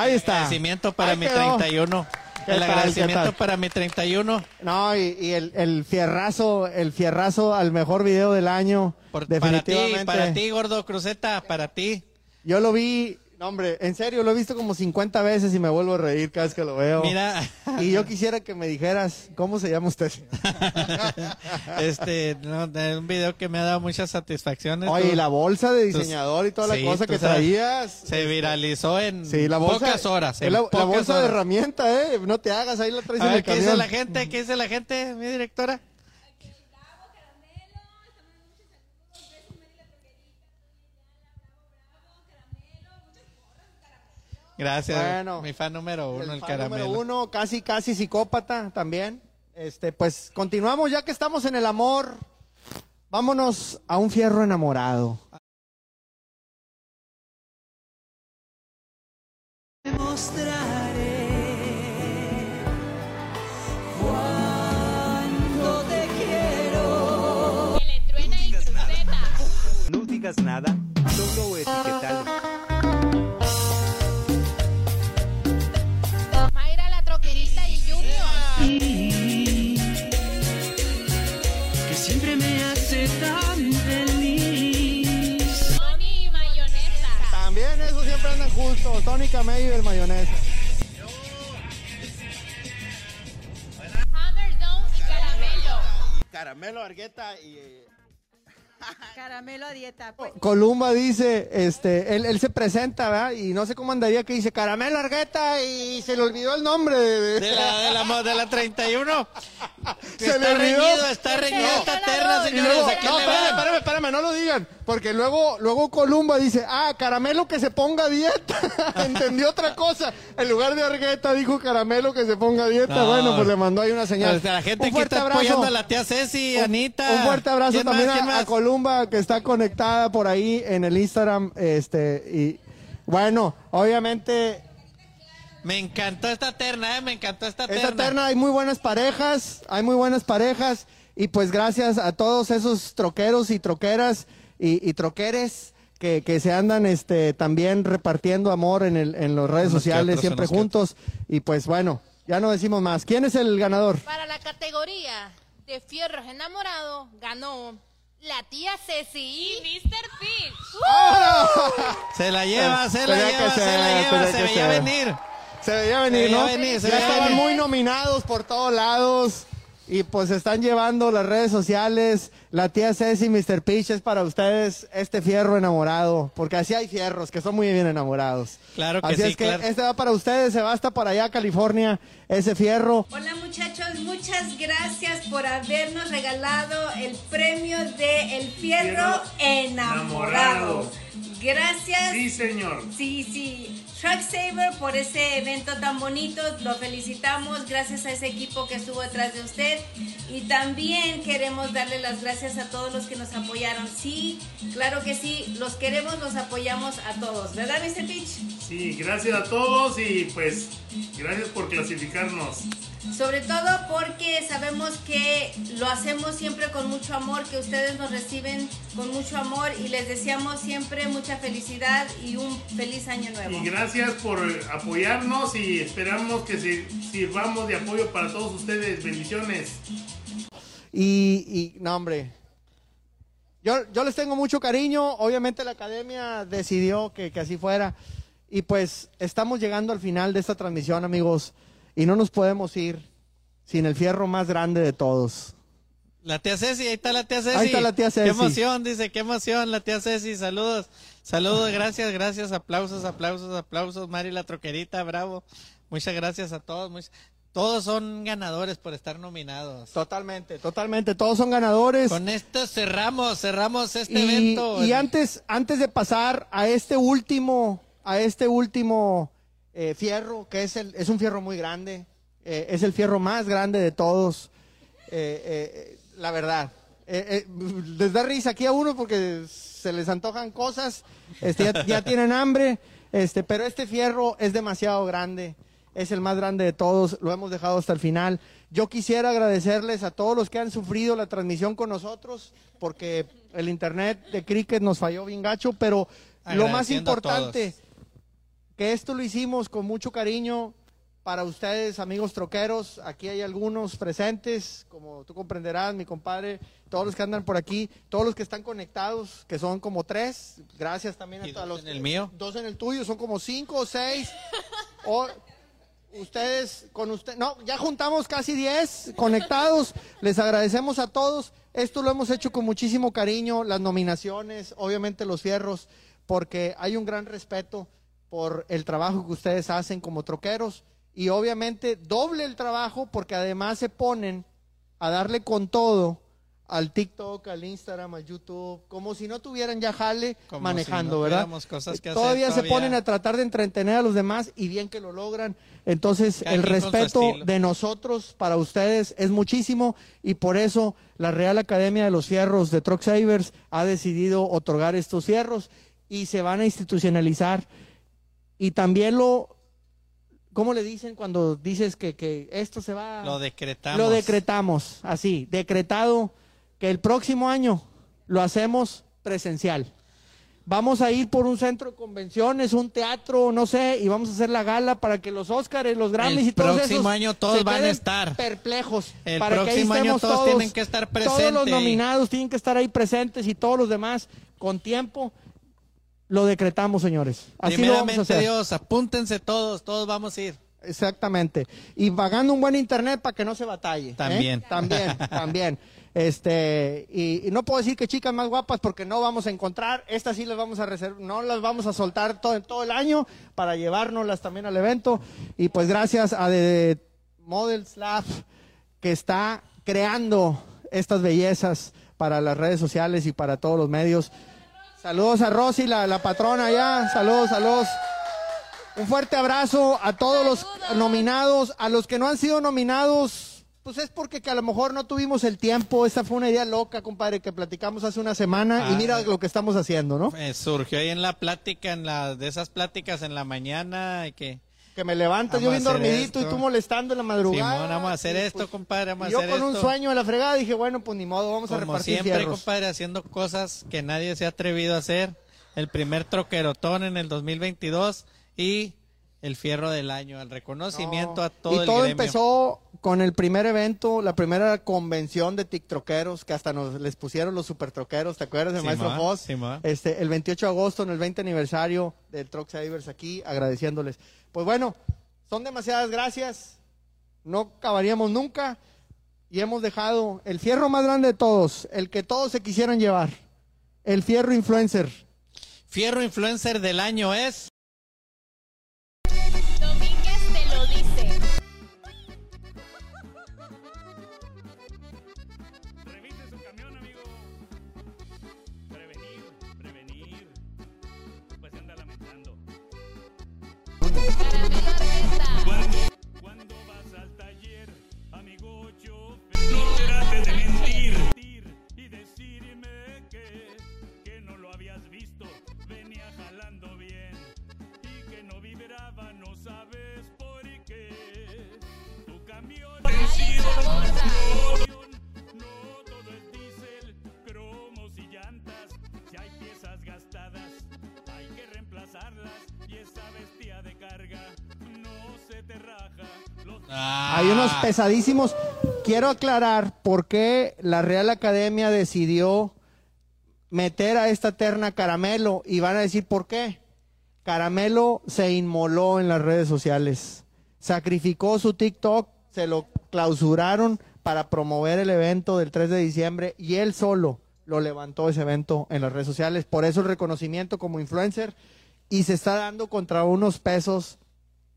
Ahí está. Agradecimiento para Ahí mi quedó. 31. ¿Qué el tal, agradecimiento para mi 31. No, y, y el, el fierrazo, el fierrazo al mejor video del año. Por- para ti, definitivamente. para ti, gordo Cruzeta, para ti. Yo lo vi, no, hombre, en serio, lo he visto como 50 veces y me vuelvo a reír cada vez que lo veo. Mira. Y yo quisiera que me dijeras, ¿cómo se llama usted? Este, no, de un video que me ha dado muchas satisfacciones. Oye, y la bolsa de diseñador y toda Sí, la cosa tú que sabes, traías. Se viralizó en Sí, la bolsa. pocas horas. es en la, bolsa de herramienta, ¿eh? No te hagas, ahí la traes A en ver, el ¿qué dice la gente? ¿Qué dice la gente, mi directora? Gracias, Bueno. mi fan número uno, el, fan caramelo. número uno, casi, casi psicópata también. Este, pues continuamos ya que estamos en el amor. Vámonos a un fierro enamorado. Te mostraré cuánto te quiero. No digas nada, solo etiquetalo. Camello y el mayonesa. Hammer Zone y caramelo. Caramelo, Argueta y... Caramelo a dieta. Pues. Columba dice, este, él, él se presenta, ¿verdad? Y no sé cómo andaría que dice Caramelo Argueta y se le olvidó el nombre de, De la, de la, de la 31. Se está le olvidó. reñido, está reñido esta terna, señores. luego- ¿a quién no, espérame, espérame, espérame, no lo digan. Porque luego, luego Columba dice, ah, caramelo que se ponga a dieta. Entendió otra cosa. En lugar de Argueta dijo caramelo que se ponga a dieta. No. bueno, pues le mandó ahí una señal. Pues, la gente Un que fuerte está abrazo. apoyando a la tía Ceci, Un- Anita. Un fuerte abrazo también ¿Quién a, a Columba que está conectada por ahí en el Instagram. Este, y bueno, obviamente Me encantó esta terna, eh, me encantó esta terna. esta terna hay muy buenas parejas, hay muy buenas parejas y pues gracias a todos esos troqueros y troqueras y, y troqueres que, que se andan este también repartiendo amor en, el, en las redes Unos sociales otros, siempre juntos y pues bueno, ya no decimos más. ¿Quién es el ganador? Para la categoría de fierros enamorados ganó la tía Ceci y Mr. Finch. Se la lleva, se la lleva, se la lleva, se veía venir. Se veía venir, veía ¿no? venir, se ya veía estaban venir. muy nominados por todos lados y pues están llevando las redes sociales. La tía Ceci, Mr. Peach, es para ustedes este fierro enamorado, porque así hay fierros que son muy bien enamorados. Claro que así sí, es que claro. este va para ustedes, se va hasta para allá, California, ese fierro. Hola muchachos, muchas gracias por habernos regalado el premio de El Fierro Enamorado. Gracias. Sí, señor. Sí, sí. Saver por ese evento tan bonito, lo felicitamos, gracias a ese equipo que estuvo detrás de usted y también queremos darle las gracias a todos los que nos apoyaron. Sí, claro que sí, los queremos, los apoyamos a todos, ¿verdad, Mr. Peach? Sí, gracias a todos y pues gracias por clasificarnos. Sobre todo porque sabemos que lo hacemos siempre con mucho amor, que ustedes nos reciben con mucho amor y les deseamos siempre mucha felicidad y un feliz año nuevo. Y gracias por apoyarnos y esperamos que si- sirvamos de apoyo para todos ustedes. Bendiciones. Y, y no, hombre. Yo, yo les tengo mucho cariño. Obviamente la academia decidió que, que así fuera. Y pues estamos llegando al final de esta transmisión, amigos. Y no nos podemos ir sin el fierro más grande de todos. La tía Ceci, ahí está la tía Ceci. Ahí está la tía Ceci. Qué emoción, dice, qué emoción, la tía Ceci. Saludos, saludos, gracias, gracias, aplausos, aplausos, aplausos. Mari la troquerita, bravo. Muchas gracias a todos. much- Todos son ganadores por estar nominados. Totalmente, totalmente. Todos son ganadores. Con esto cerramos, cerramos este y, evento. y antes, antes de pasar a este último, a este último eh, fierro, que es, el, es un fierro muy grande, eh, es el fierro más grande de todos, eh, eh, la verdad. Les da risa aquí a uno porque se les antojan cosas, este, ya, ya tienen hambre, este, pero este fierro es demasiado grande, es el más grande de todos, lo hemos dejado hasta el final. Yo quisiera agradecerles a todos los que han sufrido la transmisión con nosotros, porque el internet de Cricket nos falló bien gacho, pero lo más importante, que esto lo hicimos con mucho cariño, para ustedes, amigos troqueros. Aquí hay algunos presentes, como tú comprenderás, mi compadre, todos los que andan por aquí, todos los que están conectados, que son como tres. Gracias también a todos los. en el mío? Dos en el tuyo, son como cinco o seis. o, ustedes, con usted, no, ya juntamos casi diez conectados. Les agradecemos a todos. Esto lo hemos hecho con muchísimo cariño, las nominaciones, obviamente los fierros, porque hay un gran respeto por el trabajo que ustedes hacen como troqueros y obviamente doble el trabajo porque además se ponen a darle con todo al TikTok, al Instagram, al YouTube, como si no tuvieran ya jale Como manejando, si no ¿verdad? tuviéramos cosas que hacer todavía se ponen a tratar de entretener a los demás y bien que lo logran. Entonces, Cada el respeto de nosotros para ustedes es muchísimo y por eso la Real Academia de los Fierros de Truck Savers ha decidido otorgar estos fierros y se van a institucionalizar. Y también lo, ¿cómo le dicen cuando dices que, que esto se va? Lo decretamos. Lo decretamos, así, decretado que el próximo año lo hacemos presencial. Vamos a ir por un centro de convenciones, un teatro, no sé, y vamos a hacer la gala para que los Óscares, los Grammys El y todos próximo esos año todos van a estar. perplejos. El para que próximo año estemos todos tienen que estar Todos los presentes. nominados tienen que estar ahí presentes y todos los demás con tiempo. Lo decretamos, señores. Así lo vamos a Primeramente hacer. Dios, apúntense todos, todos vamos a ir. Exactamente. Y pagando un buen internet para que no se batalle. ¿eh? También. También, también. Este, y, y no puedo decir que chicas más guapas porque no vamos a encontrar. Estas sí las vamos a reservar, no las vamos a soltar todo, todo el año para llevárnoslas también al evento. Y pues gracias a The Models Lab que está creando estas bellezas para las redes sociales y para todos los medios. Saludos a Rosy, la, la patrona allá. Saludos, saludos. Un fuerte abrazo a todos los nominados, a los que no han sido nominados, pues es porque que a lo mejor no tuvimos el tiempo. Esta fue una idea loca, compadre, que platicamos hace una semana y Ah. mira lo que estamos haciendo, ¿no? Eh, surgió ahí en la plática, en la, de esas pláticas en la mañana, y que... Que me levantas yo bien a dormidito y esto. tú molestando en la madrugada. Simón, vamos a hacer esto, pues, compadre, vamos y yo a hacer con un esto. sueño de la fregada dije, bueno, pues ni modo, vamos a Como repartir siempre, fierros. compadre, haciendo cosas que nadie se ha atrevido a hacer. El primer troquerotón en el 2022 y el fierro del año, el reconocimiento a todo y el todo gremio. empezó con el primer evento, la primera convención de TikTokeros, que hasta nos les pusieron los super troqueros, ¿te acuerdas del maestro Foss? Simón. Este, el 28 de agosto, en el 20 aniversario del Truck Savers aquí, agradeciéndoles. Pues bueno, son demasiadas gracias, no acabaríamos nunca, y hemos dejado el fierro más grande de todos, el que todos se quisieran llevar, el fierro influencer. Fierro influencer del año es... Hay unos pesadísimos. Quiero aclarar por qué la Real Academia decidió meter a esta terna Caramelo y van a decir por qué. Caramelo se inmoló en las redes sociales. Sacrificó su TikTok, se lo clausuraron para promover el evento del 3 de diciembre y él solo lo levantó ese evento en las redes sociales. Por eso el reconocimiento como influencer y se está dando contra unos pesos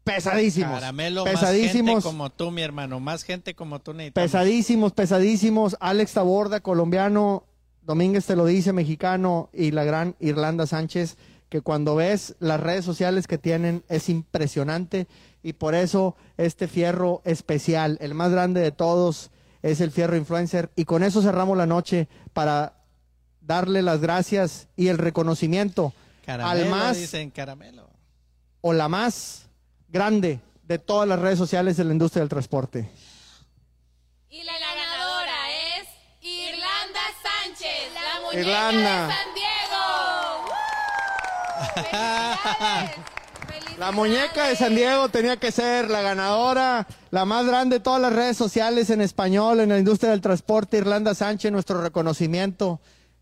pesadísimos. Caramelo, más pesadísimos. gente como tú, mi hermano, más gente como tú necesitamos. Pesadísimos, pesadísimos. Alex Taborda, colombiano. Domínguez te lo dice, mexicano. Y la gran Irlanda Sánchez, que cuando ves las redes sociales que tienen es impresionante. Y por eso este fierro especial, el más grande de todos, es el fierro influencer. Y con eso cerramos la noche para darle las gracias y el reconocimiento Caramelo, al más dicen caramelo. o la más grande de todas las redes sociales de la industria del transporte. Y la ganadora es Irlanda Sánchez, la muñeca Irlanda. de San Diego. ¡Felicidades! La muñeca de San Diego tenía que ser la ganadora, la más grande de todas las redes sociales en español, en la industria del transporte, Irlanda Sánchez, nuestro reconocimiento,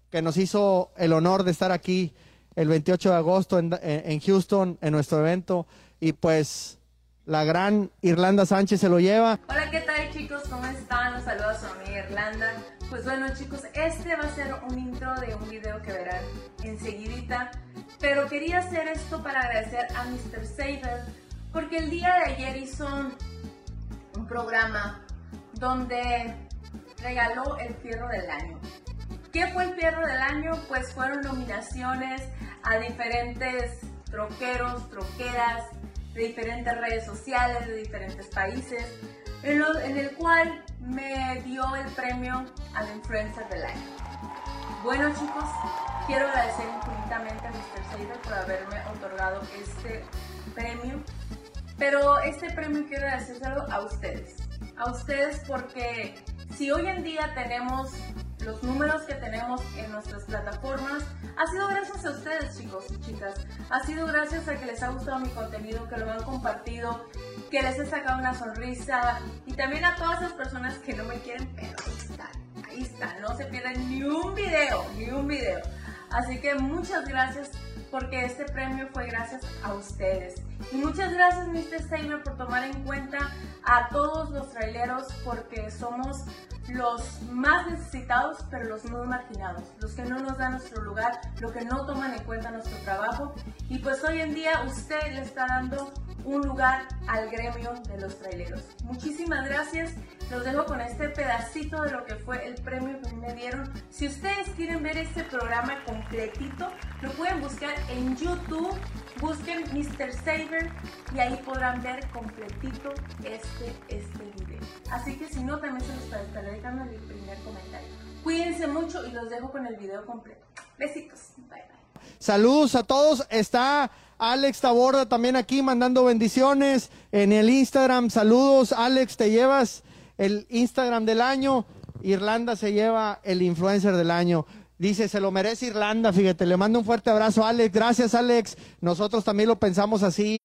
que nos hizo el honor de estar aquí el 28 de agosto en, en Houston, en nuestro evento. Y pues la gran Irlanda Sánchez se lo lleva. Hola, ¿qué tal chicos? ¿Cómo están? Los saludos a amiga Irlanda. Pues bueno chicos, este va a ser un intro de un video que verán enseguidita. Pero quería hacer esto para agradecer a Mr. Saber porque el día de ayer hizo un programa donde regaló el fierro del año. ¿Qué fue el fierro del año? Pues fueron nominaciones a diferentes troqueros, troqueras, de diferentes redes sociales, de diferentes países, en, en el cual me dio el premio al Influencer del Año. Bueno chicos, quiero agradecer infinitamente a Mr. Saber por haberme otorgado este premio, pero este premio quiero agradecérselo a ustedes, a ustedes porque si hoy en día tenemos los números que tenemos en nuestras plataformas, ha sido gracias a ustedes, chicos y chicas. Ha sido gracias a que les ha gustado mi contenido, que lo han compartido, que les he sacado una sonrisa y también a todas esas personas que no me quieren, pero ahí están, ahí están. No se pierden ni un video, ni un video. Así que muchas gracias porque este premio fue gracias a ustedes. Y muchas gracias Mr. Saber por tomar en cuenta a todos los traileros porque somos los más necesitados, pero los no marginados, los que no nos dan nuestro lugar, los que no toman en cuenta nuestro trabajo. Y pues hoy en día usted le está dando un lugar al gremio de los traileros. Muchísimas gracias. Los dejo con este pedacito de lo que fue el premio que me dieron. Si ustedes quieren ver este programa completito, lo pueden buscar en YouTube. Busquen Mr. Saber y ahí podrán ver completito este, este. Así que si no, también se los estaré dejando en el primer comentario. Cuídense mucho y los dejo con el video completo. Besitos. Bye bye. Saludos a todos. Está Alex Taborda también aquí mandando bendiciones en el Instagram. Saludos, Alex, te llevas el Instagram del año. Irlanda se lleva el influencer del año. Dice, se lo merece Irlanda, fíjate, le mando un fuerte abrazo, Alex. Gracias, Alex. Nosotros también lo pensamos así.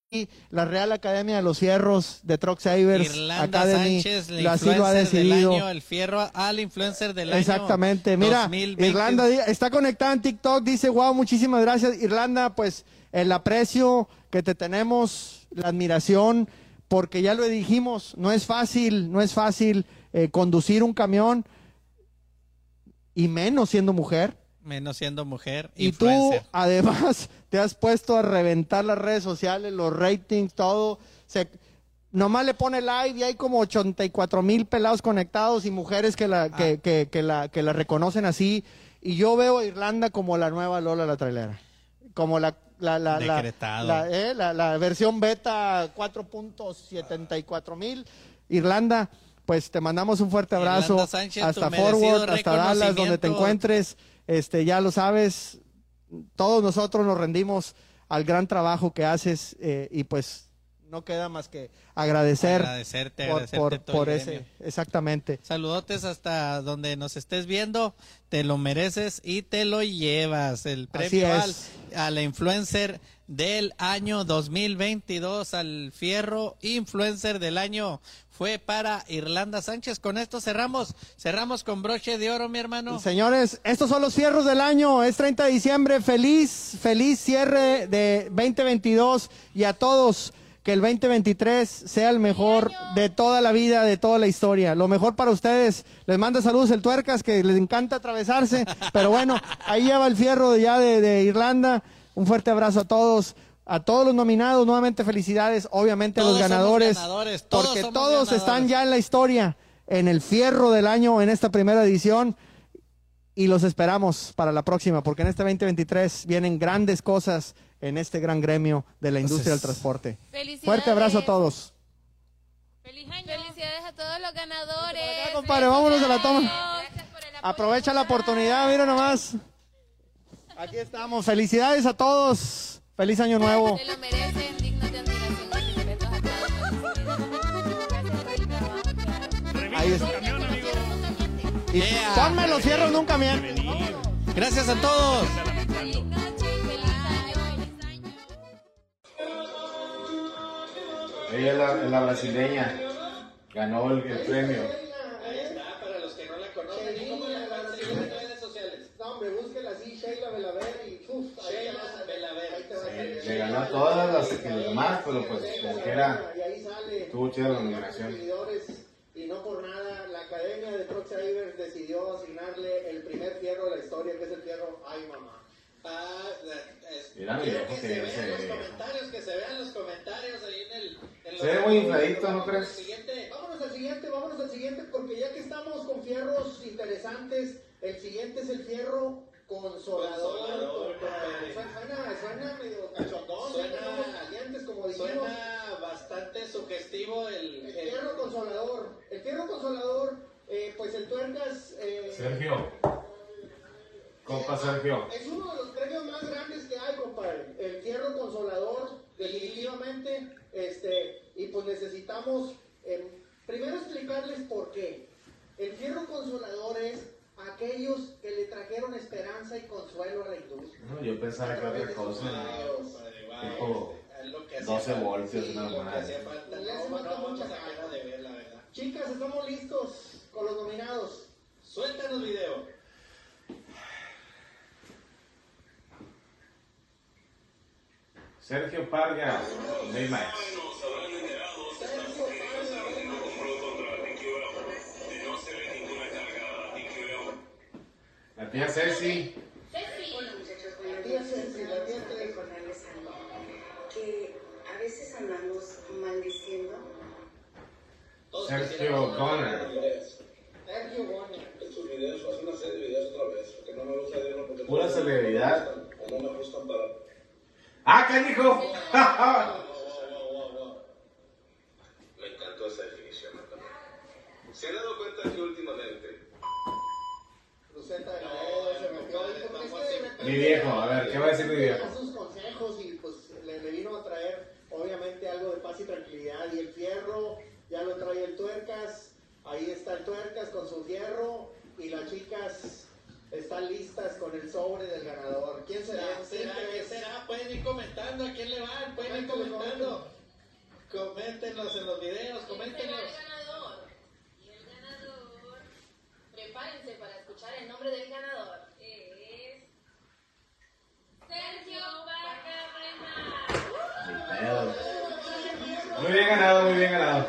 La Real Academia de los Fierros de Truck Savers Irlanda Academy Sánchez, la lo- así lo ha influencer del decidido. año, el fierro al influencer del año. Exactamente. Mira, 2020. Irlanda está conectada en TikTok. Dice, wow, muchísimas gracias. Irlanda, pues el aprecio que te tenemos, la admiración, porque ya lo dijimos, no es fácil, no es fácil eh, conducir un camión y menos siendo mujer. Menos siendo mujer. Y tú, además, te has puesto a reventar las redes sociales, los ratings, todo. Se, nomás le pone live y hay como 84 mil pelados conectados y mujeres que la, Ah. que, que, que la, que la reconocen así. Y yo veo a Irlanda como la nueva Lola la trailera. Como la, la, la, la, eh, la- la versión beta 4.74 mil. Irlanda, pues te mandamos un fuerte abrazo Sánchez, hasta Forward, hasta Dallas, donde te encuentres. Este, ya lo sabes, todos nosotros nos rendimos al gran trabajo que haces eh, y pues no queda más que agradecer Agradecerte, por, agradecerte por- todo el por gremio. ese, exactamente. Saludotes hasta donde nos estés viendo, te lo mereces y te lo llevas. El premio al, a la influencer del año 2022, al fierro influencer del año, fue para Irlanda Sánchez. Con esto cerramos, cerramos con broche de oro, mi hermano. Señores, estos son los fierros del año. Es 30 de diciembre. Feliz, feliz cierre de 2022 y a todos que el 2023 sea el mejor de toda la vida, de toda la historia. Lo mejor para ustedes. Les manda saludos el Tuercas, que les encanta atravesarse. Pero bueno, ahí lleva el fierro de ya de, de Irlanda. Un fuerte abrazo a todos. A todos los nominados, nuevamente felicidades, obviamente a los somos ganadores, ganadores, todos porque somos todos ganadores. están ya en la historia, en el fierro del año, en esta primera edición y los esperamos para la próxima, porque en este 2023 vienen grandes cosas en este gran gremio de la industria del transporte. Fuerte abrazo a todos. Felicidades a todos los ganadores. Compadre, vámonos de la toma. Aprovecha la oportunidad, mira nomás. Aquí estamos. Felicidades a todos. Feliz año nuevo. Se lo merecen, dignos de admiración y respeto a todos. Ahí está. Y Yeah. ponme los fierros nunca mienten. Gracias a todos. Ella es la, es la brasileña. Ganó el, el premio. Ahí está, para los que no la conocen. ¿Cómo la conocen en redes sociales? No, hombre, búsquela así, Sheila Belaver y uf, Sheila Le ganó todas las que los demás, pero pues como que era. Estuvo chida la nominación. y no por nada la Academia de Truck Savers decidió asignarle el primer fierro de la historia, que es el fierro Ay Mamá. Ah, es- Mira, mi viejo que que se vean se los comentarios, que se vean los comentarios ahí en el... en Se ve muy infladito, ¿no crees? siguiente. Vámonos al siguiente, vámonos al siguiente, porque ya que estamos con fierros interesantes, el siguiente es el fierro consolador. Suena, suena, suena medio cachondón, Suena- estamos calientes, como dijimos. Suena bastante sugestivo el... El fierro consolador. El fierro consolador, eh, pues el tuercas. eh, Sergio. Compa Sergio. Es uno de los premios más grandes que hay, compadre. El fierro consolador, definitivamente. Este, y pues necesitamos eh, primero explicarles por qué. El fierro consolador es aquellos que le trajeron esperanza y consuelo a la industria. No, yo pensaba que otra cosa. Tipo Es lo que hacía 12 falta. voltios, Sí, una falta. Les No, falta no, mucha vamos a cara. dejar de ver, la verdad. Chicas, estamos listos con los nominados. Suéltanos video. Sergio Parga. Baymax. La tía Ceci. Hola muchachos, buenos días. Quiero recordarles algo, que a veces andamos maldiciendo. Sergio Donner. Sergio Bonner. Estos videos, haz una serie de videos otra vez, porque no me gusta verlo porque Pura celebridad. no me gustan para... ¡Ah, canijo! Me encantó esa definición también. ¿Se han dado cuenta que últimamente Luceta de la E, se metió ahí, porque es que de repente- Mi viejo, a ver, ¿qué va a decir mi viejo? Sus consejos y pues le, le vino a traer obviamente algo de paz y tranquilidad. Y el fierro ya lo trae el tuercas. Ahí está el tuercas con su fierro. Y las chicas están listas con el sobre del ganador. ¿Quién será? ¿Quién será? ¿Quién será? Pueden ir comentando a quién le van, pueden ir comentando. Coméntenos en los videos, coméntenos. Y el ganador, prepárense para escuchar el nombre del ganador. Es Sergio Barcarrena. Muy bien ganado, muy bien ganado.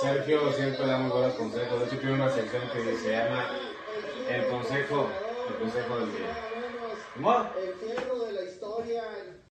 Sergio siempre da muy buenos consejos. De hecho, tiene una sección que se llama El Consejo, el consejo del día. ¿Cómo? El fierro de la historia, el